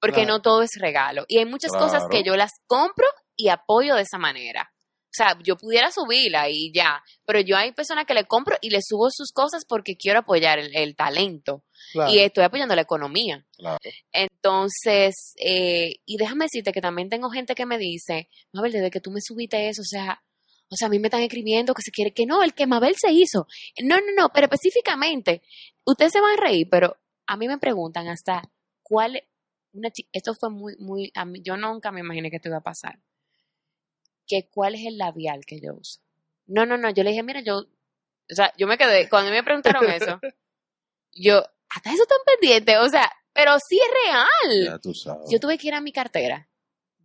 [SPEAKER 3] porque
[SPEAKER 2] Claro.
[SPEAKER 3] no todo es regalo. Y hay muchas cosas que yo las compro y apoyo de esa manera. O sea, yo pudiera subirla y ya, pero yo hay personas que le compro y le subo sus cosas porque quiero apoyar el, el talento
[SPEAKER 2] Claro.
[SPEAKER 3] y estoy apoyando la economía.
[SPEAKER 1] Claro.
[SPEAKER 3] Entonces, eh, y déjame decirte que también tengo gente que me dice, Mabel, desde que tú me subiste eso, o sea, o sea, a mí me están escribiendo que se quiere, que no, el que Mabel se hizo. No, no, no, pero específicamente, ustedes se van a reír, pero a mí me preguntan hasta cuál, una esto fue muy, muy, a mí, yo nunca me imaginé que esto iba a pasar, que cuál es el labial que yo uso. No, no, no, yo le dije, mira, yo, o sea, yo me quedé, cuando me preguntaron eso, yo, hasta eso tan pendiente, o sea, pero sí es real.
[SPEAKER 1] Ya tú sabes.
[SPEAKER 3] Yo tuve que ir a mi cartera,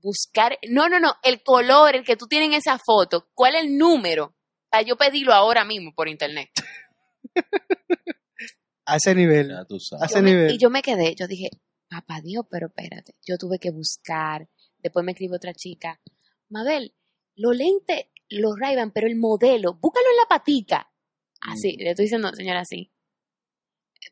[SPEAKER 3] buscar, no, no, no, el color, el que tú tienes en esa foto, cuál es el número, para yo pedirlo ahora mismo por internet.
[SPEAKER 2] A ese nivel.
[SPEAKER 1] Ya tú
[SPEAKER 2] A
[SPEAKER 1] sabes.
[SPEAKER 2] ese
[SPEAKER 3] Yo me-
[SPEAKER 2] nivel.
[SPEAKER 3] y yo me quedé, yo dije, papá Dios, pero espérate, yo tuve que buscar, después me escribe otra chica, Mabel, los lentes, los ray pero el modelo, búscalo en la patica. Así,
[SPEAKER 1] Mm.
[SPEAKER 3] le estoy diciendo, señora, así.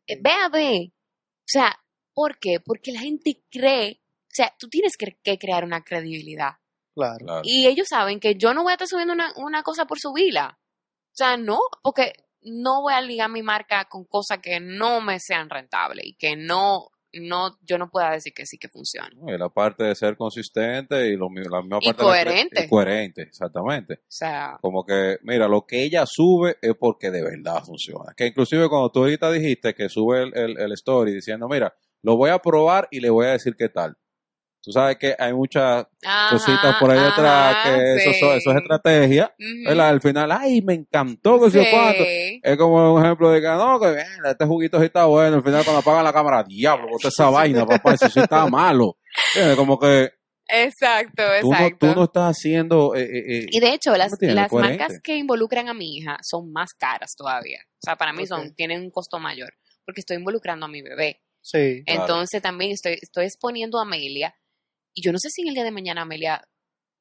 [SPEAKER 3] Eh, Ve a ver. O sea, ¿por qué? Porque la gente cree, o sea, tú tienes que, que crear una credibilidad.
[SPEAKER 2] Claro.
[SPEAKER 1] Claro.
[SPEAKER 3] Y ellos saben que yo no voy a estar subiendo una, una cosa por subirla. O sea, no, porque no voy a ligar mi marca con cosas que no me sean rentables y que no, no, yo no pueda decir que sí que funciona.
[SPEAKER 1] Y la parte de ser consistente y lo, la misma
[SPEAKER 3] Y
[SPEAKER 1] parte de
[SPEAKER 3] coherente.
[SPEAKER 1] y coherente, exactamente.
[SPEAKER 3] O sea,
[SPEAKER 1] Como que, mira, lo que ella sube es porque de verdad funciona. Que inclusive cuando tú ahorita dijiste que sube el, el- el story diciendo, mira, lo voy a probar y le voy a decir qué tal. Tú sabes que hay muchas
[SPEAKER 3] ajá,
[SPEAKER 1] cositas por ahí detrás que eso,
[SPEAKER 3] sí.
[SPEAKER 1] son- eso es estrategia. ¿verdad? Al final, ay, me encantó, que
[SPEAKER 3] Sí.
[SPEAKER 1] cuánto. Es como un ejemplo de que, no, que bien, este juguito sí está bueno. Al final, cuando apagan la cámara, diablo, bota esa vaina, papá, eso sí está malo. ¿Entiendes? Como que
[SPEAKER 3] Exacto,
[SPEAKER 1] tú no,
[SPEAKER 3] exacto.
[SPEAKER 1] tú no estás haciendo. eh, eh, eh,
[SPEAKER 3] Y de hecho, las, las
[SPEAKER 1] Coherente.
[SPEAKER 3] marcas que involucran a mi hija son más caras todavía. O sea, para mí son, tienen un costo mayor, porque estoy involucrando a mi bebé.
[SPEAKER 2] Sí.
[SPEAKER 1] Claro.
[SPEAKER 3] Entonces también estoy, estoy exponiendo a Amelia. Y yo no sé si en el día de mañana Amelia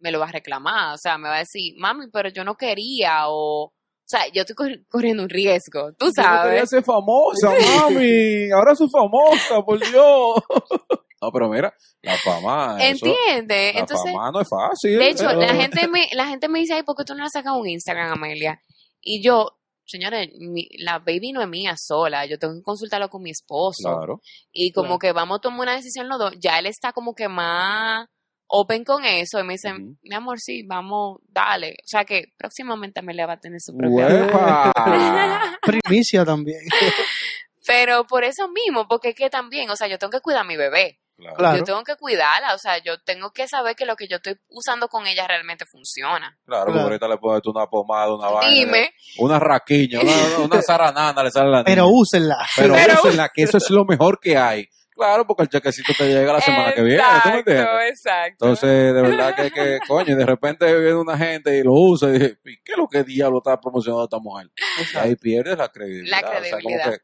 [SPEAKER 3] me lo va a reclamar. O sea, me va a decir, mami, pero yo no quería. O, o sea, yo estoy corri- corriendo un riesgo. Tú
[SPEAKER 1] Yo no
[SPEAKER 3] sabes.
[SPEAKER 1] ser famosa, mami. Ahora soy famosa, por Dios. No, pero mira, la fama. eso-
[SPEAKER 3] ¿Entiendes?
[SPEAKER 1] la
[SPEAKER 3] Entonces,
[SPEAKER 1] fama no es fácil.
[SPEAKER 3] de hecho, la gente, me, la gente me dice, ay, ¿por qué tú no le sacas un Instagram, Amelia? Y yo, señores, mi- la baby no es mía sola. Yo tengo que consultarlo con mi esposo.
[SPEAKER 1] Claro.
[SPEAKER 3] Y como
[SPEAKER 2] Claro.
[SPEAKER 3] que vamos a tomar una decisión los dos. Ya él está como que más open con eso. Y me dice, mi amor, sí, vamos, dale. O sea que próximamente Amelia va a tener su propia.
[SPEAKER 2] Primicia también.
[SPEAKER 3] Pero por eso mismo, porque es que también, o sea, yo tengo que cuidar a mi bebé.
[SPEAKER 1] Claro.
[SPEAKER 3] Yo tengo que cuidarla. O sea, yo tengo que saber que lo que yo estoy usando con ella realmente funciona.
[SPEAKER 1] Claro, porque
[SPEAKER 2] Claro.
[SPEAKER 1] ahorita le pones tú una pomada, una vaina.
[SPEAKER 3] Dime.
[SPEAKER 1] Una raquiña, una, una zaranana, le sale a la
[SPEAKER 2] Pero
[SPEAKER 1] niña.
[SPEAKER 2] úsenla.
[SPEAKER 1] Pero,
[SPEAKER 3] Pero-
[SPEAKER 1] úsenla, que eso es lo mejor que hay. Claro, porque el chequecito te llega la semana que viene, ¿tú me entiendes?
[SPEAKER 3] exacto.
[SPEAKER 1] Entonces, de verdad que, que coño, de repente viene una gente y lo usa y dice, ¿y qué es lo que diablo está promocionando esta mujer? Y ahí pierdes la credibilidad.
[SPEAKER 3] La
[SPEAKER 1] O sea, como
[SPEAKER 3] credibilidad.
[SPEAKER 1] que,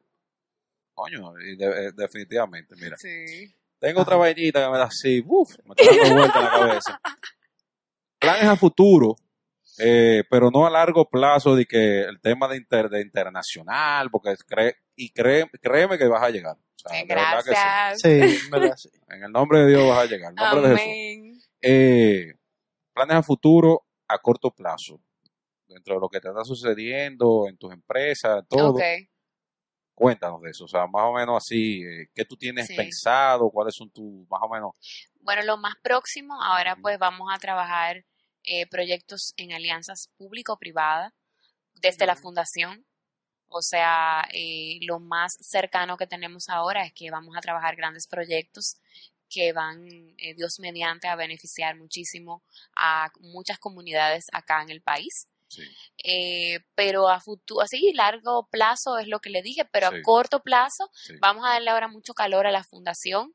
[SPEAKER 1] coño, y de- eh, definitivamente, mira.
[SPEAKER 3] Sí.
[SPEAKER 1] Tengo otra vainita que me da así, uff, me está dando vuelta en la cabeza. Planes a futuro, eh, pero no a largo plazo de que el tema de, inter, de internacional, porque cree, y cree, créeme que vas a llegar. O sea,
[SPEAKER 3] Eh,
[SPEAKER 1] que sí.
[SPEAKER 3] Gracias.
[SPEAKER 2] Sí, en verdad, sí.
[SPEAKER 1] En el nombre de Dios vas a llegar. En el nombre de Jesús.
[SPEAKER 3] Amén.
[SPEAKER 1] Eh, planes a futuro a corto plazo. Dentro de lo que te está sucediendo en tus empresas, todo.
[SPEAKER 3] Ok.
[SPEAKER 1] Cuéntanos de eso. O sea, más o menos así, eh, ¿qué tú tienes
[SPEAKER 3] Sí.
[SPEAKER 1] pensado? ¿Cuáles son tus, más o menos?
[SPEAKER 3] Bueno, lo más próximo, ahora pues vamos a trabajar eh, proyectos en alianzas público-privadas desde la fundación. O sea, eh, lo más cercano que tenemos ahora es que vamos a trabajar grandes proyectos que van, eh, Dios mediante, a beneficiar muchísimo a muchas comunidades acá en el país.
[SPEAKER 1] Sí.
[SPEAKER 3] Eh, pero a futuro, así largo plazo es lo que le dije, pero
[SPEAKER 1] Sí.
[SPEAKER 3] a corto plazo
[SPEAKER 1] sí.
[SPEAKER 3] vamos a darle ahora mucho calor a la fundación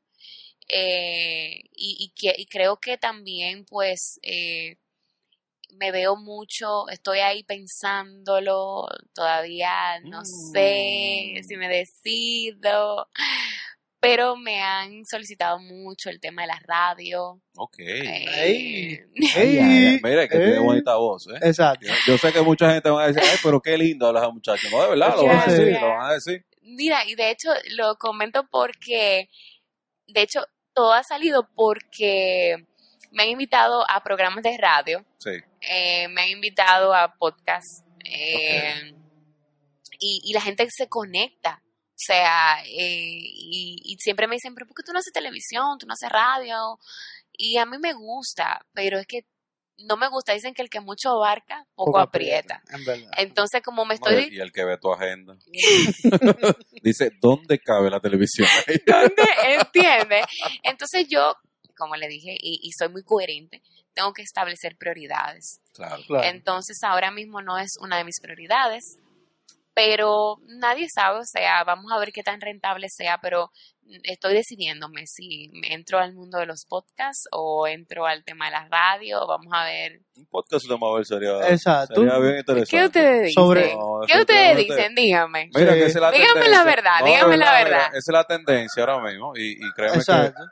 [SPEAKER 3] eh, y, y, que- y creo que también pues eh, me veo mucho, estoy ahí pensándolo, todavía no sé
[SPEAKER 1] Mm.
[SPEAKER 3] si me decido, pero me han solicitado mucho el tema de la radio.
[SPEAKER 1] Ok.
[SPEAKER 3] eh,
[SPEAKER 2] Ey.
[SPEAKER 1] Ay, ay, Mira que tiene
[SPEAKER 2] Ey.
[SPEAKER 1] bonita voz, ¿eh?
[SPEAKER 2] Exacto.
[SPEAKER 1] Yo, yo sé que mucha gente va a decir, ay, pero qué lindo habla esa muchacha. No, de verdad, lo van a decir, lo van a decir.
[SPEAKER 3] Mira, y de hecho lo comento porque, de hecho, todo ha salido porque me han invitado a programas de radio,
[SPEAKER 1] Sí.
[SPEAKER 3] eh, me han invitado a podcasts, eh, y, y la gente se conecta. O sea, eh, y, y siempre me dicen, pero ¿por qué tú no haces televisión? ¿Tú no haces radio? Y a mí me gusta, pero es que no me gusta. Dicen que el que mucho abarca, poco, aprieta.
[SPEAKER 2] En verdad.
[SPEAKER 3] Entonces, como me
[SPEAKER 1] No,
[SPEAKER 3] estoy...
[SPEAKER 1] y el que ve tu agenda. Dice, ¿dónde cabe la televisión?
[SPEAKER 3] ¿Dónde? ¿Entiendes? Entonces yo, como le dije, y, y soy muy coherente, tengo que establecer prioridades.
[SPEAKER 1] claro.
[SPEAKER 2] Claro.
[SPEAKER 3] Entonces ahora mismo no es una de mis prioridades, pero nadie sabe, o sea, vamos a ver qué tan rentable sea, pero estoy decidiéndome si entro al mundo de los podcasts o entro al tema de la radio, vamos a ver.
[SPEAKER 1] Un podcast de Mabel sería,
[SPEAKER 2] Exacto.
[SPEAKER 1] sería bien interesante.
[SPEAKER 3] ¿Qué ustedes dicen?
[SPEAKER 2] Sobre-
[SPEAKER 1] No,
[SPEAKER 3] ¿Qué ustedes dicen? Dígame.
[SPEAKER 1] Mira,
[SPEAKER 2] Sí.
[SPEAKER 1] que esa es la
[SPEAKER 3] Dígame
[SPEAKER 1] tendencia.
[SPEAKER 3] la verdad,
[SPEAKER 1] No,
[SPEAKER 3] dígame la
[SPEAKER 1] mira,
[SPEAKER 3] verdad.
[SPEAKER 1] esa es la tendencia ahora mismo. Y, y créeme que
[SPEAKER 2] Exacto.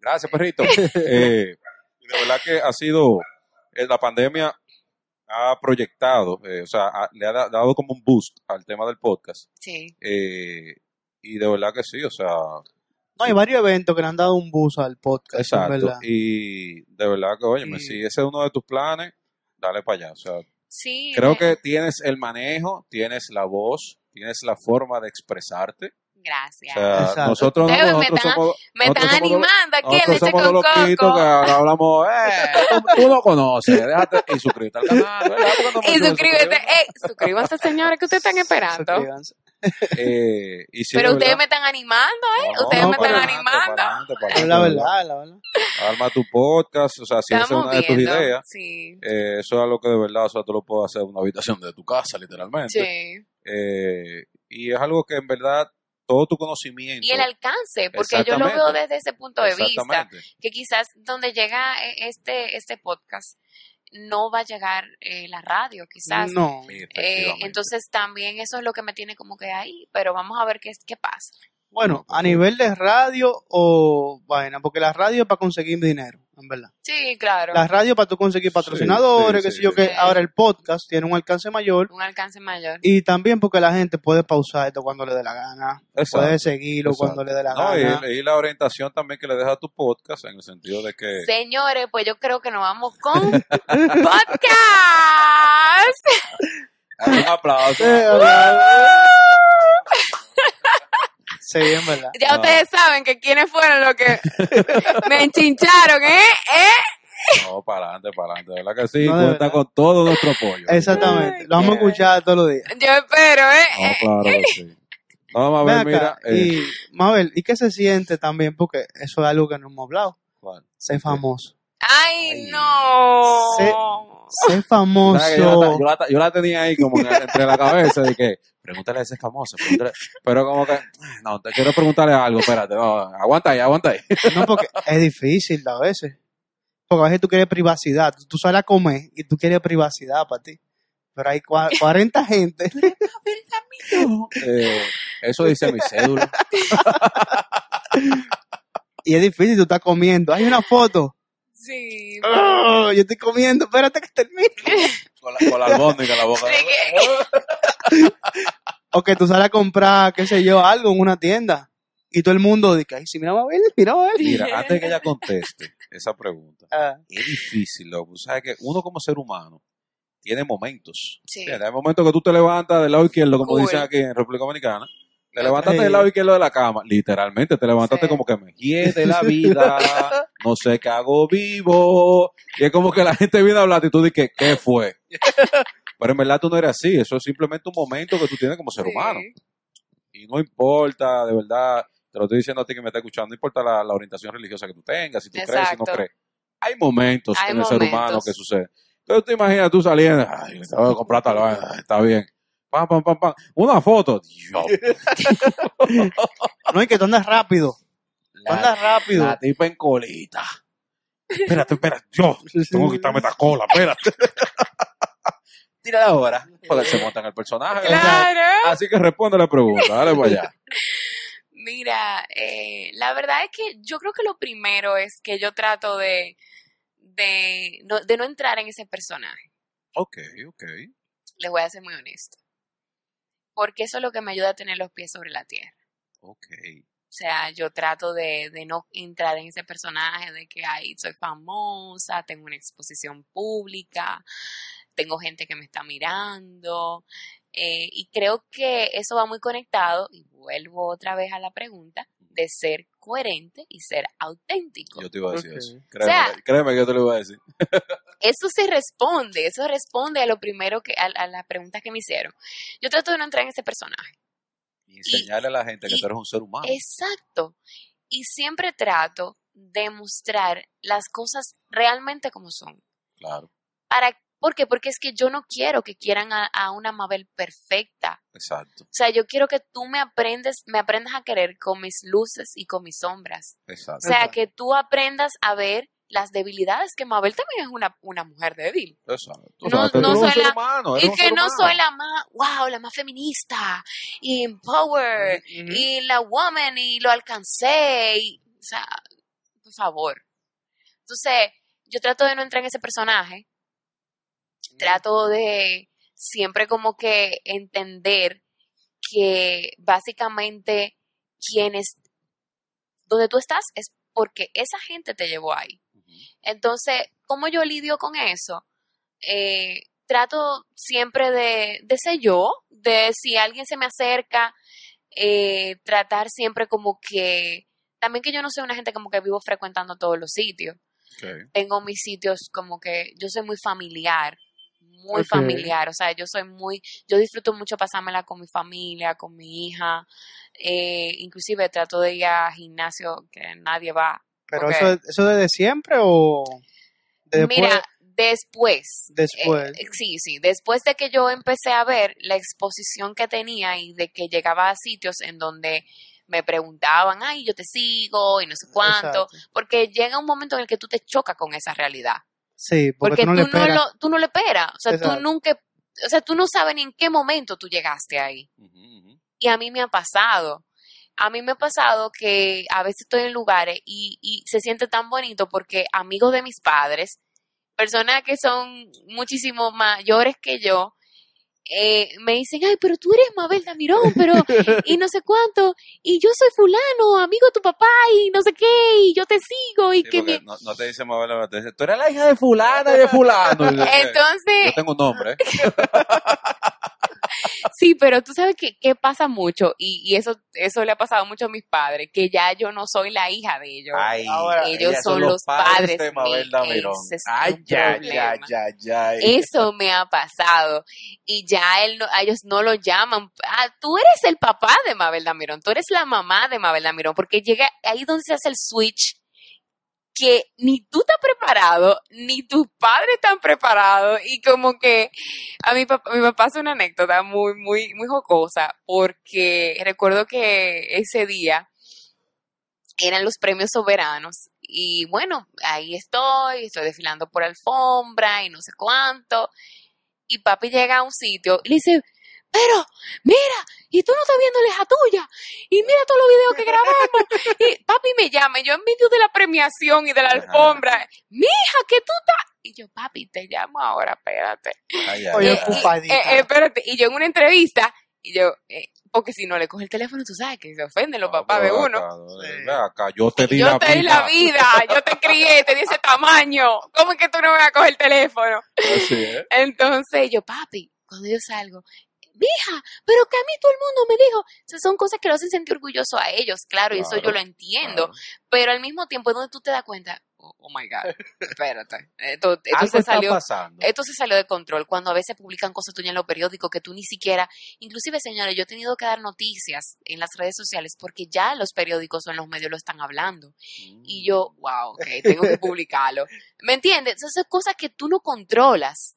[SPEAKER 1] Gracias, perrito. Eh, de verdad que ha sido, eh, la pandemia ha proyectado, eh, o sea, ha- le ha da- dado como un boost al tema del podcast.
[SPEAKER 3] Sí.
[SPEAKER 1] eh, y de verdad que sí, o sea,
[SPEAKER 2] No, hay varios eventos que le han dado un bus al podcast. en
[SPEAKER 1] exacto.
[SPEAKER 2] verdad.
[SPEAKER 1] Y de verdad que, oye,
[SPEAKER 2] Y-
[SPEAKER 1] si ese es uno de tus planes, dale para allá. O sea,
[SPEAKER 3] Sí.
[SPEAKER 1] creo
[SPEAKER 3] eh,
[SPEAKER 1] que tienes el manejo, tienes la voz, tienes la forma de expresarte. O
[SPEAKER 3] Gracias.
[SPEAKER 1] sea,
[SPEAKER 2] Exacto.
[SPEAKER 1] nosotros, no,
[SPEAKER 3] Ustedes me
[SPEAKER 1] nosotros
[SPEAKER 3] están-
[SPEAKER 1] somos,
[SPEAKER 3] Me
[SPEAKER 1] nosotros
[SPEAKER 3] están
[SPEAKER 1] somos
[SPEAKER 3] animando aquí en Leche con
[SPEAKER 1] loquitos que
[SPEAKER 3] Coco.
[SPEAKER 1] hablamos, eh, tú, tú lo conoces, déjate y suscríbete al canal, ¿verdad? ¿Por qué no me
[SPEAKER 3] Y suscríbete, eh, suscríbanse señores, que ustedes están esperando.
[SPEAKER 2] Suscríbanse.
[SPEAKER 1] Eh, y sí,
[SPEAKER 3] Pero
[SPEAKER 1] de
[SPEAKER 3] ustedes
[SPEAKER 1] verdad.
[SPEAKER 3] me están animando, ¿eh?
[SPEAKER 1] No,
[SPEAKER 3] ustedes
[SPEAKER 1] no,
[SPEAKER 3] me están
[SPEAKER 1] adelante,
[SPEAKER 3] animando.
[SPEAKER 1] para adelante, para
[SPEAKER 2] Es
[SPEAKER 1] adelante,
[SPEAKER 2] la
[SPEAKER 1] verdad.
[SPEAKER 2] la verdad.
[SPEAKER 1] Arma tu podcast, o sea, si esa es una de tus ideas,
[SPEAKER 3] Sí.
[SPEAKER 1] eh, eso es algo que de verdad, o sea, tú lo puedes hacer en una habitación de tu casa, literalmente.
[SPEAKER 3] Sí.
[SPEAKER 1] Eh, y es algo que en verdad, todo tu conocimiento.
[SPEAKER 3] Y el alcance, porque yo lo veo desde ese punto de vista,
[SPEAKER 1] Exactamente.
[SPEAKER 3] que quizás donde llega eh, este, este podcast no va a llegar eh, la radio, quizás.
[SPEAKER 2] No.
[SPEAKER 3] Eh, entonces también eso es lo que me tiene como que ahí, pero vamos a ver qué, qué pasa.
[SPEAKER 2] Bueno, a nivel de radio o vaina, porque la radio es para conseguir dinero, en verdad.
[SPEAKER 3] Sí, claro.
[SPEAKER 2] La radio para tú conseguir patrocinadores,
[SPEAKER 1] sí,
[SPEAKER 2] qué
[SPEAKER 1] sí,
[SPEAKER 2] sé yo,
[SPEAKER 1] sí.
[SPEAKER 2] que ahora el podcast tiene un alcance mayor
[SPEAKER 3] Un alcance mayor.
[SPEAKER 2] y también porque la gente puede pausar esto cuando le dé la gana,
[SPEAKER 1] Exacto.
[SPEAKER 2] puede seguirlo
[SPEAKER 1] Exacto.
[SPEAKER 2] cuando le dé la
[SPEAKER 1] No,
[SPEAKER 2] gana.
[SPEAKER 1] y, y la orientación también que le deja a tu podcast, en el sentido de que.
[SPEAKER 3] Señores, pues yo creo que nos vamos con podcast.
[SPEAKER 1] Un aplauso.
[SPEAKER 2] Sí, en verdad.
[SPEAKER 3] Ya ustedes saben que quiénes fueron los que me enchincharon, ¿eh? ¿Eh?
[SPEAKER 1] No, para adelante, para adelante. De verdad que sí,
[SPEAKER 2] No,
[SPEAKER 1] cuenta con todo nuestro apoyo.
[SPEAKER 2] Exactamente.
[SPEAKER 3] Ay,
[SPEAKER 2] Lo vamos a escuchar todos los días.
[SPEAKER 3] Yo espero, ¿eh?
[SPEAKER 1] No, claro que sí. No, Mabel,
[SPEAKER 2] Ven acá,
[SPEAKER 1] mira. eh,
[SPEAKER 2] y Mabel, ¿y qué se siente también? Porque eso es algo que no hemos hablado.
[SPEAKER 1] ¿cuál?
[SPEAKER 2] Ser famoso.
[SPEAKER 3] Ay, no.
[SPEAKER 2] Sí. Ser famoso.
[SPEAKER 1] ¿Sabes que Yo la, yo la- yo la tenía ahí como en- entre la cabeza de que, pregúntale a ese famoso. pregúntale- Pero como que, "Ay, no, te quiero preguntarle algo, espérate, no, aguanta ahí, aguanta ahí.
[SPEAKER 2] No, porque es difícil a veces. Porque a veces tú quieres privacidad. Tú, sales a comer y tú quieres privacidad para ti. Pero hay cua- 40 gente.
[SPEAKER 1] Eh, eso dice mi cédula.
[SPEAKER 2] Y es difícil, tú estás comiendo. Hay una foto.
[SPEAKER 3] Sí.
[SPEAKER 2] Oh, yo estoy comiendo, espérate que termine.
[SPEAKER 1] Con la, con la albóndiga en la boca.
[SPEAKER 3] Sí, que-
[SPEAKER 2] O que tú sales a comprar, qué sé yo, algo en una tienda. Y todo el mundo dice, ay, sí, mira a ver, mira a ver.
[SPEAKER 1] Mira, antes de que ella conteste esa pregunta,
[SPEAKER 2] Ah,
[SPEAKER 1] es difícil, loco. Tú sabes que uno como ser humano tiene momentos.
[SPEAKER 3] Sí.
[SPEAKER 1] Hay momentos que tú te levantas del lado izquierdo, como
[SPEAKER 3] Cool.
[SPEAKER 1] dicen aquí en República Dominicana. Te levantaste del lado izquierdo de la cama, literalmente, te levantaste
[SPEAKER 3] Sí.
[SPEAKER 1] como que me de la vida, no sé qué hago vivo. Y es como que la gente viene a hablar y tú dices, ¿qué fue? Pero en verdad tú no eres así, eso es simplemente un momento que tú tienes como ser
[SPEAKER 3] Sí.
[SPEAKER 1] humano. Y no importa, de verdad, te lo estoy diciendo a ti que me está escuchando, no importa la, la orientación religiosa que tú tengas, si tú crees, si no crees. Hay momentos
[SPEAKER 3] Hay
[SPEAKER 1] en el ser humano que sucede. Entonces tú imaginas tú saliendo, ay, te voy a comprar tal está bien. Pam, pam, pam, pam. Una foto. Dios,
[SPEAKER 2] No, y que tú andas rápido. Tú
[SPEAKER 1] la,
[SPEAKER 2] andas rápido.
[SPEAKER 1] la tipa en colita. Espérate, espérate. Yo tengo que quitarme esta cola, espérate. Tira ahora. Porque se monta en el personaje.
[SPEAKER 3] Claro.
[SPEAKER 1] Así que responde la pregunta. Dale para allá.
[SPEAKER 3] Mira, eh, la verdad es que yo creo que lo primero es que yo trato de, de, no, de no entrar en ese personaje.
[SPEAKER 1] Ok, ok.
[SPEAKER 3] Les voy a ser muy honesto. Porque eso es lo que me ayuda a tener los pies sobre la tierra.
[SPEAKER 1] Ok.
[SPEAKER 3] O sea, yo trato de, de no entrar en ese personaje de que, ay, soy famosa, tengo una exposición pública, tengo gente que me está mirando. eh, y creo que eso va muy conectado, y vuelvo otra vez a la pregunta, de ser coherente y ser auténtico.
[SPEAKER 1] Yo te iba a decir eso. Créeme,
[SPEAKER 3] sea-
[SPEAKER 1] créeme que yo te lo iba a decir.
[SPEAKER 3] Eso se responde, eso responde a lo primero que, a, a las preguntas que me hicieron. Yo trato de no entrar en ese personaje.
[SPEAKER 1] Y enseñarle a la gente que
[SPEAKER 3] y-
[SPEAKER 1] tú eres un ser humano.
[SPEAKER 3] Exacto. Y siempre trato de mostrar las cosas realmente como son.
[SPEAKER 1] Claro,
[SPEAKER 3] Para, ¿Por qué? Porque es que yo no quiero que quieran a, a una Mabel perfecta.
[SPEAKER 1] exacto,
[SPEAKER 3] O sea, yo quiero que tú me aprendes, me aprendas a querer con mis luces y con mis sombras. O
[SPEAKER 1] exacto.
[SPEAKER 3] sea, que tú aprendas a ver las debilidades, que Mabel también es una, una mujer débil.
[SPEAKER 1] exacto.
[SPEAKER 3] no-
[SPEAKER 1] O
[SPEAKER 3] soy la-
[SPEAKER 1] humano,
[SPEAKER 3] Y que no
[SPEAKER 1] humano.
[SPEAKER 3] soy la más, wow, la más feminista y empower
[SPEAKER 2] Ujú.
[SPEAKER 3] y la woman y lo alcancé. Y, o sea, por favor. Entonces, yo trato de no entrar en ese personaje. Trato de siempre como que entender que básicamente quienes, donde tú estás es porque esa gente te llevó ahí. Entonces, ¿cómo yo lidio con eso? Eh, trato siempre de, de ser yo, de si alguien se me acerca, eh, tratar siempre como que, también que yo no soy una gente como que vivo frecuentando todos los sitios. Tengo mis sitios como que yo soy muy familiar, muy familiar, o sea, yo soy muy, yo disfruto mucho pasármela con mi familia, con mi hija, eh, inclusive trato de ir a gimnasio que nadie va.
[SPEAKER 2] Pero eso, eso desde siempre o.
[SPEAKER 3] Mira, después.
[SPEAKER 2] Después.
[SPEAKER 3] eh, sí, sí. Después de que yo empecé a ver la exposición que tenía y de que llegaba a sitios en donde me preguntaban, ay, yo te sigo y no sé cuánto.
[SPEAKER 2] Exacto.
[SPEAKER 3] Porque llega un momento en el que tú te chocas con esa realidad.
[SPEAKER 2] Sí, porque,
[SPEAKER 3] Porque,
[SPEAKER 2] tú no le esperas.
[SPEAKER 3] lo, tú no le esperas. O sea,
[SPEAKER 2] Exacto.
[SPEAKER 3] tú nunca. O sea, tú no sabes ni en qué momento tú llegaste ahí. Y a mí me ha pasado. A mí me ha pasado que a veces estoy en lugares y, y se siente tan bonito porque amigos de mis padres, personas que son muchísimo mayores que yo, eh, me dicen, ay, pero tú eres Mabel Damirón, pero, y no sé cuánto, y yo soy fulano, amigo de tu papá, y no sé qué, y yo te sigo, y
[SPEAKER 1] Sí,
[SPEAKER 3] que mi...
[SPEAKER 1] no, no te dice Mabel, te dice, tú eres la hija de fulana y de fulano.
[SPEAKER 3] Entonces,
[SPEAKER 1] yo tengo un nombre.
[SPEAKER 3] Sí, pero tú sabes que, que pasa mucho, y, y eso, eso le ha pasado mucho a mis padres, que ya yo no soy la hija de ellos.
[SPEAKER 1] Ay,
[SPEAKER 2] Ahora,
[SPEAKER 3] ellos son los padres
[SPEAKER 1] de Mabel
[SPEAKER 3] es
[SPEAKER 1] Ay, ya, ya, ya, ya.
[SPEAKER 3] Eso me ha pasado. Y ya él no- a ellos no lo llaman. Ah, tú eres el papá de Mabel Damirón. Tú eres la mamá de Mabel Damirón. Porque llega ahí donde se hace el switch que ni tú estás preparado, ni tus padres están preparados. Y como que a mi papá, mi papá hace una anécdota muy, muy, muy jocosa. Porque recuerdo que ese día eran los premios soberanos. Y bueno, ahí estoy, estoy desfilando por alfombra y no sé cuánto. Y papi llega a un sitio y le dice, pero, mira, y tú no estás viendo la hija tuya, y mira todos los videos que grabamos. Y papi me llama, y yo en medio de la premiación y de la alfombra, mija, que tú estás. Y yo, papi, te llamo ahora, espérate.
[SPEAKER 1] Ay, ay.
[SPEAKER 3] Eh, eh, eh, espérate, y yo en una entrevista, y yo, eh, porque si no le coge el teléfono, tú sabes que se ofenden los papás de uno.
[SPEAKER 1] acá, yo te di
[SPEAKER 3] Yo
[SPEAKER 1] la
[SPEAKER 3] te di la vida, yo te crié, te di ese tamaño. ¿Cómo es que tú no me vas a coger el teléfono?
[SPEAKER 1] Así es.
[SPEAKER 3] Entonces yo, papi, cuando yo salgo, mija, pero que a mí todo el mundo me dijo, son cosas que lo hacen sentir orgulloso a ellos, claro, y eso yo lo entiendo,
[SPEAKER 1] Claro.
[SPEAKER 3] pero al mismo tiempo es donde tú te das cuenta, oh, oh my God, espérate, esto, esto
[SPEAKER 1] Algo
[SPEAKER 3] se
[SPEAKER 1] está
[SPEAKER 3] salió,
[SPEAKER 1] pasando.
[SPEAKER 3] esto se salió de control cuando a veces publican cosas tuyas en los periódicos que tú ni siquiera, inclusive señores, yo he tenido que dar noticias en las redes sociales porque ya los periódicos o en los medios lo están hablando. Y yo, wow, ok, tengo que publicarlo. ¿Me entiendes? Esas son cosas que tú no controlas.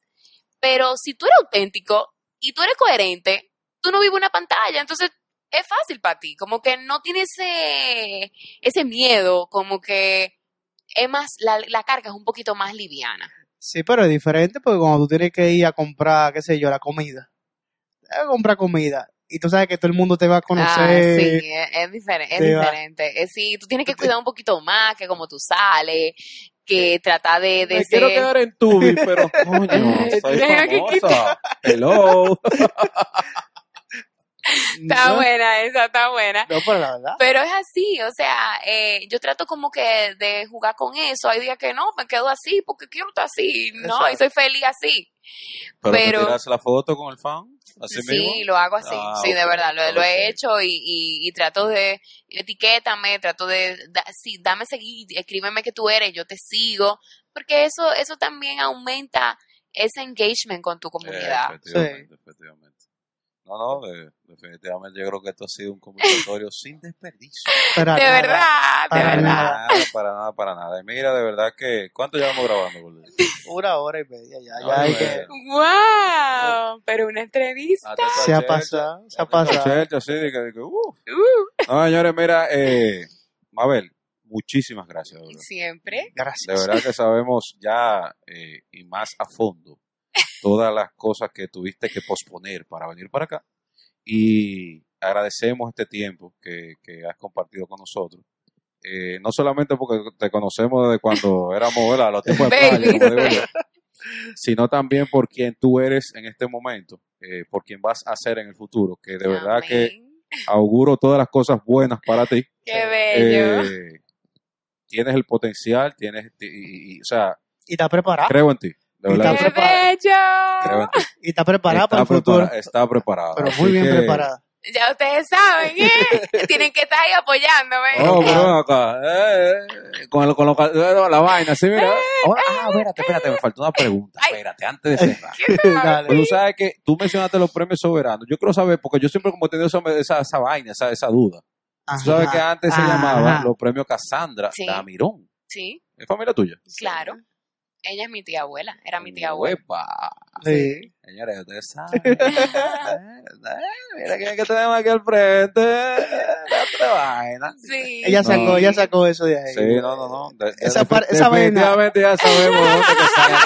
[SPEAKER 3] Pero si tú eres auténtico y tú eres coherente, tú no vives una pantalla, entonces es fácil para ti. Como que no tienes ese, ese miedo, como que es más, la, la carga es un poquito más liviana.
[SPEAKER 2] Sí, pero es diferente porque cuando tú tienes que ir a comprar, qué sé yo, la comida. A comprar comida. y tú sabes que todo el mundo te va a
[SPEAKER 3] Ah,
[SPEAKER 2] conocer.
[SPEAKER 3] sí, es, es diferente. Es
[SPEAKER 2] va-
[SPEAKER 3] diferente. Es, sí, tú tienes que cuidar un poquito más que como tú sales, que tratar de, de
[SPEAKER 1] Me
[SPEAKER 3] ser...
[SPEAKER 1] quiero quedar en Tubi, pero coño, soy famosa. Hello.
[SPEAKER 3] Está
[SPEAKER 2] No,
[SPEAKER 3] buena, esa está buena.
[SPEAKER 2] No, pero la verdad.
[SPEAKER 3] Pero es así, o sea, eh, yo trato como que de jugar con eso. Hay días que no, me quedo así porque quiero estar así, ¿no?
[SPEAKER 2] Exacto.
[SPEAKER 3] Y soy feliz así.
[SPEAKER 1] Pero,
[SPEAKER 3] Pero-
[SPEAKER 1] tiras la foto con el fan, así
[SPEAKER 3] sí,
[SPEAKER 1] mismo.
[SPEAKER 3] lo hago así,
[SPEAKER 1] Ah,
[SPEAKER 3] sí, de verdad, lo, lo he hecho y, y, y trato de, etiquétame, trato de, da- sí, dame seguir, escríbeme que tú eres, yo te sigo, porque eso, eso también aumenta ese engagement con tu
[SPEAKER 1] Eh,
[SPEAKER 3] comunidad.
[SPEAKER 1] efectivamente, efectivamente. No, no, de- definitivamente yo creo que esto ha sido un conversatorio sin desperdicio.
[SPEAKER 2] Para
[SPEAKER 3] de
[SPEAKER 2] nada.
[SPEAKER 3] verdad, de
[SPEAKER 2] Para
[SPEAKER 3] verdad.
[SPEAKER 2] nada.
[SPEAKER 1] Nada, para nada, para nada. Y mira, de verdad que, ¿cuánto llevamos grabando?
[SPEAKER 2] Una hora y media ya.
[SPEAKER 1] No,
[SPEAKER 2] ya hay que-
[SPEAKER 1] eh.
[SPEAKER 3] Wow, pero una entrevista.
[SPEAKER 2] Se ha pasado, se ha pasado.
[SPEAKER 1] de que- de que, uh.
[SPEAKER 3] Uh,
[SPEAKER 1] No, señores, mira, eh, Mabel, muchísimas gracias. de verdad.
[SPEAKER 3] siempre.
[SPEAKER 1] De
[SPEAKER 2] Gracias.
[SPEAKER 1] verdad que sabemos ya eh, y más a fondo todas las cosas que tuviste que posponer para venir para acá. Y agradecemos este tiempo que, que has compartido con nosotros. Eh, no solamente porque te conocemos desde cuando éramos ¿verdad? los tiempos de playa, como digo yo, sino también por quien tú eres en este momento, eh, por quien vas a ser en el futuro, que de verdad que auguro todas las cosas buenas para ti.
[SPEAKER 3] Qué bello.
[SPEAKER 1] Eh, tienes el potencial, tienes, y, y- y, o sea,
[SPEAKER 2] Y está preparado.
[SPEAKER 1] creo en ti, de
[SPEAKER 2] Y
[SPEAKER 1] verdad.
[SPEAKER 3] Qué
[SPEAKER 2] está
[SPEAKER 1] Creo
[SPEAKER 3] bello.
[SPEAKER 1] en ti.
[SPEAKER 2] Y está preparado
[SPEAKER 1] Está
[SPEAKER 2] para el futuro.
[SPEAKER 1] está preparado.
[SPEAKER 2] Pero
[SPEAKER 1] Así
[SPEAKER 2] muy bien
[SPEAKER 1] que-
[SPEAKER 2] preparada.
[SPEAKER 3] Ya ustedes saben, ¿eh? Tienen que estar ahí apoyándome.
[SPEAKER 1] Oh, pero acá, eh, eh, con, el- con lo- eh, la vaina, sí, mira. Ahora, ah, espérate, espérate, me faltó una pregunta. Espérate, antes de cerrar.
[SPEAKER 2] Dale.
[SPEAKER 1] Pues tú sabes que tú mencionaste los premios soberanos. Yo quiero saber, porque yo siempre como he tenido esa, esa, esa vaina, esa, esa duda. Tú sabes
[SPEAKER 2] Ajá.
[SPEAKER 1] que antes se
[SPEAKER 2] Ajá.
[SPEAKER 1] llamaba los premios Casandra
[SPEAKER 3] Sí.
[SPEAKER 1] Damirón.
[SPEAKER 3] Sí,
[SPEAKER 1] ¿Es familia tuya?
[SPEAKER 3] claro. Ella es mi tía abuela, era mi tía abuela.
[SPEAKER 1] Uepa.
[SPEAKER 2] Sí.
[SPEAKER 1] Señores, ustedes saben. Mira quién es que tenemos aquí al frente. La otra vaina.
[SPEAKER 3] Sí.
[SPEAKER 2] Ella sacó,
[SPEAKER 1] No.
[SPEAKER 2] ella sacó eso de ahí.
[SPEAKER 1] Sí, no, no, no. De- de-
[SPEAKER 2] Esa par- esa vaina.
[SPEAKER 1] definitivamente ya sabemos de dónde que sale. de.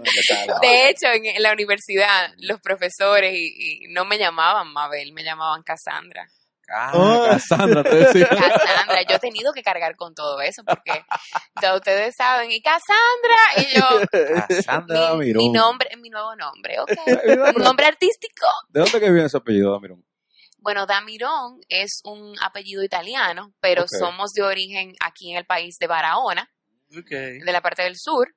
[SPEAKER 3] De hecho, en, en la universidad, los profesores y, y no me llamaban Mabel, me llamaban Cassandra.
[SPEAKER 1] Ah,
[SPEAKER 2] Oh.
[SPEAKER 1] Cassandra, te decía.
[SPEAKER 3] Cassandra, yo he tenido que cargar con todo eso porque ya ustedes saben, y Cassandra, y yo,
[SPEAKER 1] Cassandra
[SPEAKER 3] mi,
[SPEAKER 1] Damirón.
[SPEAKER 3] mi nombre, mi nuevo nombre, ok. Un nombre artístico.
[SPEAKER 1] ¿De dónde que viene ese apellido, Damirón?
[SPEAKER 3] Bueno, Damirón es un apellido italiano, pero somos de origen aquí en el país de Barahona,
[SPEAKER 2] Okay.
[SPEAKER 3] de la parte del sur.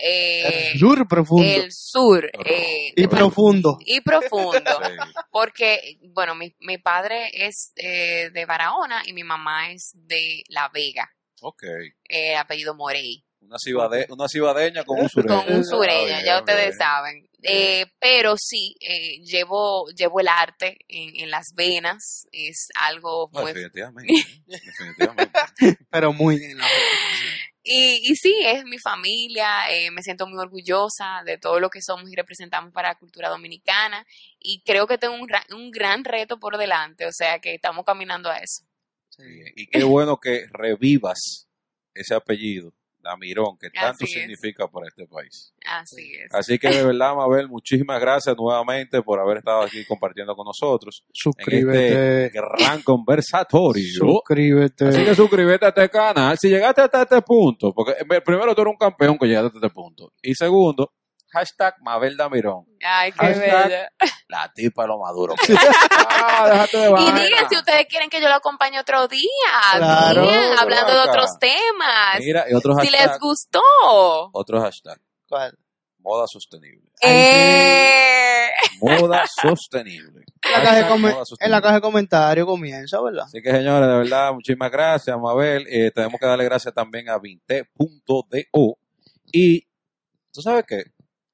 [SPEAKER 3] Eh,
[SPEAKER 2] Sur profundo.
[SPEAKER 3] el sur. eh,
[SPEAKER 2] y
[SPEAKER 3] de-
[SPEAKER 2] profundo.
[SPEAKER 3] y profundo.
[SPEAKER 1] Sí.
[SPEAKER 3] Porque, bueno, mi, mi padre es eh, de Barahona y mi mamá es de La Vega,
[SPEAKER 1] Ok.
[SPEAKER 3] eh, apellido Morey,
[SPEAKER 1] Una, cibade, una cibadeña con un sureño.
[SPEAKER 3] con un sureño,
[SPEAKER 1] Ah,
[SPEAKER 3] ya
[SPEAKER 1] bien,
[SPEAKER 3] ustedes
[SPEAKER 1] bien.
[SPEAKER 3] saben. Eh, pero sí, eh, llevo, llevo el arte en, en las venas, es algo
[SPEAKER 1] No,
[SPEAKER 3] muy...
[SPEAKER 1] definitivamente. definitivamente.
[SPEAKER 2] Pero muy.
[SPEAKER 3] Y, y sí, es mi familia, eh, me siento muy orgullosa de todo lo que somos y representamos para la cultura dominicana y creo que tengo un, un gran reto por delante, o sea que estamos caminando a eso.
[SPEAKER 1] Bien. Y qué bueno que revivas ese apellido, Damirón, que tanto
[SPEAKER 3] Así es.
[SPEAKER 1] significa para este país.
[SPEAKER 3] Así es.
[SPEAKER 1] Así que de verdad, Mabel, muchísimas gracias nuevamente por haber estado aquí compartiendo con nosotros en
[SPEAKER 2] Suscríbete.
[SPEAKER 1] este gran conversatorio.
[SPEAKER 2] Suscríbete.
[SPEAKER 1] Así que suscríbete a este canal. Si llegaste hasta este punto, porque primero tú eres un campeón que llegaste hasta este punto. Y segundo, hashtag Mabel Damirón.
[SPEAKER 3] Ay, qué
[SPEAKER 1] Hashtag
[SPEAKER 3] bella.
[SPEAKER 1] La tipa de lo maduro. ah, de
[SPEAKER 3] Y digan si ustedes quieren que yo lo acompañe otro día,
[SPEAKER 2] Claro,
[SPEAKER 3] hablando de otros temas,
[SPEAKER 1] Mira, y otro
[SPEAKER 3] si
[SPEAKER 1] hashtag.
[SPEAKER 3] les gustó.
[SPEAKER 1] Otro hashtag.
[SPEAKER 2] ¿Cuál?
[SPEAKER 1] Moda sostenible.
[SPEAKER 3] Eh,
[SPEAKER 1] Moda sostenible.
[SPEAKER 2] En la, caja de en la caja de comentarios comienza, ¿verdad?
[SPEAKER 1] Así que, señores, de verdad, muchísimas gracias, Mabel. Eh, tenemos que darle gracias también a Vinte.do. Y, ¿tú sabes qué?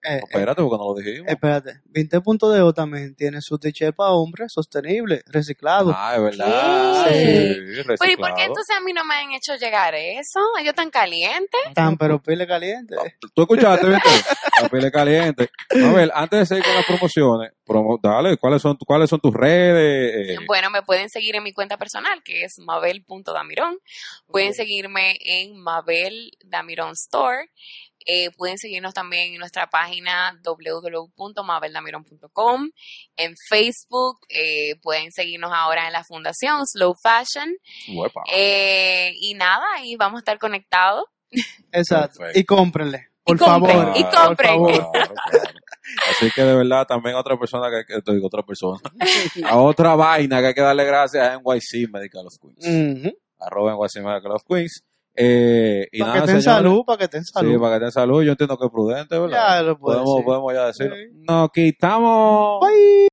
[SPEAKER 2] Eh,
[SPEAKER 1] espérate, porque no lo dijimos.
[SPEAKER 2] Espérate, 20.do también tiene su t-shirt para hombres sostenible, reciclado.
[SPEAKER 1] ah, es verdad.
[SPEAKER 3] ¿Qué?
[SPEAKER 1] Sí,
[SPEAKER 3] Pero ¿y por
[SPEAKER 1] reciclado.
[SPEAKER 3] qué entonces a mí no me han hecho llegar eso? Ellos tan calientes.
[SPEAKER 2] Tan pero pile caliente.
[SPEAKER 1] ¿Tú escuchaste, viste? La pile caliente. Mabel, antes de seguir con las promociones, promo- dale, ¿cuáles son, ¿cuáles son tus redes? Eh,
[SPEAKER 3] Bueno, me pueden seguir en mi cuenta personal, que es mabel.damirón. Pueden seguirme en Mabel Damirón Store. Eh, pueden seguirnos también en nuestra página www.mabeldamiron.com, en Facebook, eh, pueden seguirnos ahora en la fundación Slow Fashion. Eh, y nada, ahí vamos a estar conectados.
[SPEAKER 2] Exacto.
[SPEAKER 1] Perfecto.
[SPEAKER 2] Y cómprenle. Por
[SPEAKER 3] compren,
[SPEAKER 2] favor.
[SPEAKER 3] y
[SPEAKER 2] por
[SPEAKER 3] compren.
[SPEAKER 2] favor.
[SPEAKER 1] Claro, claro. Así que de verdad también otra persona que, que te digo, otra persona, a otra vaina que hay que darle gracias a NYC Medical of Queens.
[SPEAKER 2] Ujú.
[SPEAKER 1] Arroba NYC Medical of Queens. Eh, y
[SPEAKER 2] Para
[SPEAKER 1] nada,
[SPEAKER 2] que estén salud, para que estén salud.
[SPEAKER 1] Sí, para que estén salud. Yo entiendo que es prudente, ¿verdad?
[SPEAKER 2] Ya lo puedo
[SPEAKER 1] podemos,
[SPEAKER 2] decir.
[SPEAKER 1] podemos ya decirlo.
[SPEAKER 2] Sí.
[SPEAKER 1] Nos quitamos.
[SPEAKER 2] Bye.